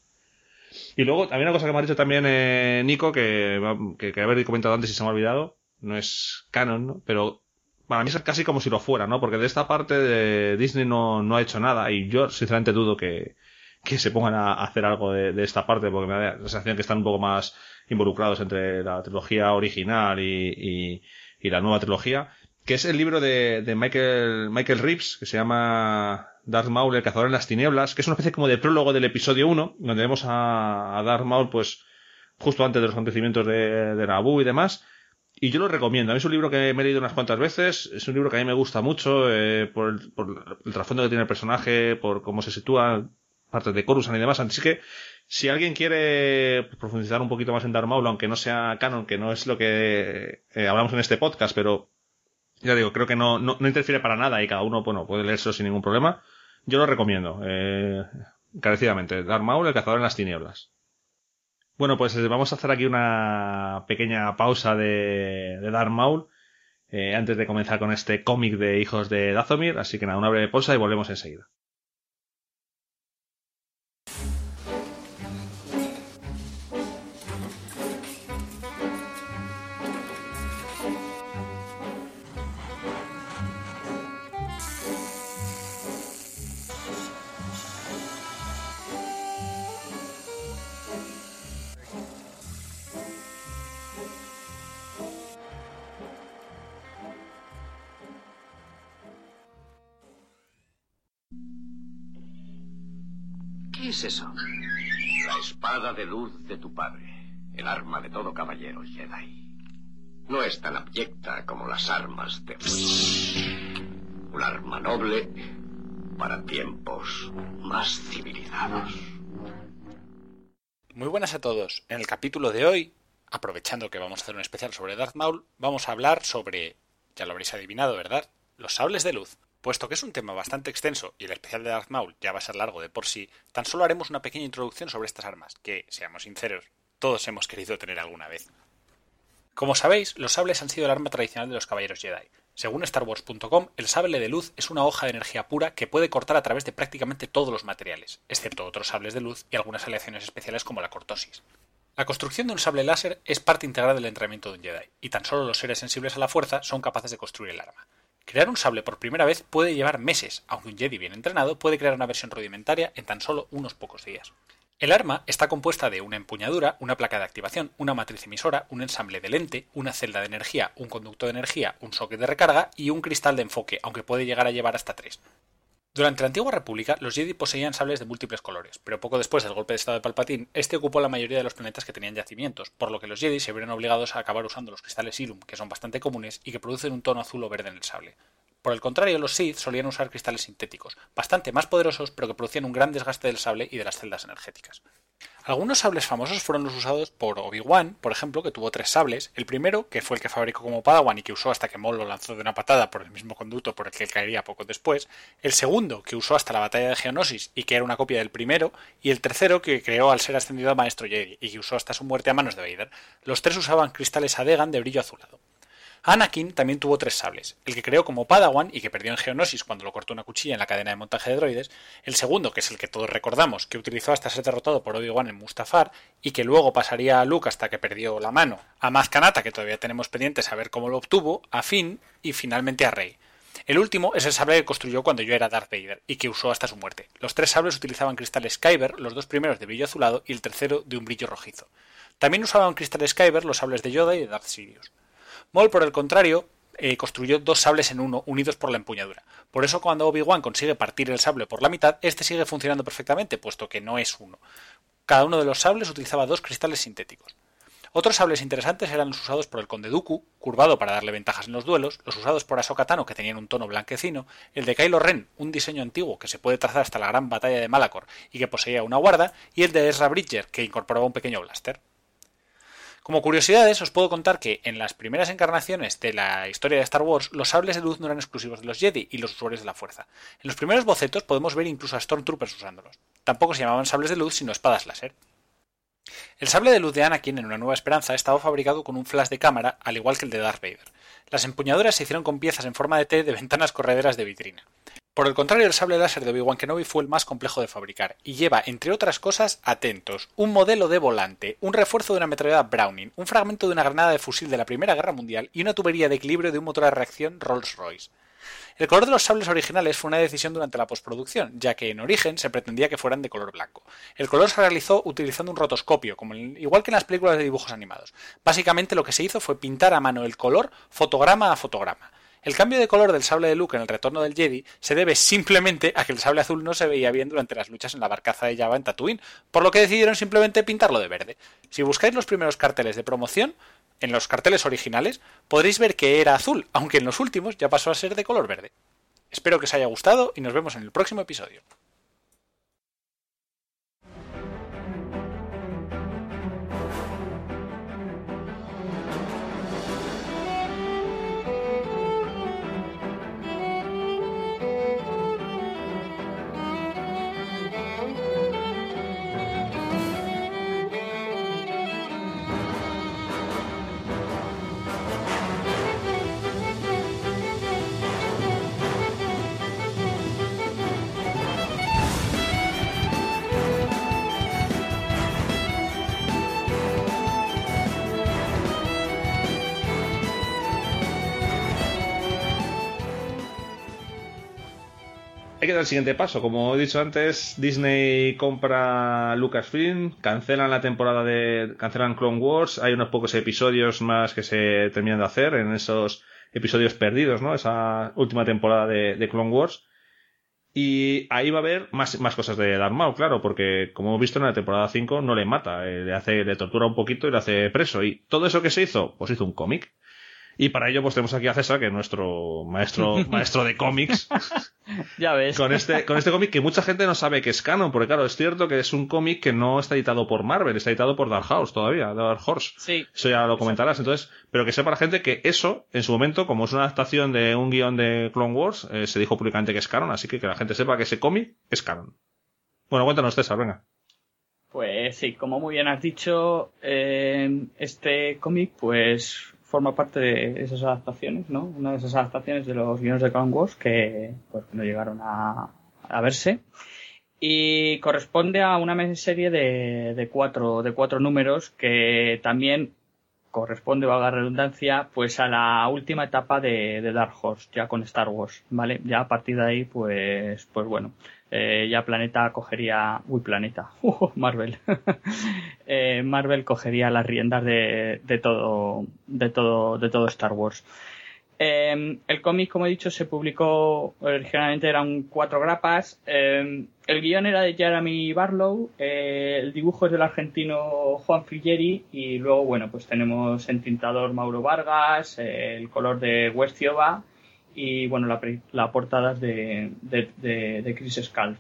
Y luego, también una cosa que me ha dicho también eh, Nico, que, que, que haber comentado antes y se me ha olvidado, no es canon, ¿no? Pero para mí es casi como si lo fuera, ¿no? Porque de esta parte de Disney no, no ha hecho nada y yo sinceramente dudo que, que se pongan a hacer algo de, esta parte, porque me da la sensación que están un poco más involucrados entre la trilogía original y, y, la nueva trilogía, que es el libro de, de Michael, Michael Reeves, que se llama Darth Maul, el cazador en las tinieblas, que es una especie como de prólogo del episodio 1, donde vemos a, a Darth Maul, pues, justo antes de los acontecimientos de, de Naboo y demás, y yo lo recomiendo. Es un libro que me he leído unas cuantas veces. Es un libro que a mí me gusta mucho eh, por, el, por, el, trasfondo que tiene el personaje, por cómo se sitúa, partes de Coruscant y demás. Así que, si alguien quiere profundizar un poquito más en Darth Maul, aunque no sea canon, que no es lo que eh, hablamos en este podcast, pero ya digo, creo que no, no, no, interfiere para nada y cada uno, bueno, puede leerlo sin ningún problema. Yo lo recomiendo, eh, encarecidamente. Darth Maul, el cazador en las tinieblas. Bueno, pues eh, vamos a hacer aquí una pequeña pausa de, de Darth Maul. Eh, antes de comenzar con este cómic de hijos de Dazomir, así que nada, una breve pausa y volvemos enseguida. Espada de luz de tu padre, el arma de todo caballero Jedi. No es tan abyecta como las armas de Un arma noble para tiempos más civilizados. Muy buenas a todos. En el capítulo de hoy, aprovechando que vamos a hacer un especial sobre Darth Maul, vamos a hablar sobre, ya lo habréis adivinado, ¿verdad? Los sables de luz. Puesto que es un tema bastante extenso y el especial de Darth Maul ya va a ser largo de por sí, tan solo haremos una pequeña introducción sobre estas armas, que, seamos sinceros, todos hemos querido tener alguna vez. Como sabéis, los sables han sido el arma tradicional de los caballeros Jedi. Según StarWars.com, el sable de luz es una hoja de energía pura que puede cortar a través de prácticamente todos los materiales, excepto otros sables de luz y algunas aleaciones especiales como la cortosis. La construcción de un sable láser es parte integral del entrenamiento de un Jedi, y tan solo los seres sensibles a la fuerza son capaces de construir el arma. Crear un sable por primera vez puede llevar meses, aunque un Jedi bien entrenado puede crear una versión rudimentaria en tan solo unos pocos días. El arma está compuesta de una empuñadura, una placa de activación, una matriz emisora, un ensamble de lente, una celda de energía, un conducto de energía, un socket de recarga y un cristal de enfoque, aunque puede llegar a llevar hasta tres. Durante la antigua República, los Jedi poseían sables de múltiples colores, pero poco después del golpe de estado de Palpatine, este ocupó la mayoría de los planetas que tenían yacimientos, por lo que los Jedi se vieron obligados a acabar usando los cristales Ilum, que son bastante comunes y que producen un tono azul o verde en el sable. Por el contrario, los Sith solían usar cristales sintéticos, bastante más poderosos, pero que producían un gran desgaste del sable y de las celdas energéticas. Algunos sables famosos fueron los usados por Obi-Wan, por ejemplo, que tuvo tres sables. El primero, que fue el que fabricó como Padawan y que usó hasta que Maul lo lanzó de una patada por el mismo conducto por el que caería poco después. El segundo, que usó hasta la batalla de Geonosis y que era una copia del primero. Y el tercero, que creó al ser ascendido a Maestro Jedi y que usó hasta su muerte a manos de Vader. Los tres usaban cristales Adegan de brillo azulado. Anakin también tuvo tres sables, el que creó como Padawan y que perdió en Geonosis cuando lo cortó una cuchilla en la cadena de montaje de droides, el segundo, que es el que todos recordamos, que utilizó hasta ser derrotado por Obi-Wan en Mustafar y que luego pasaría a Luke hasta que perdió la mano, a Maz Kanata, que todavía tenemos pendiente saber cómo lo obtuvo, a Finn y finalmente a Rey. El último es el sable que construyó cuando yo era Darth Vader y que usó hasta su muerte. Los tres sables utilizaban cristales Kyber, los dos primeros de brillo azulado y el tercero de un brillo rojizo. También usaban cristales Kyber los sables de Yoda y de Darth Sidious. Maul, por el contrario, eh, construyó dos sables en uno, unidos por la empuñadura. Por eso cuando Obi-Wan consigue partir el sable por la mitad, este sigue funcionando perfectamente, puesto que no es uno. Cada uno de los sables utilizaba dos cristales sintéticos. Otros sables interesantes eran los usados por el conde Dooku, curvado para darle ventajas en los duelos, los usados por Ahsoka Tano, que tenían un tono blanquecino, el de Kylo Ren, un diseño antiguo que se puede trazar hasta la gran batalla de Malachor y que poseía una guarda, y el de Ezra Bridger, que incorporaba un pequeño blaster. Como curiosidades, os puedo contar que en las primeras encarnaciones de la historia de Star Wars, los sables de luz no eran exclusivos de los Jedi y los usuarios de la fuerza. En los primeros bocetos podemos ver incluso a Stormtroopers usándolos. Tampoco se llamaban sables de luz, sino espadas láser. El sable de luz de Anakin en Una Nueva Esperanza estaba fabricado con un flash de cámara, al igual que el de Darth Vader. Las empuñaduras se hicieron con piezas en forma de T de ventanas correderas de vitrina. Por el contrario, el sable láser de Obi-Wan Kenobi fue el más complejo de fabricar y lleva, entre otras cosas, atentos, un modelo de volante, un refuerzo de una ametralladora Browning, un fragmento de una granada de fusil de la Primera Guerra Mundial y una tubería de equilibrio de un motor a reacción Rolls-Royce. El color de los sables originales fue una decisión durante la postproducción, ya que en origen se pretendía que fueran de color blanco. El color se realizó utilizando un rotoscopio, igual que en las películas de dibujos animados. Básicamente lo que se hizo fue pintar a mano el color fotograma a fotograma. El cambio de color del sable de Luke en el retorno del Jedi se debe simplemente a que el sable azul no se veía bien durante las luchas en la barcaza de Java en Tatooine, por lo que decidieron simplemente pintarlo de verde. Si buscáis los primeros carteles de promoción, en los carteles originales, podréis ver que era azul, aunque en los últimos ya pasó a ser de color verde. Espero que os haya gustado y nos vemos en el próximo episodio. Hay que dar el siguiente paso. Como he dicho antes, Disney compra Lucasfilm, cancelan la temporada de. cancelan Clone Wars. Hay unos pocos episodios más que se terminan de hacer en esos episodios perdidos, ¿no? Esa última temporada de, Clone Wars. Y ahí va a haber más, más cosas de Darth Maul, claro, porque como hemos visto en la temporada 5 no le mata, eh, le hace, le tortura un poquito y le hace preso. Y todo eso que se hizo, pues hizo un cómic. Y para ello, pues tenemos aquí a César, que es nuestro maestro, *laughs* maestro de cómics. *laughs* ya ves. Con este, con este cómic que mucha gente no sabe que es canon, porque claro, es cierto que es un cómic que no está editado por Marvel, está editado por Dark House todavía, Dark Horse. Sí. Eso ya lo comentarás. Entonces, pero que sepa la gente que eso, en su momento, como es una adaptación de un guion de Clone Wars, eh, se dijo públicamente que es canon, así que que la gente sepa que ese cómic es canon. Bueno, cuéntanos, César, venga. Pues sí, como muy bien has dicho, eh, este cómic, pues forma parte de esas adaptaciones, ¿no? Una de esas adaptaciones de los guiones de Clone Wars que pues, no llegaron a, verse. Y corresponde a una serie de, de, cuatro, de cuatro números que también corresponde, valga la redundancia, pues a la última etapa de, de, Dark Horse, ya con Star Wars, ¿vale? Ya a partir de ahí, pues, pues bueno, eh, ya Planeta cogería, uy, Planeta, *laughs* uh, Marvel, *laughs* eh, Marvel cogería las riendas de, de, todo, de todo, de todo Star Wars. Eh, el cómic, como he dicho, se publicó originalmente eran cuatro grapas. Eh, el guion era de Jeremy Barlow, eh, el dibujo es del argentino Juan Frigeri y luego, bueno, pues tenemos entintador Mauro Vargas, el color de West y bueno, la, la portada es de, de, Chris Scalf.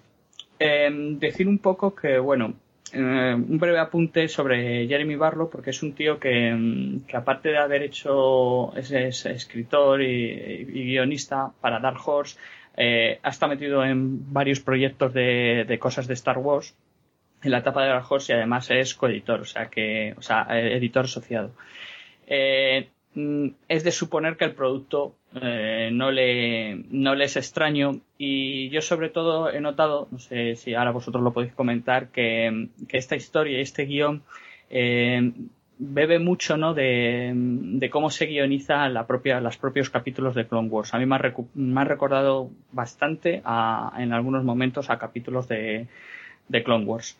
Em, decir un poco que, bueno, eh, un breve apunte sobre Jeremy Barlow, porque es un tío que, em, aparte de haber hecho, ese escritor y, guionista para Dark Horse, eh, ha estado metido en varios proyectos de, de, cosas de Star Wars en la etapa de Dark Horse y además es coeditor, o sea que, o sea, editor asociado. Eh, es de suponer que el producto eh, no, le, no le es extraño y yo sobre todo he notado, no sé si ahora vosotros lo podéis comentar, que, esta historia, este guion, eh, bebe mucho ¿no? de, cómo se guioniza la propia, los propios capítulos de Clone Wars. A mí me ha, recordado bastante en algunos momentos a capítulos de, de Clone Wars.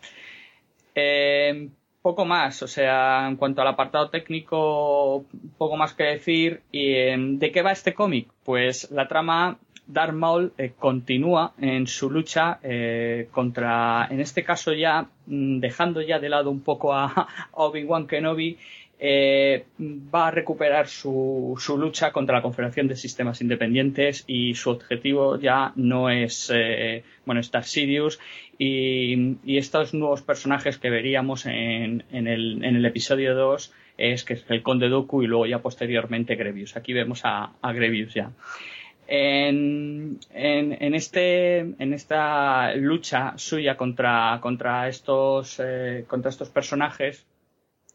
Eh, poco más, o sea, en cuanto al apartado técnico, poco más que decir. ¿Y em, de qué va este cómic? Pues la trama Darth Maul eh, continúa en su lucha eh, contra, en este caso ya, mm, dejando ya de lado un poco a, *laughs* Obi-Wan Kenobi, eh, va a recuperar su, su, lucha contra la Confederación de Sistemas Independientes y su objetivo ya no es, bueno, Star Sirius y, estos nuevos personajes que veríamos en, el, en el, episodio 2 es que es el Conde Dooku y luego ya posteriormente Grevius. Aquí vemos a, a Grevius ya. En, en, este, en esta lucha suya contra, contra, estos, eh, contra estos personajes,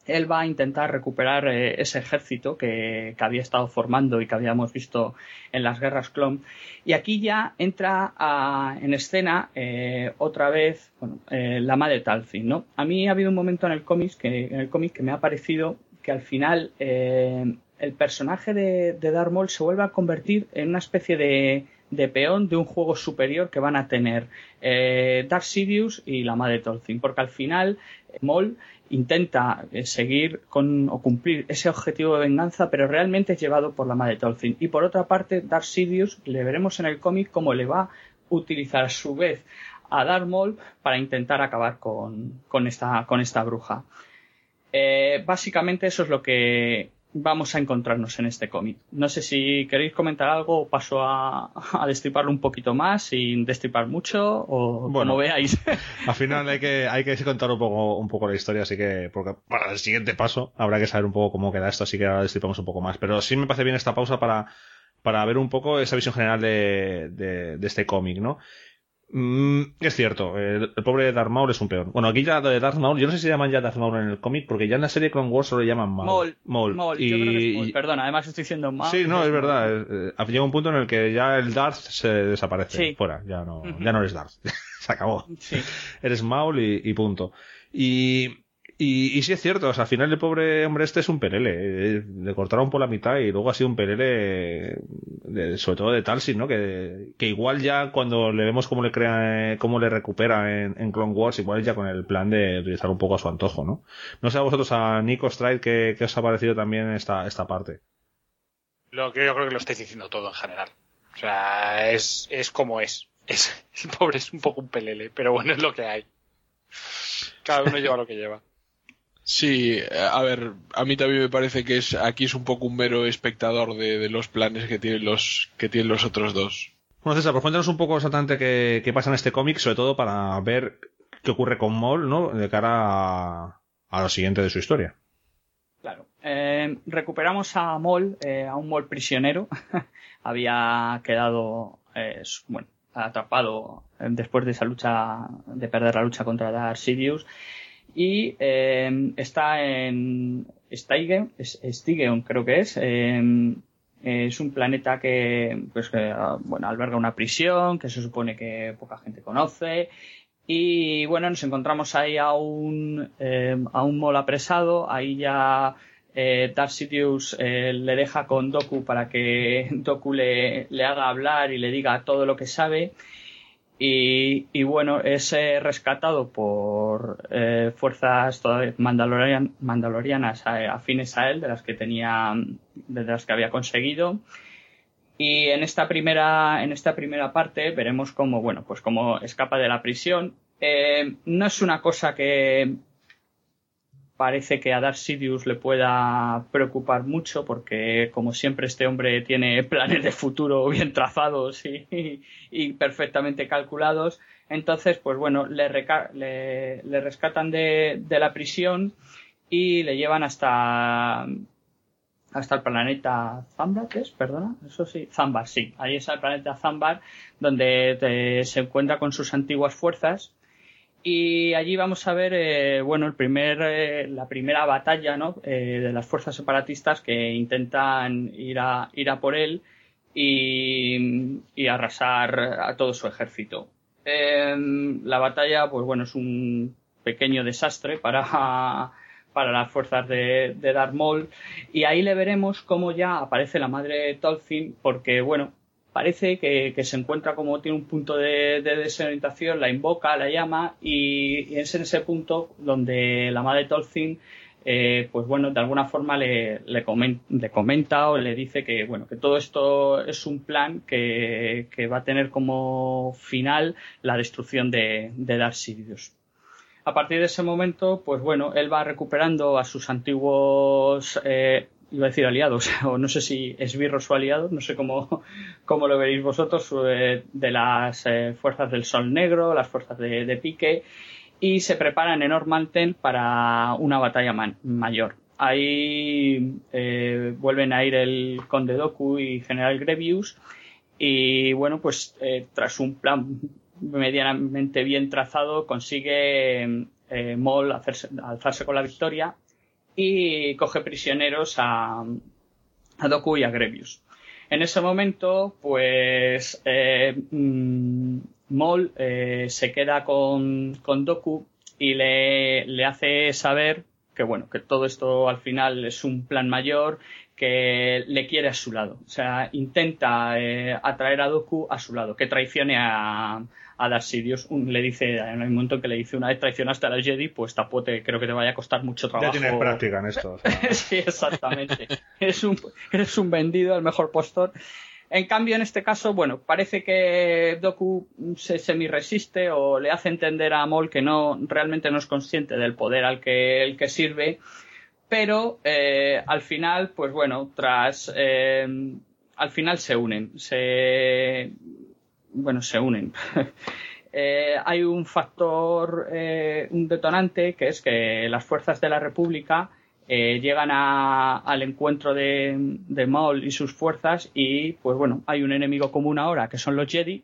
él va a intentar recuperar eh, ese ejército que, había estado formando y que habíamos visto en las guerras clon. Y aquí ya entra en escena eh, otra vez eh, la madre Talfin, ¿no? A mí ha habido un momento en el cómic que, en el cómic que me ha parecido que al final el personaje de, de Darth Maul se vuelve a convertir en una especie de, de peón de un juego superior que van a tener Darth Sidious y la madre Tolkien, porque al final Maul intenta eh, seguir con o cumplir ese objetivo de venganza, pero realmente es llevado por la madre Tolkien. Y por otra parte, Darth Sidious le veremos en el cómic cómo le va a utilizar a su vez a Darth Maul para intentar acabar con, esta bruja. Eh, básicamente eso es lo que vamos a encontrarnos en este cómic. No sé si queréis comentar algo o paso a, a destriparlo un poquito más sin destripar mucho o Bueno. como veáis. *laughs* Al final hay que, hay que contar un poco, un poco la historia, así que porque para el siguiente paso habrá que saber un poco cómo queda esto, así que ahora destripamos un poco más. Pero sí me parece bien esta pausa para, para ver un poco esa visión general de, de, de este cómic, ¿no? Mm, es cierto, el, el pobre Darth Maul es un peón. Bueno, aquí ya de Darth Maul, yo no sé si llaman ya Darth Maul en el cómic, porque ya en la serie Clone Wars solo le llaman Maul. Maul. Maul. Maul, Y- yo creo que es Maul. y- Perdona, además estoy diciendo Maul. Sí, no, es verdad. eh, llega un punto en el que ya el Darth se desaparece. Sí. Fuera, ya no, ya no eres Darth. *laughs* se acabó. Sí. Eres Maul y, y punto. Y, y, sí es cierto, o sea, al final el pobre hombre este es un pelele. eh, Le cortaron por la mitad y luego ha sido un pelele, sobre todo de Talsin, ¿no? Que, que igual ya cuando le vemos cómo le crea, cómo le recupera en, Clone Wars, igual ya con el plan de utilizar un poco a su antojo, ¿no? No sé a vosotros, a Nico Stride, ¿qué, qué os ha parecido también esta, esta parte? Lo que yo creo que lo estáis diciendo todo en general. O sea, es, es como es. es. *laughs* El pobre es un poco un pelele, pero bueno, es lo que hay. Cada uno lleva lo que lleva. Sí, a ver, a mí también me parece que es aquí es un poco un mero espectador de, de los planes que tienen los que tienen los otros dos. Bueno, César, pues cuéntanos un poco exactamente qué, qué pasa en este cómic, sobre todo para ver qué ocurre con Maul, ¿no? De cara a, a lo siguiente de su historia. Claro. Eh, recuperamos a Mol, eh, a un Mol prisionero. *laughs* Había quedado, eh, bueno, atrapado eh, después de esa lucha, de perder la lucha contra Darth Sidious. Y eh, está en Steigen, es- Stygeon creo que es. eh, es un planeta que, pues, que, ah, bueno, alberga una prisión que se supone que poca gente conoce. Y bueno, nos encontramos ahí a un, eh, a un mol apresado. Ahí ya eh, eh, le deja con Doku para que *laughs* Doku le, le haga hablar y le diga todo lo que sabe. Y, bueno, es eh, rescatado por eh, fuerzas mandalorian- mandalorianas eh, afines a él, de las que tenía, de las que había conseguido. Y en esta primera, en esta primera parte veremos cómo, bueno, pues cómo escapa de la prisión. No es una cosa que parece que a Darth Sidious le pueda preocupar mucho porque como siempre este hombre tiene *laughs* planes de futuro bien trazados y, perfectamente calculados. Entonces, pues bueno, le, le, rescatan de, de la prisión y le llevan hasta hasta el planeta Zambar, ¿qué es? Perdona, eso sí, Zambar, sí. Ahí es el planeta Zambar, donde se encuentra con sus antiguas fuerzas. Y allí vamos a ver, eh, bueno, el primer, eh, la primera batalla, ¿no? Eh, de las fuerzas separatistas que intentan ir a, ir a por él y, y arrasar a todo su ejército. Eh, la batalla, pues bueno, es un pequeño desastre para, *laughs* para las fuerzas de, de. Y ahí le veremos cómo ya aparece la madre Tolkien, porque bueno, parece que, se encuentra como tiene un punto de, de desorientación, la invoca, la llama, y, es en ese punto donde la madre Tolkien eh, pues bueno, de alguna forma le, le, comen- le comenta o le dice que bueno, que todo esto es un plan que, que va a tener como final la destrucción de, de Darth. A partir de ese momento, pues bueno, él va recuperando a sus antiguos, eh, iba a decir aliados, *laughs* o no sé si esbirros o aliados, no sé cómo, cómo lo veréis vosotros, de las eh, fuerzas del Sol Negro, las fuerzas de, Pique, y se preparan en Normantel para una batalla man- mayor. Ahí eh, vuelven a ir el Conde Doku y General Grevius, y bueno, pues eh, tras un plan medianamente bien trazado, consigue eh, Maul hacerse- alzarse con la victoria y coge prisioneros a, a Doku y a Grevius. En ese momento, pues eh, mm, Mol eh, se queda con, con Doku y le, le hace saber que bueno, que todo esto al final es un plan mayor que le quiere a su lado. O sea, intenta eh, atraer a Doku a su lado, que traicione a, a Darth Sidious. Un- le dice, en el momento que le dice una vez traicionaste a la Jedi, pues tapote, creo que te vaya a costar mucho Ya trabajo. tienes práctica en esto. o sea. *laughs* sí, exactamente. eres, un, eres un vendido, el mejor postor. En cambio, en este caso, bueno, parece que Doku se semi-resiste o le hace entender a Mol que no, realmente no es consciente del poder al que, el que sirve, pero eh, al final, pues bueno, tras, eh, al final se unen, se, bueno, se unen. *laughs* Eh, hay un factor, un detonante, que es que las fuerzas de la República llegan al encuentro de, de Maul y sus fuerzas y, pues bueno, hay un enemigo común ahora, que son los Jedi,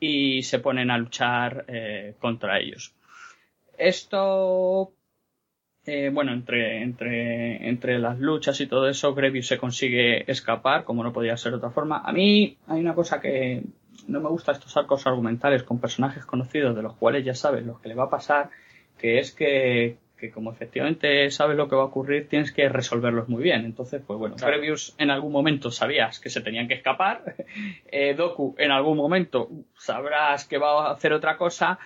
y se ponen a luchar contra ellos. Esto, eh, bueno, entre, entre, entre las luchas y todo eso, Grievous se consigue escapar, como no podía ser de otra forma. A mí hay una cosa que no me gusta estos arcos argumentales con personajes conocidos de los cuales ya sabes lo que le va a pasar, que es que, que como efectivamente sabes lo que va a ocurrir, tienes que resolverlos muy bien. Entonces, pues bueno, Claro. Grievous en algún momento sabías que se tenían que escapar, *laughs* eh, Doku en algún momento sabrás que va a hacer otra cosa,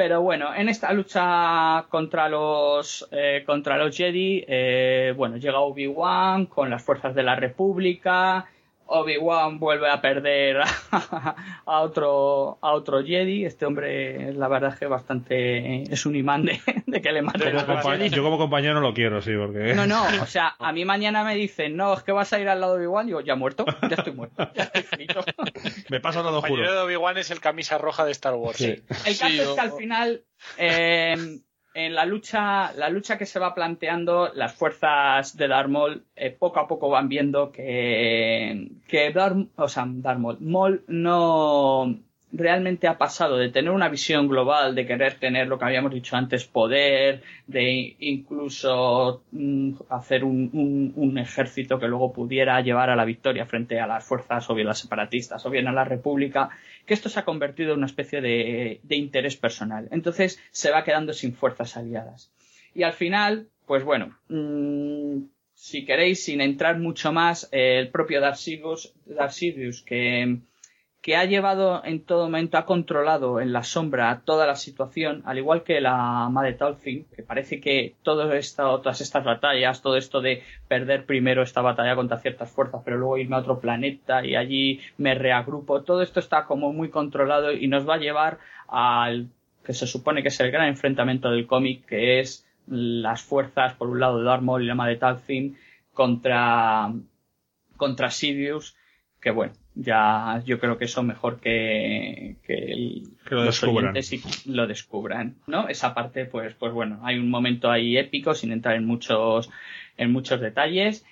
pero bueno, en esta lucha contra los eh, contra los Jedi, eh, bueno, llega Obi-Wan con las fuerzas de la República. Obi-Wan vuelve a perder a otro a otro Jedi. Este hombre, la verdad es que bastante es un imán de, de que le maten a los Jedi. yo como compañero no lo quiero, sí, porque... No, no, o sea, a mí mañana me dicen, no, es que vas a ir al lado de Obi-Wan, digo, ya muerto, ya estoy muerto, ya estoy. Me pasa, no lo El compañero juro. de Obi-Wan es el camisa roja de Star Wars. Sí. El caso Sí, es o- que al final, eh, en la lucha, la lucha que se va planteando, las fuerzas de Darth Maul eh, poco a poco van viendo que, que Darth, o sea, Darth Maul, Maul no realmente ha pasado de tener una visión global, de querer tener lo que habíamos dicho antes, poder, de incluso mm, hacer un- un ejército que luego pudiera llevar a la victoria frente a las fuerzas o bien las separatistas o bien a la república, que esto se ha convertido en una especie de, interés personal. Entonces se va quedando sin fuerzas aliadas. Y al final, pues bueno, mm, si queréis, sin entrar mucho más, eh, el propio Darth Sidious, que, que ha llevado en todo momento, ha controlado en la sombra toda la situación, al igual que la Madre Talfin, que parece que todo esto, todas estas batallas, todo esto de perder primero esta batalla contra ciertas fuerzas, pero luego irme a otro planeta y allí me reagrupo, todo esto está como muy controlado y nos va a llevar al que se supone que es el gran enfrentamiento del cómic, que es las fuerzas, por un lado, de Darth Maul y la Madre Talfin contra, contra Sidious, que bueno, ya yo creo que eso mejor que, que, el- Que lo los oyentes lo descubran, ¿no? Esa parte, pues, pues bueno, hay un momento ahí épico sin entrar en muchos, en muchos detalles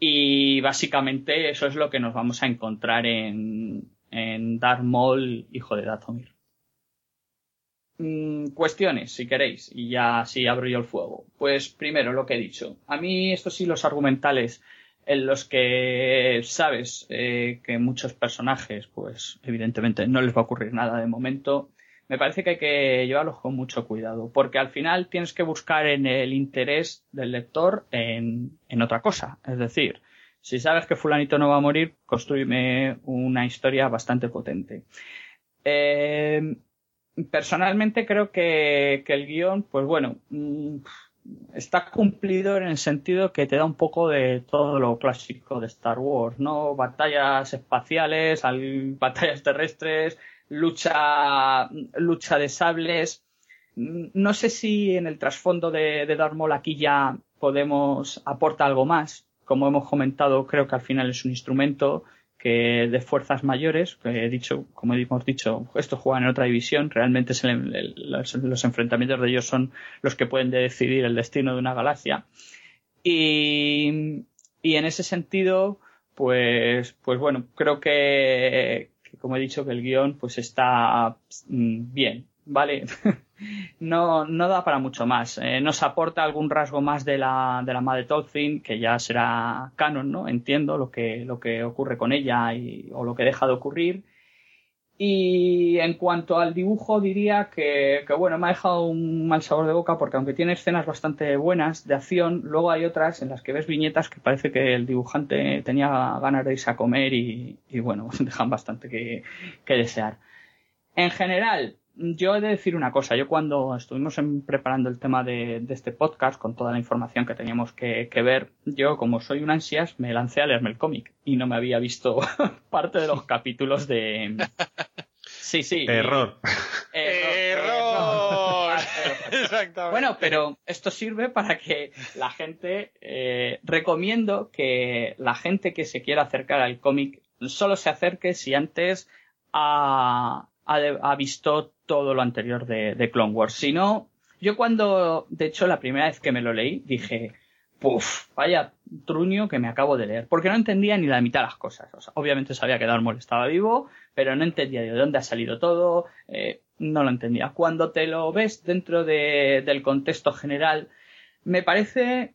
y básicamente eso es lo que nos vamos a encontrar en, en Darth Maul, hijo de Dathomir. Mm, cuestiones, si queréis, y ya así abro yo el fuego. Pues primero, lo que he dicho. A mí, estos sí, los argumentales en los que sabes eh, que muchos personajes, pues evidentemente no les va a ocurrir nada de momento, me parece que hay que llevarlos con mucho cuidado, porque al final tienes que buscar en el interés del lector en, otra cosa. Es decir, si sabes que fulanito no va a morir, construyeme una historia bastante potente. Eh, personalmente creo que, que el guion, pues bueno, mm, está cumplido en el sentido que te da un poco de todo lo clásico de Star Wars, ¿no? Batallas espaciales, al- *laughs* batallas terrestres, lucha, lucha de sables. No sé si en el trasfondo de, de Darth aquí ya podemos aporta algo más. Como hemos comentado, creo que al final es un instrumento que de fuerzas mayores, he dicho, como hemos dicho, estos juegan en otra división, realmente los, enfrentamientos de ellos son los que pueden decidir el destino de una galaxia. Y, en ese sentido, pues, pues bueno, creo que, que como he dicho, que el guion pues está mm, bien, ¿vale? *laughs* no, no da para mucho más. Eh, nos aporta algún rasgo más de la, de la Madre Tolkien, que ya será canon, ¿no? Entiendo lo que, lo que ocurre con ella y, o lo que deja de ocurrir. Y en cuanto al dibujo, diría que, que, bueno, me ha dejado un mal sabor de boca porque aunque tiene escenas bastante buenas de acción, luego hay otras en las que ves viñetas que parece que el dibujante tenía ganas de irse a comer y, y bueno, *laughs* dejan bastante que, que desear. En general, yo he de decir una cosa. Yo cuando estuvimos preparando el tema de, este podcast, con toda la información que teníamos que, ver, yo como soy un ansias, me lancé a leerme el cómic y no me había visto *laughs* parte de los capítulos de... *laughs* Sí, sí. Error. *laughs* Error. Exactamente. Bueno, pero esto sirve para que la gente... Eh, recomiendo que la gente que se quiera acercar al cómic solo se acerque si antes ha, ha, visto todo lo anterior de, Clone Wars. Si no, yo cuando, de hecho, la primera vez que me lo leí, dije, puff, vaya truño que me acabo de leer. Porque no entendía ni la mitad de las cosas. O sea, obviamente sabía que Darth Maul estaba vivo, pero no entendía de dónde ha salido todo, eh, no lo entendía. Cuando te lo ves dentro de, del contexto general, me parece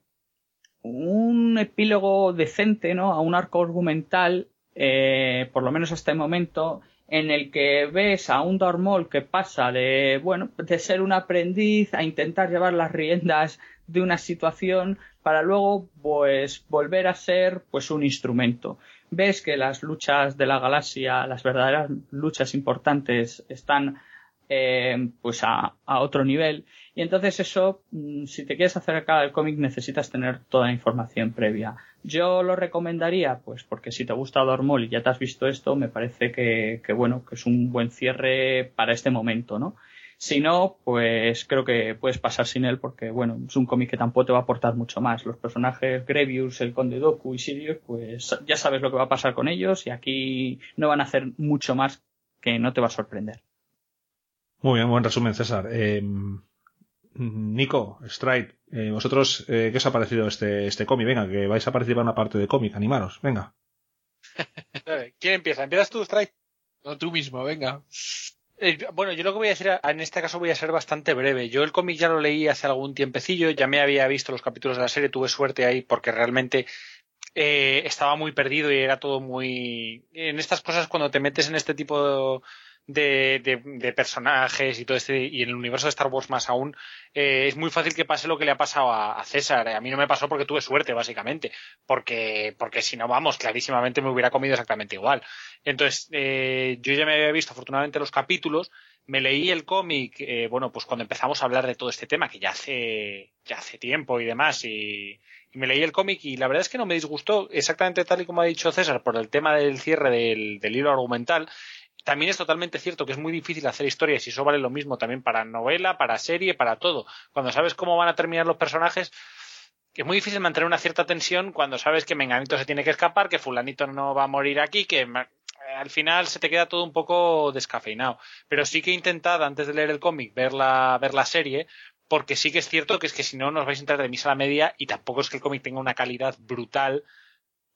un epílogo decente, ¿no? A un arco argumental, eh, por lo menos hasta el momento, en el que ves a un Dormol que pasa de, bueno, de ser un aprendiz a intentar llevar las riendas de una situación para luego, pues, volver a ser, pues, un instrumento. Ves que las luchas de la galaxia, las verdaderas luchas importantes, están eh, pues a, otro nivel. Y entonces eso, mm, si te quieres acercar al cómic, necesitas tener toda la información previa. Yo lo recomendaría, pues porque si te gusta Dormol y ya te has visto esto, me parece que, que bueno, que es un buen cierre para este momento, ¿no? Si no, pues creo que puedes pasar sin él porque, bueno, es un cómic que tampoco te va a aportar mucho más. Los personajes Grevius, el Conde Doku y Sirius, pues ya sabes lo que va a pasar con ellos y aquí no van a hacer mucho más que no te va a sorprender. Muy bien, buen resumen, César. Eh, Nico, Stride, eh, vosotros, eh, ¿qué os ha parecido este, este cómic? Venga, que vais a participar en una parte de cómic, animaros, venga. *laughs* ¿Quién empieza? ¿Empiezas tú, Stride? No, tú mismo, venga. Eh, bueno, yo lo que voy a decir en este caso voy a ser bastante breve. Yo el cómic ya lo leí hace algún tiempecillo, ya me había visto los capítulos de la serie, tuve suerte ahí porque realmente estaba muy perdido y era todo muy... En estas cosas cuando te metes en este tipo de de, de, personajes y todo este, y en el universo de Star Wars más aún, eh, es muy fácil que pase lo que le ha pasado a, César. A mí no me pasó porque tuve suerte, básicamente. Porque, porque si no, vamos, clarísimamente me hubiera comido exactamente igual. Entonces, eh, yo ya me había visto afortunadamente los capítulos, me leí el cómic, eh, bueno, pues cuando empezamos a hablar de todo este tema, que ya hace, ya hace tiempo y demás, y, y me leí el cómic y la verdad es que no me disgustó exactamente tal y como ha dicho César por el tema del cierre del, del hilo argumental también es totalmente cierto que es muy difícil hacer historias y eso vale lo mismo también para novela, para serie, para todo. Cuando sabes cómo van a terminar los personajes, es muy difícil mantener una cierta tensión cuando sabes que Menganito se tiene que escapar, que Fulanito no va a morir aquí, que al final se te queda todo un poco descafeinado. Pero sí que intentad, antes de leer el cómic, ver la, ver la serie, porque sí que es cierto que es que si no nos vais a entrar de misa a la media y tampoco es que el cómic tenga una calidad brutal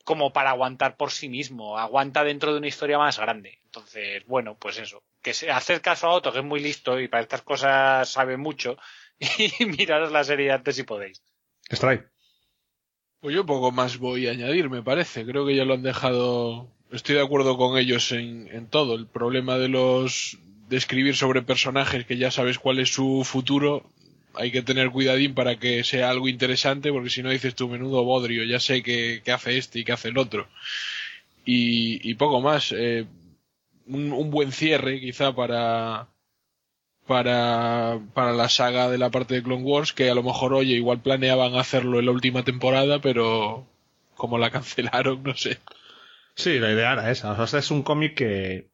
como para aguantar por sí mismo, aguanta dentro de una historia más grande. Entonces, bueno, pues eso, que se, hacer caso a otro que es muy listo y para estas cosas sabe mucho *laughs* y miraros la serie antes si podéis. Strike. Pues yo poco más voy a añadir, me parece. Creo que ya lo han dejado. Estoy de acuerdo con ellos en, en todo. El problema de los de escribir sobre personajes que ya sabes cuál es su futuro hay que tener cuidadín para que sea algo interesante, porque si no dices tu menudo bodrio, ya sé que, hace este y que hace el otro. Y, poco más. Eh, un, buen cierre, quizá, para, para, para la saga de la parte de Clone Wars, que a lo mejor, oye, igual planeaban hacerlo en la última temporada, pero como la *laughs* cancelaron, no sé. Sí, la idea era esa. O sea, es un cómic que.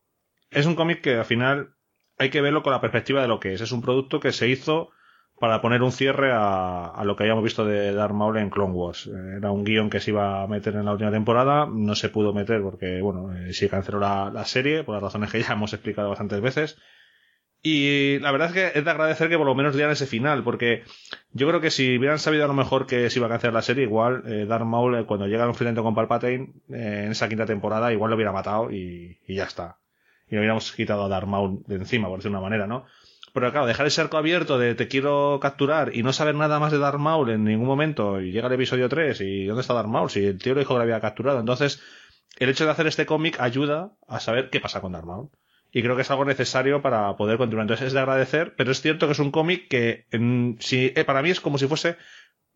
Es un cómic que al final hay que verlo con la perspectiva de lo que es. Es un producto que se hizo para poner un cierre a, lo que habíamos visto de Darth Maul en Clone Wars. Eh, era un guion que se iba a meter en la última temporada, no se pudo meter porque, bueno, eh, sí canceló la, serie, por las razones que ya hemos explicado bastantes veces. Y la verdad es que es de agradecer que por lo menos dieran ese final, porque yo creo que si hubieran sabido a lo mejor que se iba a cancelar la serie, igual eh, Darth Maul, eh, cuando llega al enfrentamiento con Palpatine, en esa quinta temporada, igual lo hubiera matado y, y ya está. Y lo hubiéramos quitado a Darth Maul de encima, por decir una manera, ¿no? Pero claro, dejar ese arco abierto de te quiero capturar y no saber nada más de Darth Maul en ningún momento y llega el episodio 3 y ¿dónde está Darth Maul? Si el tío le dijo que lo había capturado. Entonces, el hecho de hacer este cómic ayuda a saber qué pasa con Darth Maul. Y creo que es algo necesario para poder continuar. Entonces es de agradecer, pero es cierto que es un cómic que si, eh, para mí es como si fuese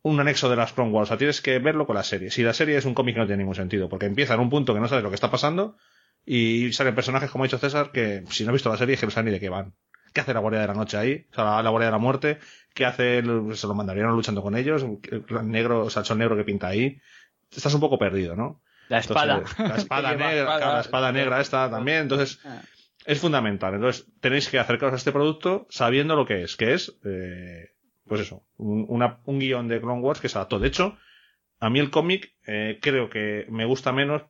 un anexo de las Clone Wars. O sea, tienes que verlo con la serie. Si la serie es un cómic que no tiene ningún sentido, porque empieza en un punto que no sabes lo que está pasando y salen personajes, como ha dicho César, que si no has visto la serie, es que no saben ni de qué van. ¿Qué hace la Guardia de la Noche ahí? O sea, la, la Guardia de la Muerte. ¿Qué hace el, se los mandarían luchando con ellos? El negro, o sea, el negro que pinta ahí. Estás un poco perdido, ¿no? La espada. Entonces, la *laughs* espada negra, espada. la espada negra esta también. Entonces, Ah. es fundamental. Entonces, tenéis que acercaros a este producto sabiendo lo que es, que es, eh, pues eso, un, una- un guion de Clone Wars que se adaptó. De hecho, a mí el cómic eh, creo que me gusta menos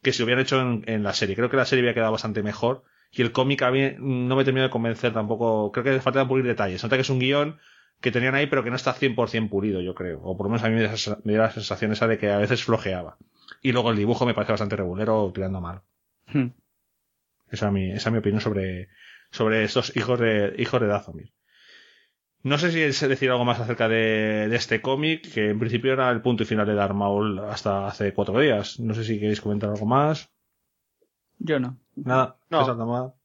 que si lo hubieran hecho en, en la serie. Creo que la serie había quedado bastante mejor y el cómic a mí no me terminó de convencer tampoco. Creo que falta pulir detalles. Nota que es un guion que tenían ahí pero que no está 100% pulido, yo creo. O por lo menos a mí me dio, la sensación esa de que a veces flojeaba. Y luego el dibujo me parece bastante regulero tirando mal. Hmm. Esa es mi, esa es mi opinión sobre, sobre estos hijos de, hijos de Dazomir. No sé si es decir algo más acerca de, de este cómic, que en principio era el punto y final de Darth Maul hasta hace cuatro días. No sé si queréis comentar algo más. Yo no. Nada, No.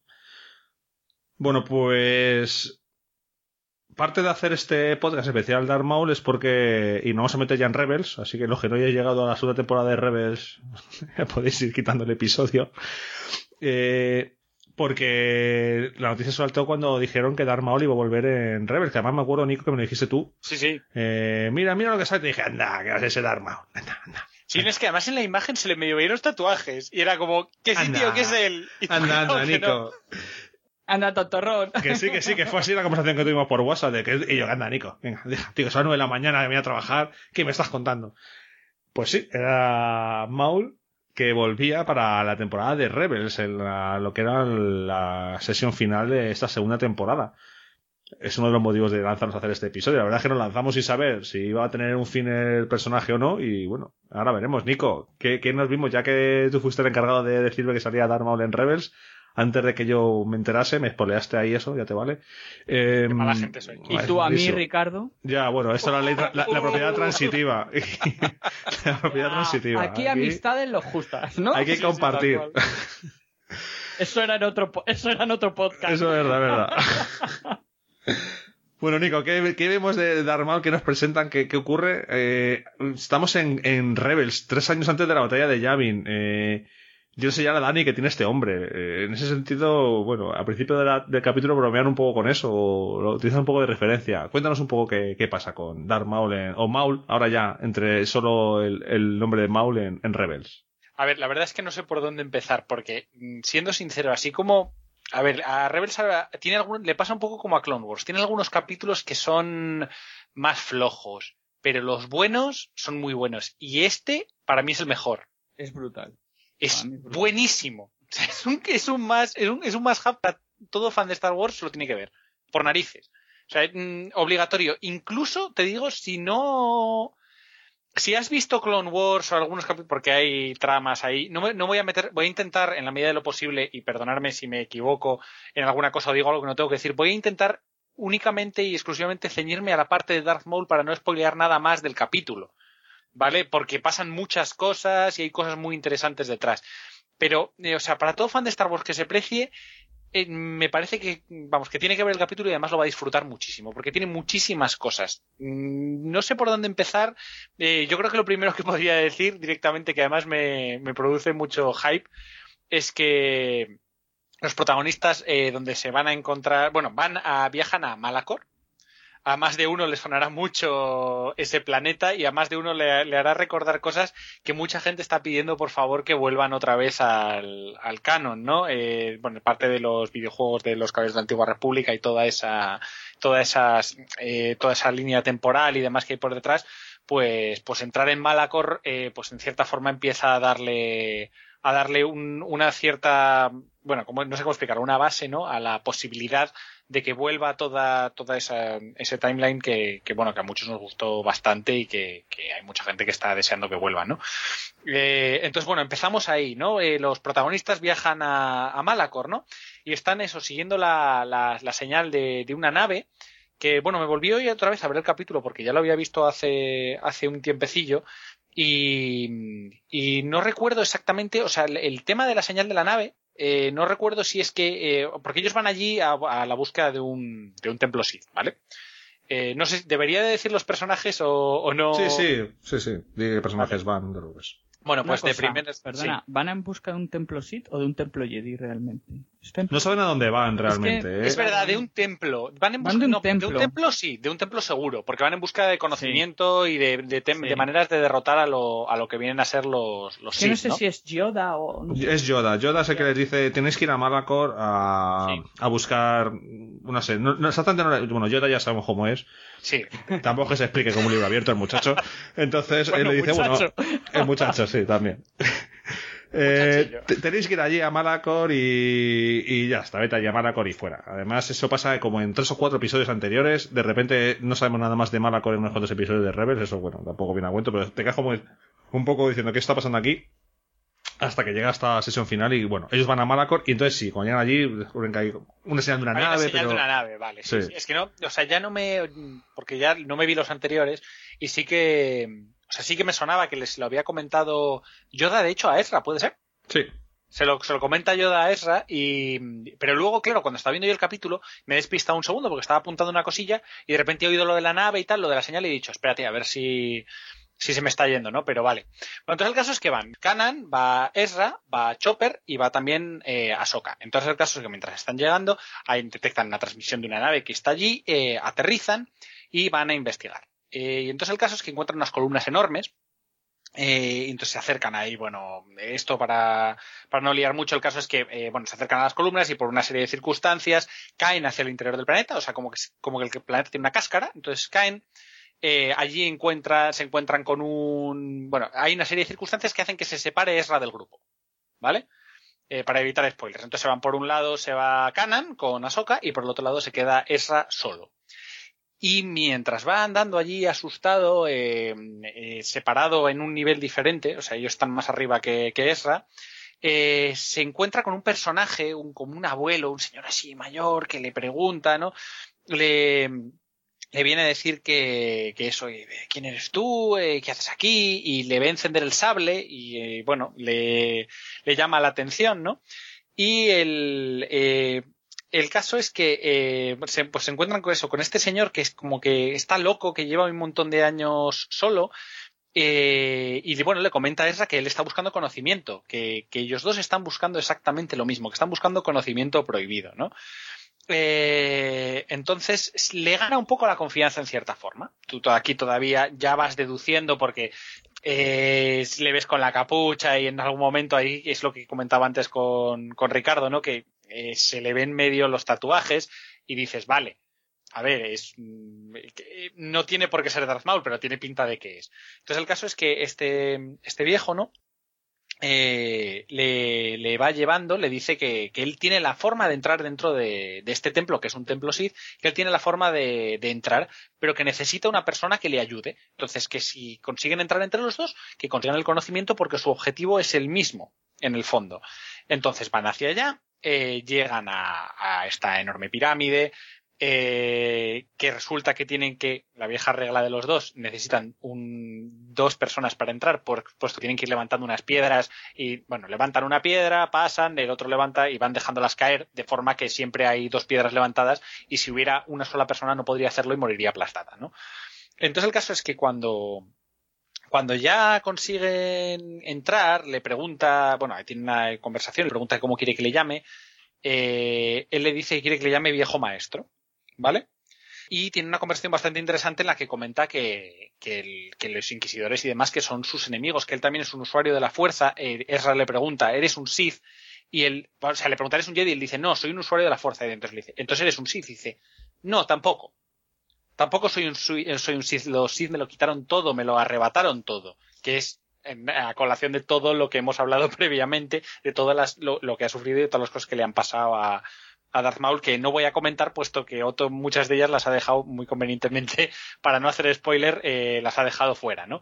Bueno, pues. Parte de hacer este podcast especial Darth Maul es porque. Y nos vamos a meter ya en Rebels, así que los que no hayáis llegado a la segunda temporada de Rebels, *laughs* podéis ir quitando el episodio. Eh, porque la noticia saltó cuando dijeron que Darth Maul iba a volver en Rebels, que además me acuerdo, Nico, que me lo dijiste tú. Sí, sí. Eh, mira, mira lo que sale. Te dije, anda, que vas a ser Darth Maul. Anda, anda. Sí, no, es que además en la imagen se le medio veían los tatuajes. Y era como, ¿qué Anda. sitio? ¿Qué es él? Y Anda, no, anda, no. Nico. Anda, tontorrón. Que sí, que sí, que fue así la conversación que tuvimos por WhatsApp. De que, y yo, anda, Nico, venga, deja, tío, que son las nueve de la mañana, que me voy a trabajar. ¿Qué me estás contando? Pues sí, era Maul que volvía para la temporada de Rebels, en la- lo que era la sesión final de esta segunda temporada. Es uno de los motivos de lanzarnos a hacer este episodio. La verdad es que nos lanzamos sin saber si iba a tener un fin el personaje o no. Y bueno, ahora veremos. Nico, ¿qué, qué nos vimos? Ya que tú fuiste el encargado de decirme que salía Darth Maul en Rebels, antes de que yo me enterase, me espoleaste ahí eso, ya te vale. Eh, Qué mala gente soy. Y tú a mí, eso. Ricardo. Ya, bueno, esto es la, ley tra- la, la propiedad *laughs* transitiva. *laughs* la propiedad transitiva. Aquí amistades lo justas, ¿no? Hay que Sí, compartir. Eso era en otro, eso era en otro podcast. Eso es verdad, verdad. *laughs* *laughs* Bueno, Nico, ¿qué, vemos de Darth Maul que nos presentan? ¿Qué, ocurre? Eh, estamos en, Rebels, tres años antes de la batalla de Yavin. Eh, yo sé ya la Dani que tiene este hombre. Eh, en ese sentido, bueno, al principio del capítulo bromean un poco con eso, lo utilizan un poco de referencia. Cuéntanos un poco qué, pasa con Darth Maul, o Maul, ahora ya, entre solo el, el nombre de Maul en, en Rebels. A ver, la verdad es que no sé por dónde empezar, porque, mm, siendo sincero, así como. A ver, a Rebels tiene algún, le pasa un poco como a Clone Wars. Tiene algunos capítulos que son más flojos, pero los buenos son muy buenos. Y este, para mí, es el mejor. Es brutal. Es es brutal. buenísimo. O *laughs* sea, Es un, es un más, es un, es un más para todo fan de Star Wars lo tiene que ver. Por narices. O sea, mm, obligatorio. Incluso, te digo, si no, si has visto Clone Wars o algunos capítulos, porque hay tramas ahí, no, me- voy a meter, voy a intentar en la medida de lo posible, y perdonarme si me equivoco en alguna cosa o digo algo que no tengo que decir, voy a intentar únicamente y exclusivamente ceñirme a la parte de Darth Maul para no spoilear nada más del capítulo. ¿Vale? Porque pasan muchas cosas y hay cosas muy interesantes detrás. Pero, eh, o sea, para todo fan de Star Wars que se precie, eh, me parece que, vamos, que tiene que ver el capítulo y además lo va a disfrutar muchísimo, porque tiene muchísimas cosas. Mm, No sé por dónde empezar. Eh, yo creo que lo primero que *laughs* podría decir directamente, que además me, me produce mucho hype, es que los protagonistas, eh, donde se van a encontrar, bueno, van a, viajan a Malacor. A más de uno le sonará mucho ese planeta y a más de uno le, hará recordar cosas que mucha gente está pidiendo por favor que vuelvan otra vez al, al canon, ¿no? Eh, bueno, parte de los videojuegos de los Caballeros de la Antigua República y toda esa, toda esas, eh, toda esa línea temporal y demás que hay por detrás, pues, pues entrar en Malacor, eh, pues en cierta forma empieza a darle, a darle un- una cierta, bueno, como, no sé cómo explicar, una base, ¿no? A la posibilidad de que vuelva toda, toda esa, ese timeline que, que, bueno, que a muchos nos gustó bastante y que, que hay mucha gente que está deseando que vuelva, ¿no? Eh, entonces, bueno, empezamos ahí, ¿no? Eh, los protagonistas viajan a, a, Malacor, ¿no? Y están eso, siguiendo la, la, señal de, de, una nave que, bueno, me volvió hoy otra vez a ver el capítulo porque ya lo había visto hace, hace un tiempecillo y, y no recuerdo exactamente, o sea, el tema de la señal de la nave eh, no recuerdo si es que. Eh, porque ellos van allí a, a, la búsqueda de un, de un templo Sith, ¿vale? Eh, no sé, ¿debería de decir los personajes o, o no? Sí, sí, sí, sí. Diga qué personajes vale. van de Rubes. Bueno, pues Una de cosa, primeras. Perdona, sí. ¿van en busca de un templo Sith o de un templo Jedi realmente? ¿Es templo? No saben a dónde van realmente. que ¿eh? Es verdad, de un templo. Van en busca Van de un no, templo. de un templo sí, de un templo seguro, porque van en busca de conocimiento y de, de, tem- Sí. de maneras de derrotar a lo, a lo que vienen a ser los, los que no Sith, sé ¿no? si es Yoda o... no sé. Es Yoda. Yoda es el que les dice, tenéis que ir a Malacor a, Sí. a buscar, no sé, no, no, exactamente, no- bueno, Yoda ya sabemos cómo es. Sí. Tampoco que se explique como un libro abierto el muchacho. Entonces Bueno, él le dice, muchacho. bueno, el muchacho, sí, también. *laughs* Eh, tenéis que ir allí a Malacor y, y ya está, vete allí a Malacor y fuera. Además, eso pasa como en tres o cuatro episodios anteriores. De repente no sabemos nada más de Malacor en unos cuantos episodios de Rebels. Eso, bueno, tampoco viene a cuento, pero te quedas como un poco diciendo qué está pasando aquí. Hasta que llega esta sesión final y bueno, ellos van a Malacor y entonces sí, cuando llegan allí, descubren que hay una señal de una Hay una nave, señal pero... de una nave, vale. Sí. Es que no, o sea, ya no me, porque ya no me vi los anteriores y sí que, o sea, sí que me sonaba que les lo había comentado Yoda, de hecho, a Ezra, ¿puede ser? Sí, Se lo, se lo comenta Yoda a Ezra y, pero luego, claro, cuando estaba viendo yo el capítulo, me he despistado un segundo porque estaba apuntando una cosilla y de repente he oído lo de la nave y tal, lo de la señal y he dicho, espérate, a ver si, si se me está yendo, ¿no? Pero vale. Bueno, entonces el caso es que van Kanan, va Ezra, va Chopper y va también eh, Ahsoka. Entonces el caso es que mientras están llegando, ahí detectan la transmisión de una nave que está allí, eh, aterrizan y van a investigar. Eh, y entonces el caso es que encuentran unas columnas enormes. Eh, entonces se acercan ahí, bueno, esto para, para no liar mucho, el caso es que, eh, bueno, se acercan a las columnas y por una serie de circunstancias caen hacia el interior del planeta, o sea, como que, como que el planeta tiene una cáscara, entonces caen, eh, allí encuentra, se encuentran con un, bueno, hay una serie de circunstancias que hacen que se separe Ezra del grupo, ¿vale? Eh, para evitar spoilers. Entonces se van por un lado, se va Kanan con Ahsoka y por el otro lado se queda Ezra solo. Y mientras va andando allí asustado, eh, eh, separado en un nivel diferente, o sea, ellos están más arriba que, que Ezra, eh, se encuentra con un personaje, un, como un abuelo, un señor así mayor, que le pregunta, ¿no? Le, le viene a decir que, que eso, ¿quién eres tú? Eh, ¿Qué haces aquí? Y le ve encender el sable y, eh, bueno, le, le llama la atención, ¿no? Y el, eh, el caso es que eh, se, pues se encuentran con eso, con este señor que es como que está loco, que lleva un montón de años solo. y bueno, le comenta a Ezra que él está buscando conocimiento, que, que ellos dos están buscando exactamente lo mismo, que están buscando conocimiento prohibido, ¿no? Eh, entonces le gana un poco la confianza en cierta forma. Tú aquí todavía ya vas deduciendo porque eh, le ves con la capucha y en algún momento ahí es lo que comentaba antes con, con Ricardo, ¿no? Que eh, se le ven medio los tatuajes y dices, vale, a ver, es mm, no tiene por qué ser Darth Maul, pero tiene pinta de que es. Entonces el caso es que este, este viejo, ¿no? Eh, le, va llevando, le dice que, él tiene la forma de entrar dentro de, este templo, que es un templo Sith, que él tiene la forma de, entrar, pero que necesita una persona que le ayude. Entonces, que si consiguen entrar entre los dos, que consigan el conocimiento porque su objetivo es el mismo, en el fondo. Entonces van hacia allá, eh, llegan a esta enorme pirámide, eh, que resulta que tienen que, la vieja regla de los dos, necesitan un, dos personas para entrar, por, puesto tienen que ir levantando unas piedras y, bueno, levantan una piedra, pasan, el otro levanta y van dejándolas caer, de forma que siempre hay dos piedras levantadas y si hubiera una sola persona no podría hacerlo y moriría aplastada, ¿no? Entonces el caso es que cuando, cuando ya consiguen entrar, le pregunta, bueno, ahí tiene una conversación, le pregunta cómo quiere que le llame, eh, él le dice que quiere que le llame viejo maestro, ¿vale? Y tiene una conversación bastante interesante en la que comenta que, que, los inquisidores y demás que son sus enemigos, que él también es un usuario de la fuerza. Eh, Ezra le pregunta, ¿eres un Sith? Y él, o sea, le pregunta, ¿eres un Jedi? Y él dice, no, soy un usuario de la fuerza. Y entonces le dice, ¿entonces eres un Sith? Dice, no, tampoco. Tampoco soy un, eh, soy un Sith. Los Sith me lo quitaron todo, me lo arrebataron todo. Que es a colación de todo lo que hemos hablado *laughs* previamente, de todas las, lo, lo que ha sufrido y de todas las cosas que le han pasado a, a Darth Maul que no voy a comentar puesto que Otto muchas de ellas las ha dejado muy convenientemente. *laughs* Para no hacer spoiler eh, las ha dejado fuera no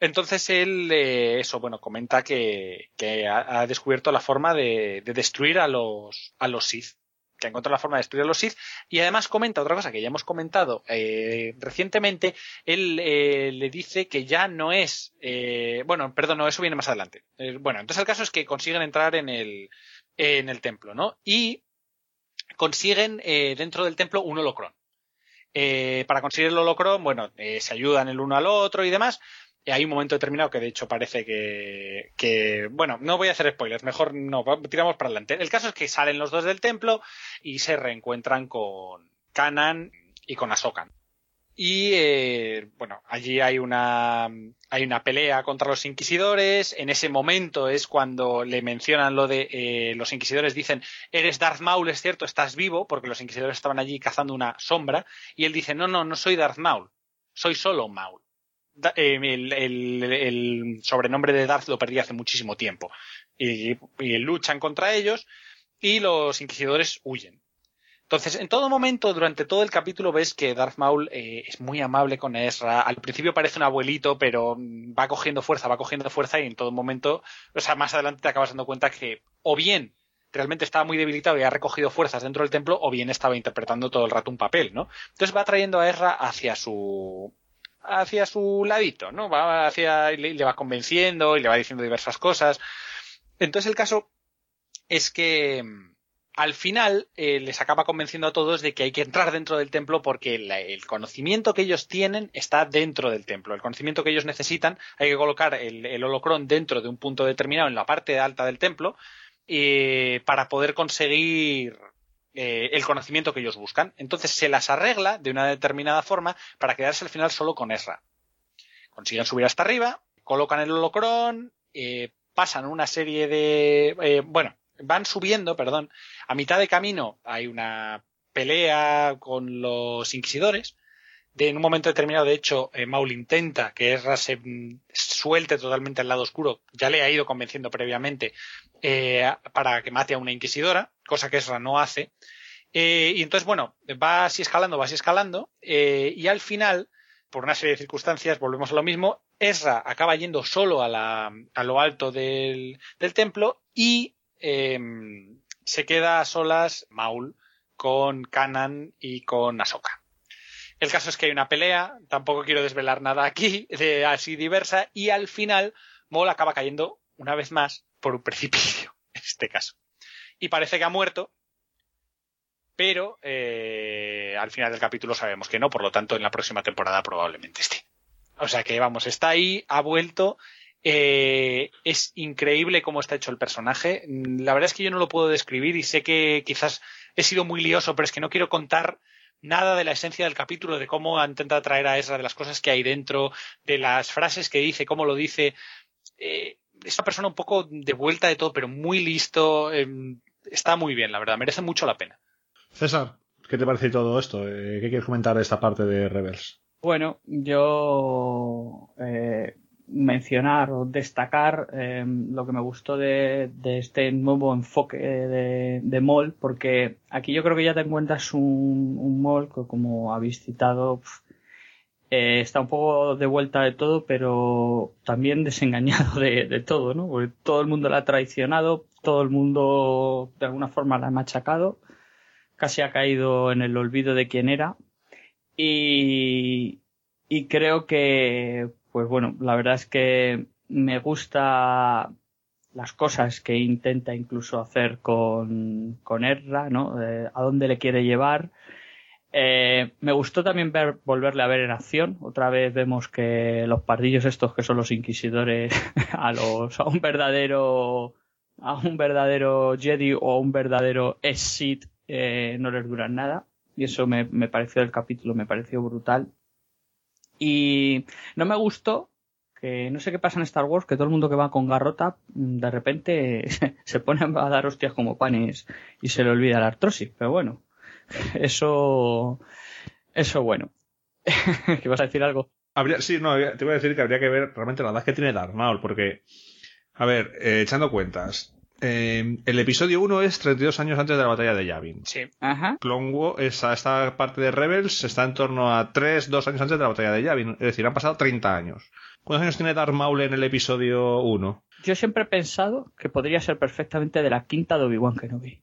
entonces él eh, eso bueno comenta que, que ha, descubierto la forma de, de, destruir a los a los Sith que ha encontrado la forma de destruir a los Sith. Y además comenta otra cosa que ya hemos comentado eh, recientemente. Él le dice que ya no es bueno perdón no eso viene más adelante. Bueno entonces el caso es que consiguen entrar en el en el templo no y consiguen eh, dentro del templo un holocrón. Eh, para conseguir el holocrón, bueno, eh, se ayudan el uno al otro y demás. Hay un momento determinado que de hecho parece que, que, bueno, no voy a hacer spoilers, mejor no, tiramos para adelante. El caso es que salen los dos del templo y se reencuentran con Kanan y con Ahsoka. Y eh, bueno, allí hay una hay una pelea contra los inquisidores. En ese momento es cuando le mencionan lo de eh, los inquisidores dicen eres Darth Maul, es cierto, estás vivo, porque los inquisidores estaban allí cazando una sombra. Y él dice no, no, no soy Darth Maul, soy solo Maul. Eh, el, el, el, sobrenombre de Darth lo perdí hace muchísimo tiempo. Y, y luchan contra ellos y los inquisidores huyen. Entonces, en todo momento, durante todo el capítulo, ves que Darth Maul eh, es muy amable con Ezra. Al principio parece un abuelito, pero va cogiendo fuerza, va cogiendo fuerza y en todo momento, o sea, más adelante te acabas dando cuenta que o bien realmente estaba muy debilitado y ha recogido fuerzas dentro del templo, o bien estaba interpretando todo el rato un papel, ¿no? Entonces va trayendo a Ezra hacia su hacia su ladito, ¿no? Va hacia le, le va convenciendo y le va diciendo diversas cosas. Entonces el caso es que al final eh, les acaba convenciendo a todos de que hay que entrar dentro del templo porque el conocimiento que ellos tienen está dentro del templo. El conocimiento que ellos necesitan hay que colocar el, el dentro de un punto determinado en la parte alta del templo eh, para poder conseguir eh, el conocimiento que ellos buscan. Entonces se las arregla de una determinada forma para quedarse al final solo con Ezra. Consiguen subir hasta arriba, colocan el holocrón, eh, pasan una serie de... Eh, bueno, van subiendo, perdón, a mitad de camino hay una pelea con los inquisidores. De, en un momento determinado, de hecho, eh, Maul intenta que Ezra se mm, suelte totalmente al lado oscuro. Ya le ha ido convenciendo previamente eh, para que mate a una inquisidora, cosa que Ezra no hace. Eh, y entonces, bueno, va así escalando, va así escalando. y al final, por una serie de circunstancias, volvemos a lo mismo. Ezra acaba yendo solo a, la, a lo alto del, del templo y eh, se queda a solas Maul con Kanan y con Ahsoka. El caso es que hay una pelea, tampoco quiero desvelar nada aquí, de así diversa, y al final Maul acaba cayendo una vez más por un precipicio, *laughs* en este caso. Y parece que ha muerto, pero eh, al final del capítulo sabemos que no, por lo tanto en la próxima temporada probablemente esté. O sea que vamos, está ahí, ha vuelto eh, es increíble cómo está hecho el personaje. La verdad es que yo no lo puedo describir y sé que quizás he sido muy lioso, pero es que no quiero contar nada de la esencia del capítulo, de cómo intenta traer a Ezra, de las cosas que hay dentro, de las frases que dice, cómo lo dice. Eh, es una persona un poco de vuelta de todo, pero muy listo. Eh, está muy bien, la verdad, merece mucho la pena. César, ¿qué te parece todo esto? Eh, ¿Qué quieres comentar de esta parte de Rebels? Bueno, yo eh, mencionar o destacar eh, lo que me gustó de, este nuevo enfoque de, de, MOL, porque aquí yo creo que ya te encuentras un, un MOL que, como habéis citado, eh, está un poco de vuelta de todo, pero también desengañado de, de, todo, ¿no? Porque todo el mundo la ha traicionado, todo el mundo de alguna forma la ha machacado, casi ha caído en el olvido de quién era. Y, y creo que pues bueno, la verdad es que me gusta las cosas que intenta incluso hacer con, con Erra, ¿no? Eh, a dónde le quiere llevar. Eh, me gustó también ver, volverle a ver en acción. Otra vez vemos que los pardillos estos que son los inquisidores *laughs* a los, a un verdadero, a un verdadero Jedi o a un verdadero Sith eh, no les duran nada. Y eso me, me pareció del capítulo, me pareció brutal. Y no me gustó que no sé qué pasa en Star Wars, que todo el mundo que va con garrota de repente *laughs* se pone a dar hostias como panes y se le olvida la artrosis. Pero bueno, *laughs* eso, eso bueno. *laughs* ¿Qué vas a decir algo? Habría, sí, no, te voy a decir que habría que ver realmente la edad que tiene Darth Maul, porque, a ver, eh, echando cuentas, Eh, el episodio 1 es 32 años antes de la batalla de Yavin. Sí. Ajá. Clone Wars, esa, esta parte de Rebels está en torno a 3, 2 años antes de la batalla de Yavin. Es decir, han pasado 30 años. ¿Cuántos años tiene Darth Maul en el episodio 1? Yo siempre he pensado que podría ser perfectamente de la quinta de Obi-Wan Kenobi.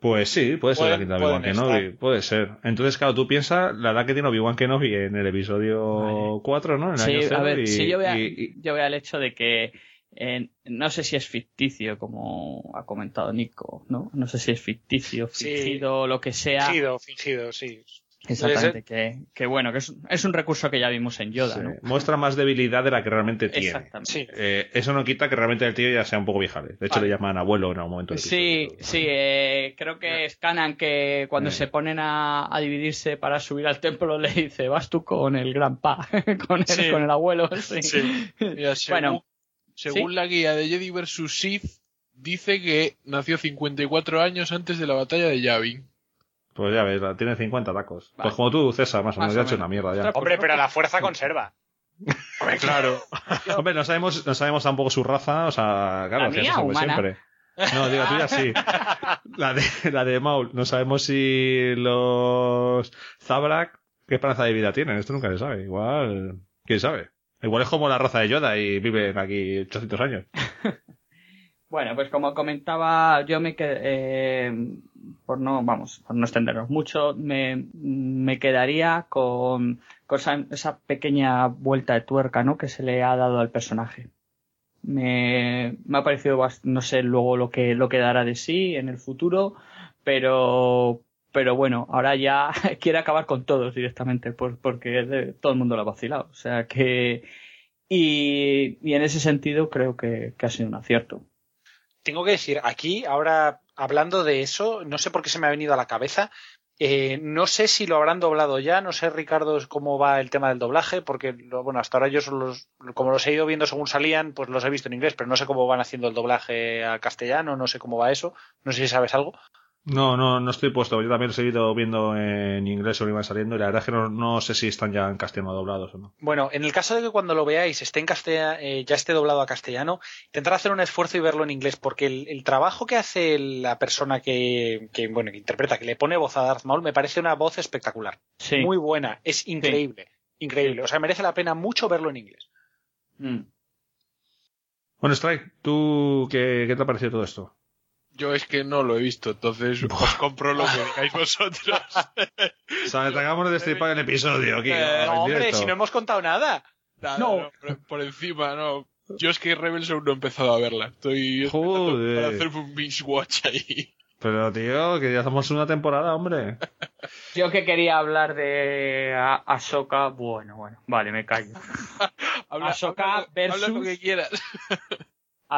Pues sí, puede ser la quinta de Obi-Wan Kenobi, estar. puede ser. Entonces, claro, tú piensas la edad que tiene Obi-Wan Kenobi en el episodio Vale. 4, ¿no? En el Sí, año a ver, y- si yo veo, y- y- yo veo el hecho de que eh, no sé si es ficticio, como ha comentado Nico, ¿no? No sé si es ficticio, Sí. fingido, lo que sea. Fingido, fingido, sí. Exactamente, que, que bueno, que es, es un recurso que ya vimos en Yoda, sí, ¿no? muestra más debilidad de la que realmente tiene. Exactamente. Sí. Eh, eso no quita que realmente el tío ya sea un poco viejale. De hecho, Vale. le llaman abuelo en algún momento. Sí, episodio. sí, eh, creo que es Canan que cuando Eh. se ponen a, a dividirse para subir al templo le dice, vas tú con el gran pa, *laughs* con el, Sí. con el abuelo. *laughs* Bueno, según ¿sí? la guía de Jedi vs. Sith, dice que nació 54 años antes de la batalla de Yavin. Pues ya ves, tiene 50 tacos. Vale. Pues como tú, César, más o menos. Ya ha hecho una mierda ya. Hombre, pero la fuerza conserva. *laughs* Hombre, claro. *laughs* Hombre, no sabemos, no sabemos tampoco su raza, o sea, claro, La mía, humana. siempre. No, digo, tuya sí. *laughs* La de, la de Maul, no sabemos si los Zabrak, qué esperanza de vida tienen, esto nunca se sabe. Igual, quién sabe. Igual es como la raza de Yoda y viven aquí 800 años. *laughs* Bueno, pues como comentaba, yo me quedé, eh, por no, vamos, por no extendernos mucho, me, me quedaría con, esa, esa pequeña vuelta de tuerca, ¿no? Que se le ha dado al personaje. Me, me ha parecido, no sé luego lo que, lo que dará de sí en el futuro, pero, pero bueno, ahora ya *laughs* quiere acabar con todos directamente, por- porque todo el mundo lo ha vacilado. O sea que, y, en ese sentido creo que, ha sido un acierto. Tengo que decir, aquí, ahora hablando de eso, no sé por qué se me ha venido a la cabeza. eh, no sé si lo habrán doblado ya, no sé, Ricardo, cómo va el tema del doblaje, porque, bueno, hasta ahora yo los, como los he ido viendo según salían, pues los he visto en inglés, pero no sé cómo van haciendo el doblaje a castellano, no sé cómo va eso, no sé si sabes algo. No, no, no estoy puesto. Yo también lo he seguido viendo en inglés o iban saliendo y la verdad es que no, no sé si están ya en castellano doblados o no. Bueno, en el caso de que cuando lo veáis esté en castella- eh, ya esté doblado a castellano, intentar hacer un esfuerzo y verlo en inglés, porque el, el trabajo que hace la persona que, que, bueno, que interpreta, que le pone voz a Darth Maul, me parece una voz espectacular. Sí. Muy buena, es increíble, increíble. O sea, merece la pena mucho verlo en inglés. Mm. Bueno, Strike, ¿tú qué, qué te ha parecido todo esto? Yo es que no lo he visto, entonces os compro lo que digáis vosotros. O sea, acabamos de destripar el episodio aquí. Eh, no, hombre, directo. si no hemos contado nada. Nada, No. por, por encima, no. Yo es que Rebels aún no he empezado a verla. Estoy Joder. para hacerme un binge watch ahí. Pero, tío, que ya estamos en una temporada, hombre. *laughs* Yo que quería hablar de A- Ahsoka, bueno, bueno, vale, me callo. *laughs* Habla, Ahsoka habla- habla lo versus- que quieras.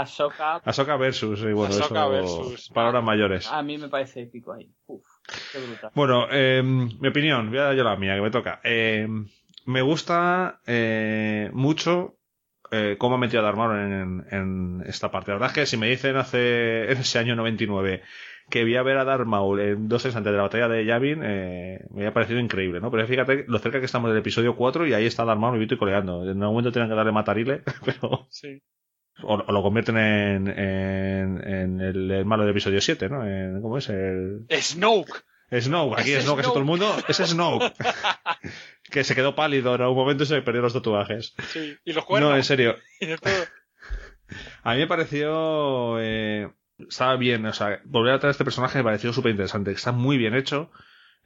Ahsoka, Ahsoka versus, y bueno, Ahsoka eso, versus. palabras mayores. a mí me parece épico ahí. Uf, qué brutal. Bueno, eh, mi opinión, voy a dar yo la mía, que me toca. Eh, me gusta eh, mucho eh, cómo ha metido a Maul en, en esta parte. La verdad es que si me dicen hace *laughs* en ese año 99 que voy a ver a Darth Maul en dos años antes de la batalla de Yavin, eh, me ha parecido increíble, ¿no? Pero fíjate lo cerca que estamos del episodio 4 y ahí está Darth Maul vivito y coleando. En algún momento tienen que darle matarile, *laughs* pero... Sí. O, o lo convierten en, en, en el, el malo del episodio 7, ¿no? En- ¿Cómo es? El... Snoke. Snoke, aquí Es Snoke, es todo el mundo, es Snoke. *laughs* que se quedó pálido en algún momento y se perdió los tatuajes. Sí. Y los cuernos. No, en serio. *laughs* A mí me pareció. Eh, estaba bien, o sea, volver a traer este personaje me pareció súper interesante. Está muy bien hecho.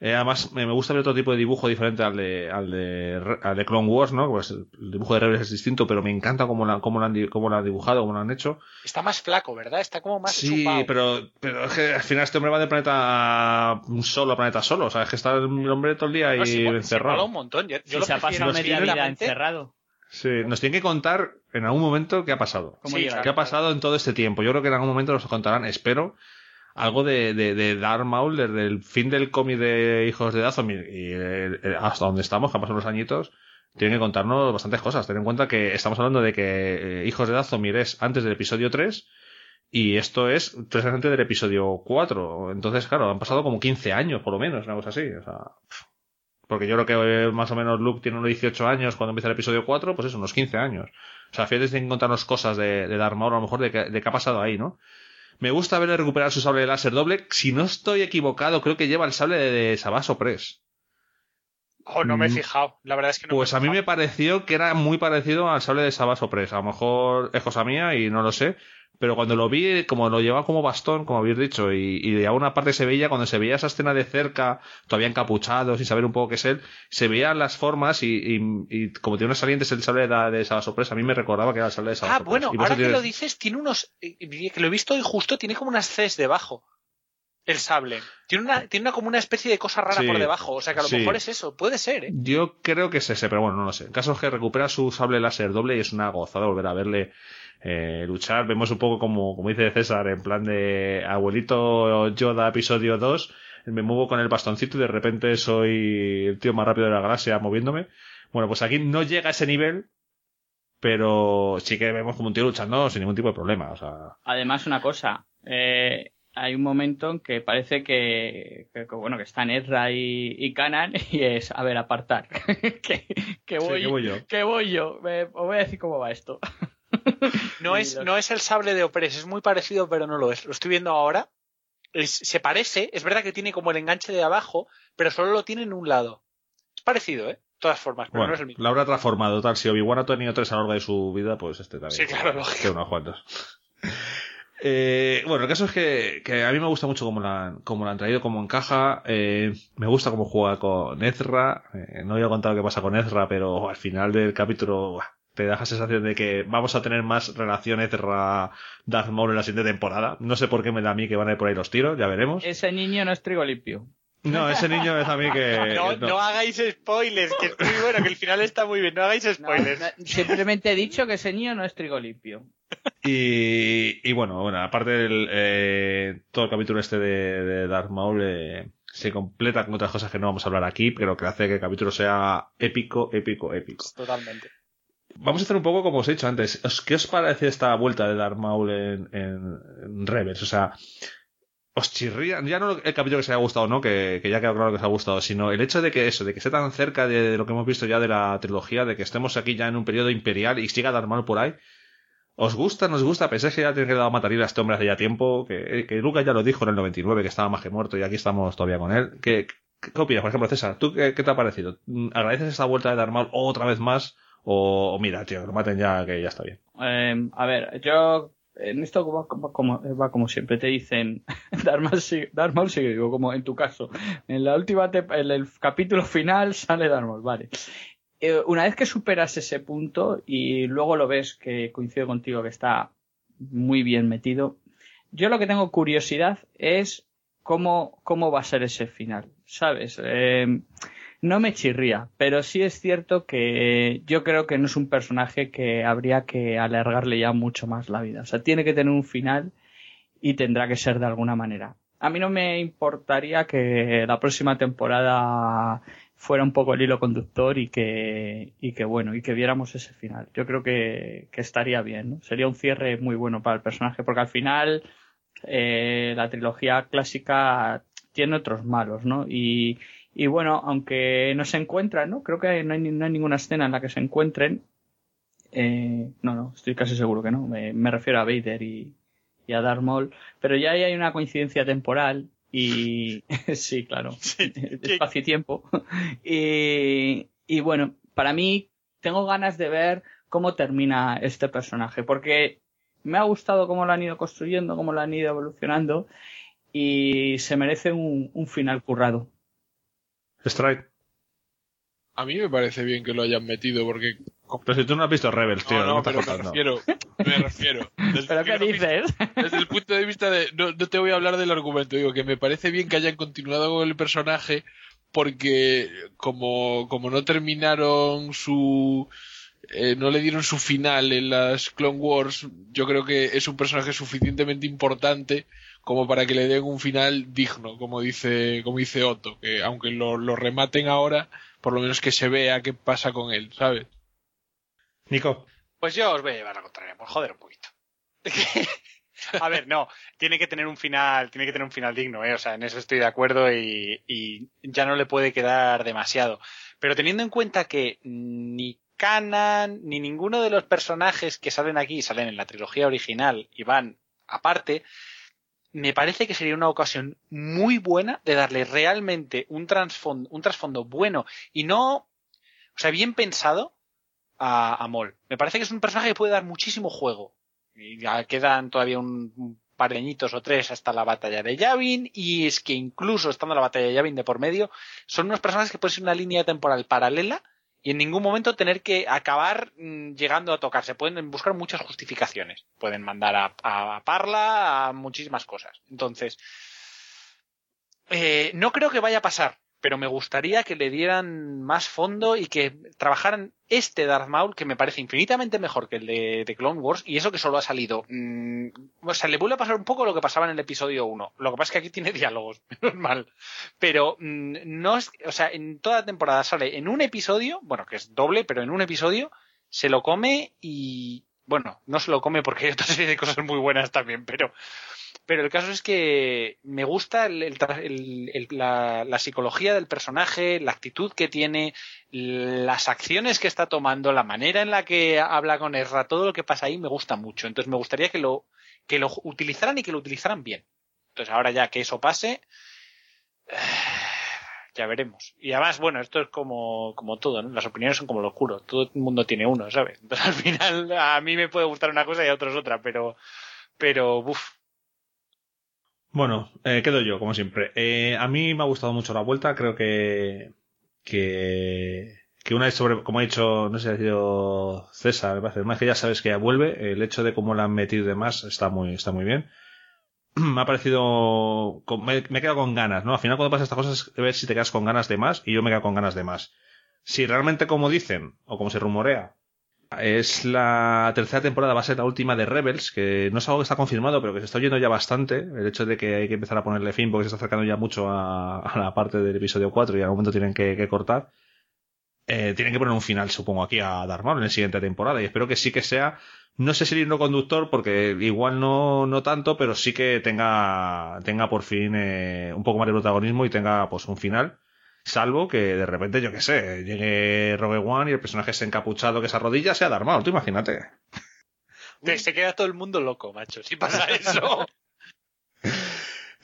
Eh, además, me, me gusta ver otro tipo de dibujo diferente al de, al de, al de Clone Wars, ¿no? Pues el dibujo de Rebels es distinto, pero me encanta cómo, la, cómo, lo, han, cómo lo han dibujado, cómo lo han hecho. Está más flaco, ¿verdad? Está como más Sí, chupado. pero, pero es que al final este hombre va de planeta solo a planeta solo. O sea, es que está el hombre todo el día No, sí, encerrado. un montón. Yo, yo Si lo se ha pasado media vida encerrado. Sí, nos tienen que contar en algún momento qué ha pasado. ¿Cómo Sí, llega? ¿Qué ha pasado en todo este tiempo? Yo creo que en algún momento nos contarán, espero, algo de, de, de Darth Maul desde el fin del cómic de Hijos de Dathomir y el- el- hasta donde estamos, que han pasado unos añitos, tienen que contarnos bastantes cosas. Ten en cuenta que estamos hablando de que eh, Hijos de Dathomir es antes del episodio 3 y esto es tres años antes del episodio 4. Entonces, claro, han pasado como 15 años, por lo menos, una cosa así. O sea, porque yo creo que eh, más o menos Luke tiene unos 18 años cuando empieza el episodio 4, pues eso, unos 15 años. O sea, fíjate de encontrarnos cosas de, de Darth Maul, a lo mejor de, que- de qué ha pasado ahí, ¿no? Me gusta verle recuperar su sable de láser doble. Si no estoy equivocado, creo que lleva el sable de, Sabaso Press. Oh, no me he Mm. fijado. La verdad es que no Pues me he a mí me pareció que era muy parecido al sable de Sabaso Press. A lo mejor es cosa mía y no lo sé. Pero cuando lo vi, como lo llevaba como bastón, como habéis dicho, y, y de alguna parte se veía, cuando se veía esa escena de cerca, todavía encapuchado, sin saber un poco qué es él, se veían las formas y, y, y como tiene unos salientes el sable de, de Sabaso Press, a mí me recordaba que era el sable de Sabaso Ah, bueno, ahora que lo dices, tiene unos. Que lo he visto hoy justo, tiene como unas Cs debajo. El sable. Tiene una, tiene una, como una especie de cosa rara Sí, por debajo. O sea que a lo sí. mejor es eso. Puede ser, ¿eh? Yo creo que es ese, pero bueno, no lo sé. El caso es que recupera su sable láser doble y es una gozada volver a verle eh, luchar. Vemos un poco como, como dice César, en plan de abuelito Yoda episodio 2. Me muevo con el bastoncito y de repente soy el tío más rápido de la galaxia moviéndome. Bueno, pues aquí no llega a ese nivel, pero sí que vemos como un tío luchando sin ningún tipo de problema. O sea, Además, una cosa, eh, hay un momento en que parece que, que- que, bueno, que están Ezra y, y Kanan y es, a ver, apartar. *laughs* que, que voy, sí, que voy yo. que voy yo. Me- os voy a decir cómo va esto. *laughs* *laughs* No es, no es el sable de Opres, es muy parecido, pero no lo es. Lo estoy viendo ahora. Es- se parece, es verdad que tiene como el enganche de abajo, pero solo lo tiene en un lado. Es parecido, ¿eh? De todas formas, pero Bueno, no es el mismo. la habrá transformado. Tal, si Obi-Wan ha tenido tres a lo largo de su vida, pues este también. Sí, claro, lógico. Que unos cuantos. Eh, bueno, el caso es que, que a mí me gusta mucho cómo la, han- cómo la han traído, cómo encaja. eh, me gusta cómo juega con Ezra. eh, no voy a contar qué pasa con Ezra, pero al final del capítulo te da la sensación de que vamos a tener más relación Ezra-Darth Maul en la siguiente temporada. No sé por qué me da a mí que van a ir por ahí los tiros, ya veremos. Ese niño no es trigo limpio. No, ese niño es a mí que... *laughs* No, no. no hagáis spoilers, que es muy bueno, que el final está muy bien. No hagáis No, spoilers. no, simplemente he dicho que ese niño no es trigo limpio. Y, y bueno, bueno, aparte del eh, todo el capítulo este de, de Darth Maul eh, se completa con otras cosas que no vamos a hablar aquí, pero que hace que el capítulo sea épico, épico, épico. Totalmente. Vamos a hacer un poco como os he dicho antes. ¿Os- ¿Qué os parece esta vuelta de Darth Maul en, en, Rebels? O sea, os chirría, ya no el capítulo que se haya gustado o no, que, que ya quedó claro que os ha gustado, sino el hecho de que eso, de que esté tan cerca de, lo que hemos visto ya de la trilogía, de que estemos aquí ya en un periodo imperial y siga Darth Maul por ahí. ¿Os gusta? ¿Nos gusta? Pensáis que ya tiene que dar mataría a este hombre hace ya tiempo, que, que Lucas ya lo dijo en el 99, que estaba más que muerto y aquí estamos todavía con él. ¿Qué, opinas? Por ejemplo, César, ¿tú qué, qué te ha parecido? ¿Agradeces esta vuelta de Darth Maul otra vez más? O, mira, tío, lo maten ya, que ya está bien. Eh, a ver, yo en esto va, como, siempre te dicen *laughs* sigue vivo, como en tu caso. En la última te- en el capítulo final sale Darth Maul, vale. Eh, una vez que superas ese punto y luego lo ves que coincide contigo que está muy bien metido, yo lo que tengo curiosidad es cómo, cómo va a ser ese final, ¿sabes? Eh, no me chirría, pero sí es cierto que yo creo que no es un personaje que habría que alargarle ya mucho más la vida. O sea, tiene que tener un final y tendrá que ser de alguna manera. A mí no me importaría que la próxima temporada fuera un poco el hilo conductor y que, y que bueno, y que viéramos ese final. Yo creo que, que estaría bien, ¿no? Sería un cierre muy bueno para el personaje, porque al final eh, la trilogía clásica tiene otros malos, ¿no? Y, y bueno, aunque no se encuentran, ¿no? Creo que no hay, ni- no hay ninguna escena en la que se encuentren. Eh, no, no, estoy casi seguro que no. Me, me refiero a Vader y, y a Darth Maul. Pero ya ahí hay una coincidencia temporal y... *laughs* sí, claro. *laughs* Espacio y tiempo. *laughs* y, y bueno, para mí tengo ganas de ver cómo termina este personaje. Porque me ha gustado cómo lo han ido construyendo, cómo lo han ido evolucionando. Y se merece un, un final currado. Strike. A mí me parece bien que lo hayan metido porque... Pero si tú no has visto Rebels, tío, No, no, no, me pero me refiero, me *laughs* refiero. Desde ¿Pero el qué punto de vista- dices? *laughs* Desde el punto de vista de... No, no te voy a hablar del argumento, digo que me parece bien que hayan continuado con el personaje porque como, como no terminaron su... eh, no le dieron su final en las Clone Wars, yo creo que es un personaje suficientemente importante como para que le den un final digno, como dice, como dice Otto, que aunque lo, lo rematen ahora, por lo menos que se vea qué pasa con él, ¿sabes? Nico. Pues yo os voy a llevar la contraria, por joder un poquito. *laughs* a ver, no, tiene que tener un final, tiene que tener un final digno, ¿eh? O sea, en eso estoy de acuerdo y, y ya no le puede quedar demasiado. Pero teniendo en cuenta que ni canan, ni ninguno de los personajes que salen aquí, salen en la trilogía original y van aparte, me parece que sería una ocasión muy buena de darle realmente un trasfondo, un trasfondo bueno y no, o sea, bien pensado a, a Mol. Me parece que es un personaje que puede dar muchísimo juego. Y ya quedan todavía un, par de añitos o tres hasta la batalla de Yavin y es que incluso estando la batalla de Yavin de por medio, son unos personajes que pueden ser una línea temporal paralela y en ningún momento tener que acabar mm, llegando a tocarse. Pueden buscar muchas justificaciones. Pueden mandar a, a Parla a muchísimas cosas. Entonces, eh, no creo que vaya a pasar, pero me gustaría que le dieran más fondo y que trabajaran este Darth Maul, que me parece infinitamente mejor que el de, Clone Wars, y eso que solo ha salido. mm, o sea, le vuelve a pasar un poco lo que pasaba en el episodio 1. Lo que pasa es que aquí tiene *laughs* diálogos, menos mal. Pero mm, no. O sea, en toda la temporada sale en un episodio, bueno, que es doble, pero en un episodio se lo come y. Bueno, no se lo come porque hay otra serie de cosas muy buenas también, pero. Pero el caso es que me gusta el- la, la psicología del personaje, la actitud que tiene, las acciones que está tomando, la manera en la que habla con Ezra, todo lo que pasa ahí me gusta mucho. Entonces me gustaría que lo, que lo utilizaran y que lo utilizaran bien. Entonces ahora ya que eso pase, *sighs* ya veremos. Y además, bueno, esto es como, como todo, ¿no? Las opiniones son como lo oscuro. Todo el mundo tiene uno, ¿sabes? Entonces al final a mí me puede gustar una cosa y a otros otra, pero, pero, uff. Bueno, eh, quedo yo, como siempre. Eh, a mí me ha gustado mucho la vuelta. Creo que. que. que una vez sobre. como ha dicho, no sé si ha sido César, me más que ya sabes que ya vuelve. El hecho de cómo la han metido y demás está muy, está muy bien. *clears throat* Me ha parecido. me, me he quedado con ganas, ¿no? Al final, cuando pasan estas cosas, ver si te quedas con ganas de más y yo me quedo con ganas de más. Si realmente, como dicen, o como se rumorea, es la tercera temporada, va a ser la última de Rebels, que no es algo que está confirmado, pero que se está oyendo ya bastante. El hecho de que hay que empezar a ponerle fin porque se está acercando ya mucho a, la parte del episodio 4 y en algún momento tienen que, cortar. Eh, tienen que poner un final, supongo, aquí a Darth en la siguiente temporada. Y espero que sí que sea, no sé si el hilo conductor, porque igual no, no tanto, pero sí que tenga, tenga por fin eh, un poco más de protagonismo y tenga pues un final. Salvo que de repente, yo qué sé, llegue Rogue One y el personaje ese encapuchado que se arrodilla sea Darth Maul, tú imagínate. *laughs* Te- Se queda todo el mundo loco, macho. Si pasa *laughs* eso.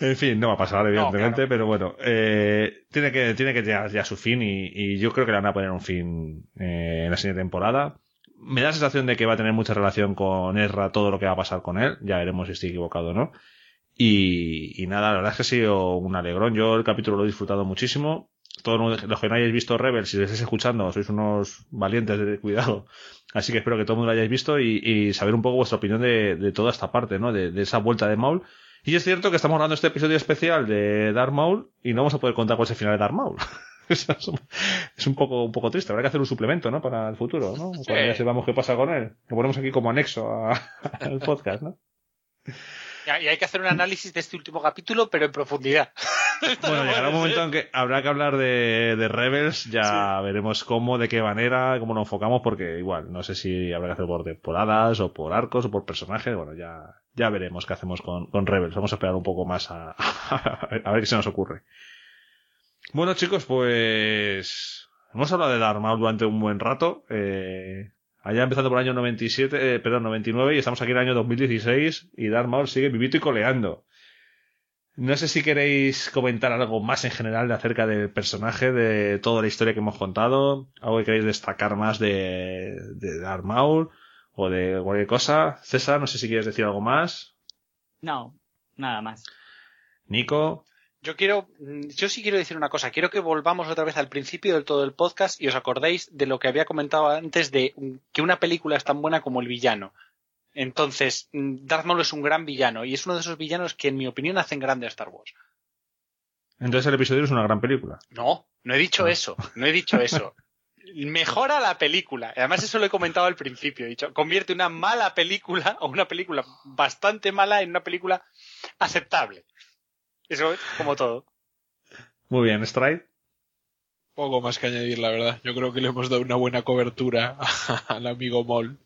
En fin, no va a pasar, evidentemente, claro. pero bueno, eh, tiene que, tiene que llegar ya a su fin y, y yo creo que le van a poner un fin eh, en la siguiente temporada. Me da la sensación de que va a tener mucha relación con Ezra todo lo que va a pasar con él. Ya veremos si estoy equivocado o no. Y, y nada, la verdad es que ha sido un alegrón. Yo el capítulo lo he disfrutado muchísimo. Todos los que no hayáis visto Rebels, si lo estáis escuchando, sois unos valientes de cuidado. Así que espero que todo el mundo lo hayáis visto y, y saber un poco vuestra opinión de, de toda esta parte, ¿no? De, de esa vuelta de Maul. Y es cierto que estamos grabando este episodio especial de Darth Maul y no vamos a poder contar cuál es el final de Darth Maul. *laughs* es un poco, un poco triste. Habrá que hacer un suplemento, ¿no? Para el futuro, ¿no? Cuando ya sepamos qué pasa con él. Lo ponemos aquí como anexo a- *laughs* al podcast, ¿no? Y hay que hacer un análisis de este último capítulo, pero en profundidad. *laughs* Bueno, llegará un momento en que habrá que hablar de, de Rebels, ya veremos cómo, de qué manera, cómo lo enfocamos, porque igual, no sé si habrá que hacer por temporadas, o por arcos, o por personajes, bueno, ya, ya veremos qué hacemos con, con Rebels. Vamos a esperar un poco más a, *laughs* a ver qué se nos ocurre. Bueno, chicos, pues hemos hablado de Darth Maul durante un buen rato. Eh, allá empezando por el año 97, eh, perdón, 99 y estamos aquí en el año 2016 y Darth Maul sigue vivito y coleando. No sé si queréis comentar algo más en general de acerca del personaje, de toda la historia que hemos contado, algo que queréis destacar más de, de Darth Maul o de cualquier cosa. César, no sé si quieres decir algo más. No, nada más. Nico, Yo quiero, mm, yo sí quiero decir una cosa. Quiero que volvamos otra vez al principio del todo del podcast y os acordéis de lo que había comentado antes de mm, que una película es tan buena como el villano. Entonces, mm, Darth Maul es un gran villano y es uno de esos villanos que, en mi opinión, hacen grande a Star Wars. entonces el episodio es una gran película. No, no he dicho eso, no he dicho eso. *laughs* Mejora la película. Además, eso lo he comentado al principio. He dicho, convierte una mala película o una película bastante mala en una película aceptable. Eso es como todo. Muy bien, Stride. Poco más que añadir, la verdad. Yo creo que le hemos dado una buena cobertura *laughs* al amigo Mol.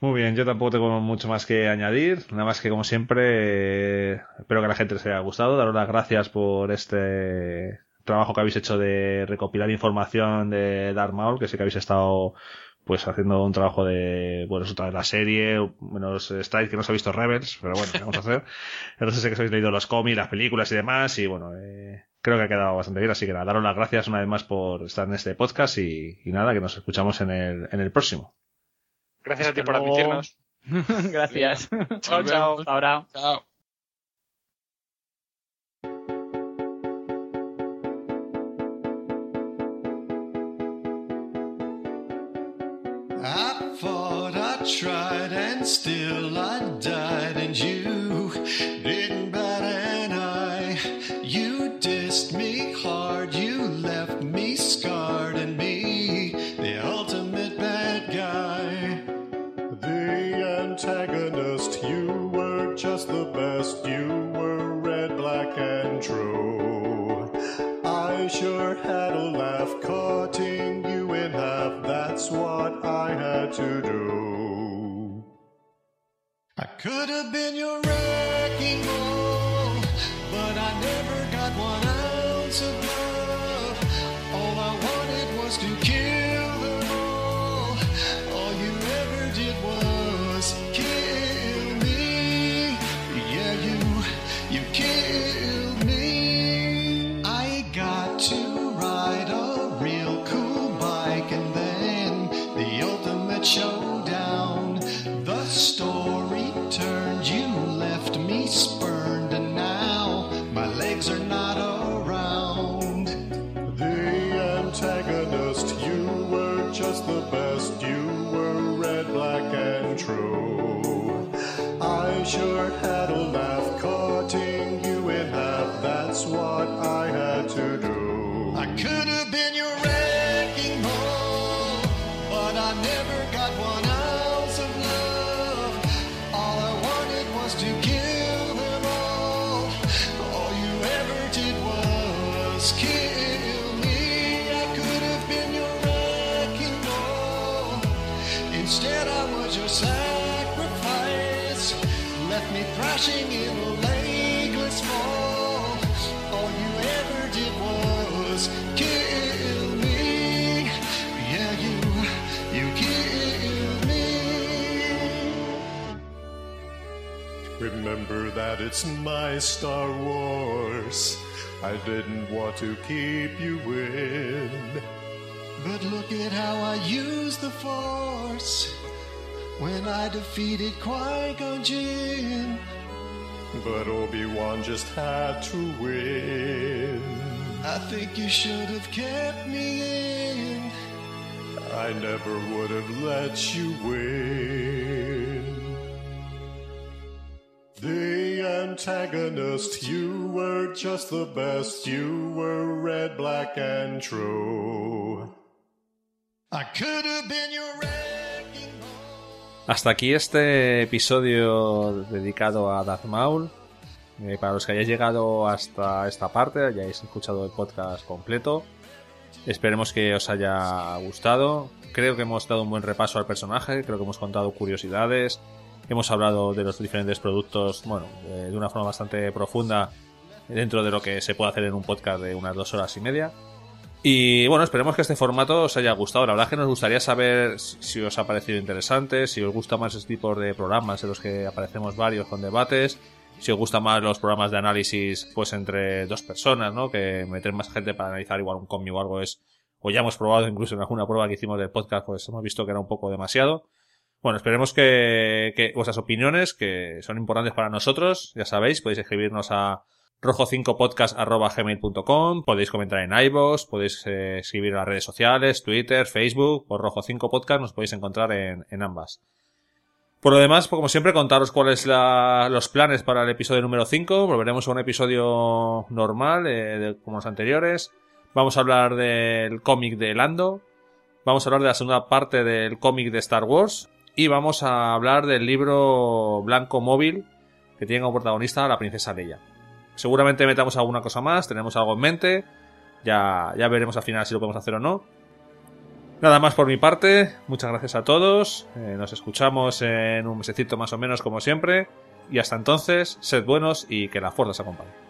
Muy bien, yo tampoco tengo mucho más que añadir. Nada más que, como siempre, eh, espero que a la gente les haya gustado. Daros las gracias por este trabajo que habéis hecho de recopilar información de Darth Maul, que sé que habéis estado pues haciendo un trabajo de, bueno, otra de la serie, menos Strike, que no se ha visto Rebels, pero bueno, ¿qué vamos a hacer? *laughs* Entonces sé que os habéis leído los cómics, las películas y demás, y bueno, eh, creo que ha quedado bastante bien, así que nada, daros las gracias una vez más por estar en este podcast y, y nada, que nos escuchamos en el, en el próximo. Gracias a ti por luego. admitirnos. *laughs* Gracias. Chao, chao. Hasta ahora. Chao. Still I died, and you didn't bat an eye. You dissed me hard, you left me scarred, and me, the ultimate bad guy. The antagonist, you were just the best, you were red, black, and true. I sure had a laugh cutting you in half. That's what I had to do. Could have been your wrecking ball, black, and true. Thrashing in a legless fall. All you ever did was kill me. Yeah, you, you killed me. Remember that it's my Star Wars. I didn't want to keep you in. But look at how I used the Force when I defeated Qui Gon Jinn. But Obi Wan just had to win. I think you should have kept me in. I never would have let you win. The antagonist, you were just the best. You were red, black, and true. I could have been your ball. Hasta aquí este episodio dedicado a Darth Maul. Eh, para los que hayáis llegado hasta esta parte, hayáis escuchado el podcast completo. Esperemos que os haya gustado. Creo que hemos dado un buen repaso al personaje, creo que hemos contado curiosidades, hemos hablado de los diferentes productos, bueno, eh, de una forma bastante profunda dentro de lo que se puede hacer en un podcast de unas dos horas y media. Y bueno, esperemos que este formato os haya gustado. La verdad es que nos gustaría saber si os ha parecido interesante, si os gusta más este tipo de programas en los que aparecemos varios con debates, si os gustan más los programas de análisis pues entre dos personas, ¿no? Que meter más gente para analizar igual un cómic o algo es, o ya hemos probado incluso en alguna prueba que hicimos del podcast, pues hemos visto que era un poco demasiado. Bueno, esperemos que, que vuestras opiniones, que son importantes para nosotros, ya sabéis, podéis escribirnos a rojo5podcast.gmail.com, podéis comentar en iVoox, podéis eh, escribir en las redes sociales, Twitter, Facebook, por Rojo5Podcast, nos podéis encontrar en, en ambas. Por lo demás, como siempre, contaros cuáles los planes para el episodio número 5. Volveremos a un episodio normal, eh, como los anteriores. Vamos a hablar del cómic de Lando. Vamos a hablar de la segunda parte del cómic de Star Wars. Y vamos a hablar del libro Blanco Móvil, que tiene como protagonista a la princesa Leia. Seguramente metamos alguna cosa más, tenemos algo en mente. Ya, ya veremos al final si lo podemos hacer o no. Nada más por mi parte, muchas gracias a todos. eh, nos escuchamos en un mesecito más o menos como siempre. Y hasta entonces, sed buenos y que la fuerza os acompañe.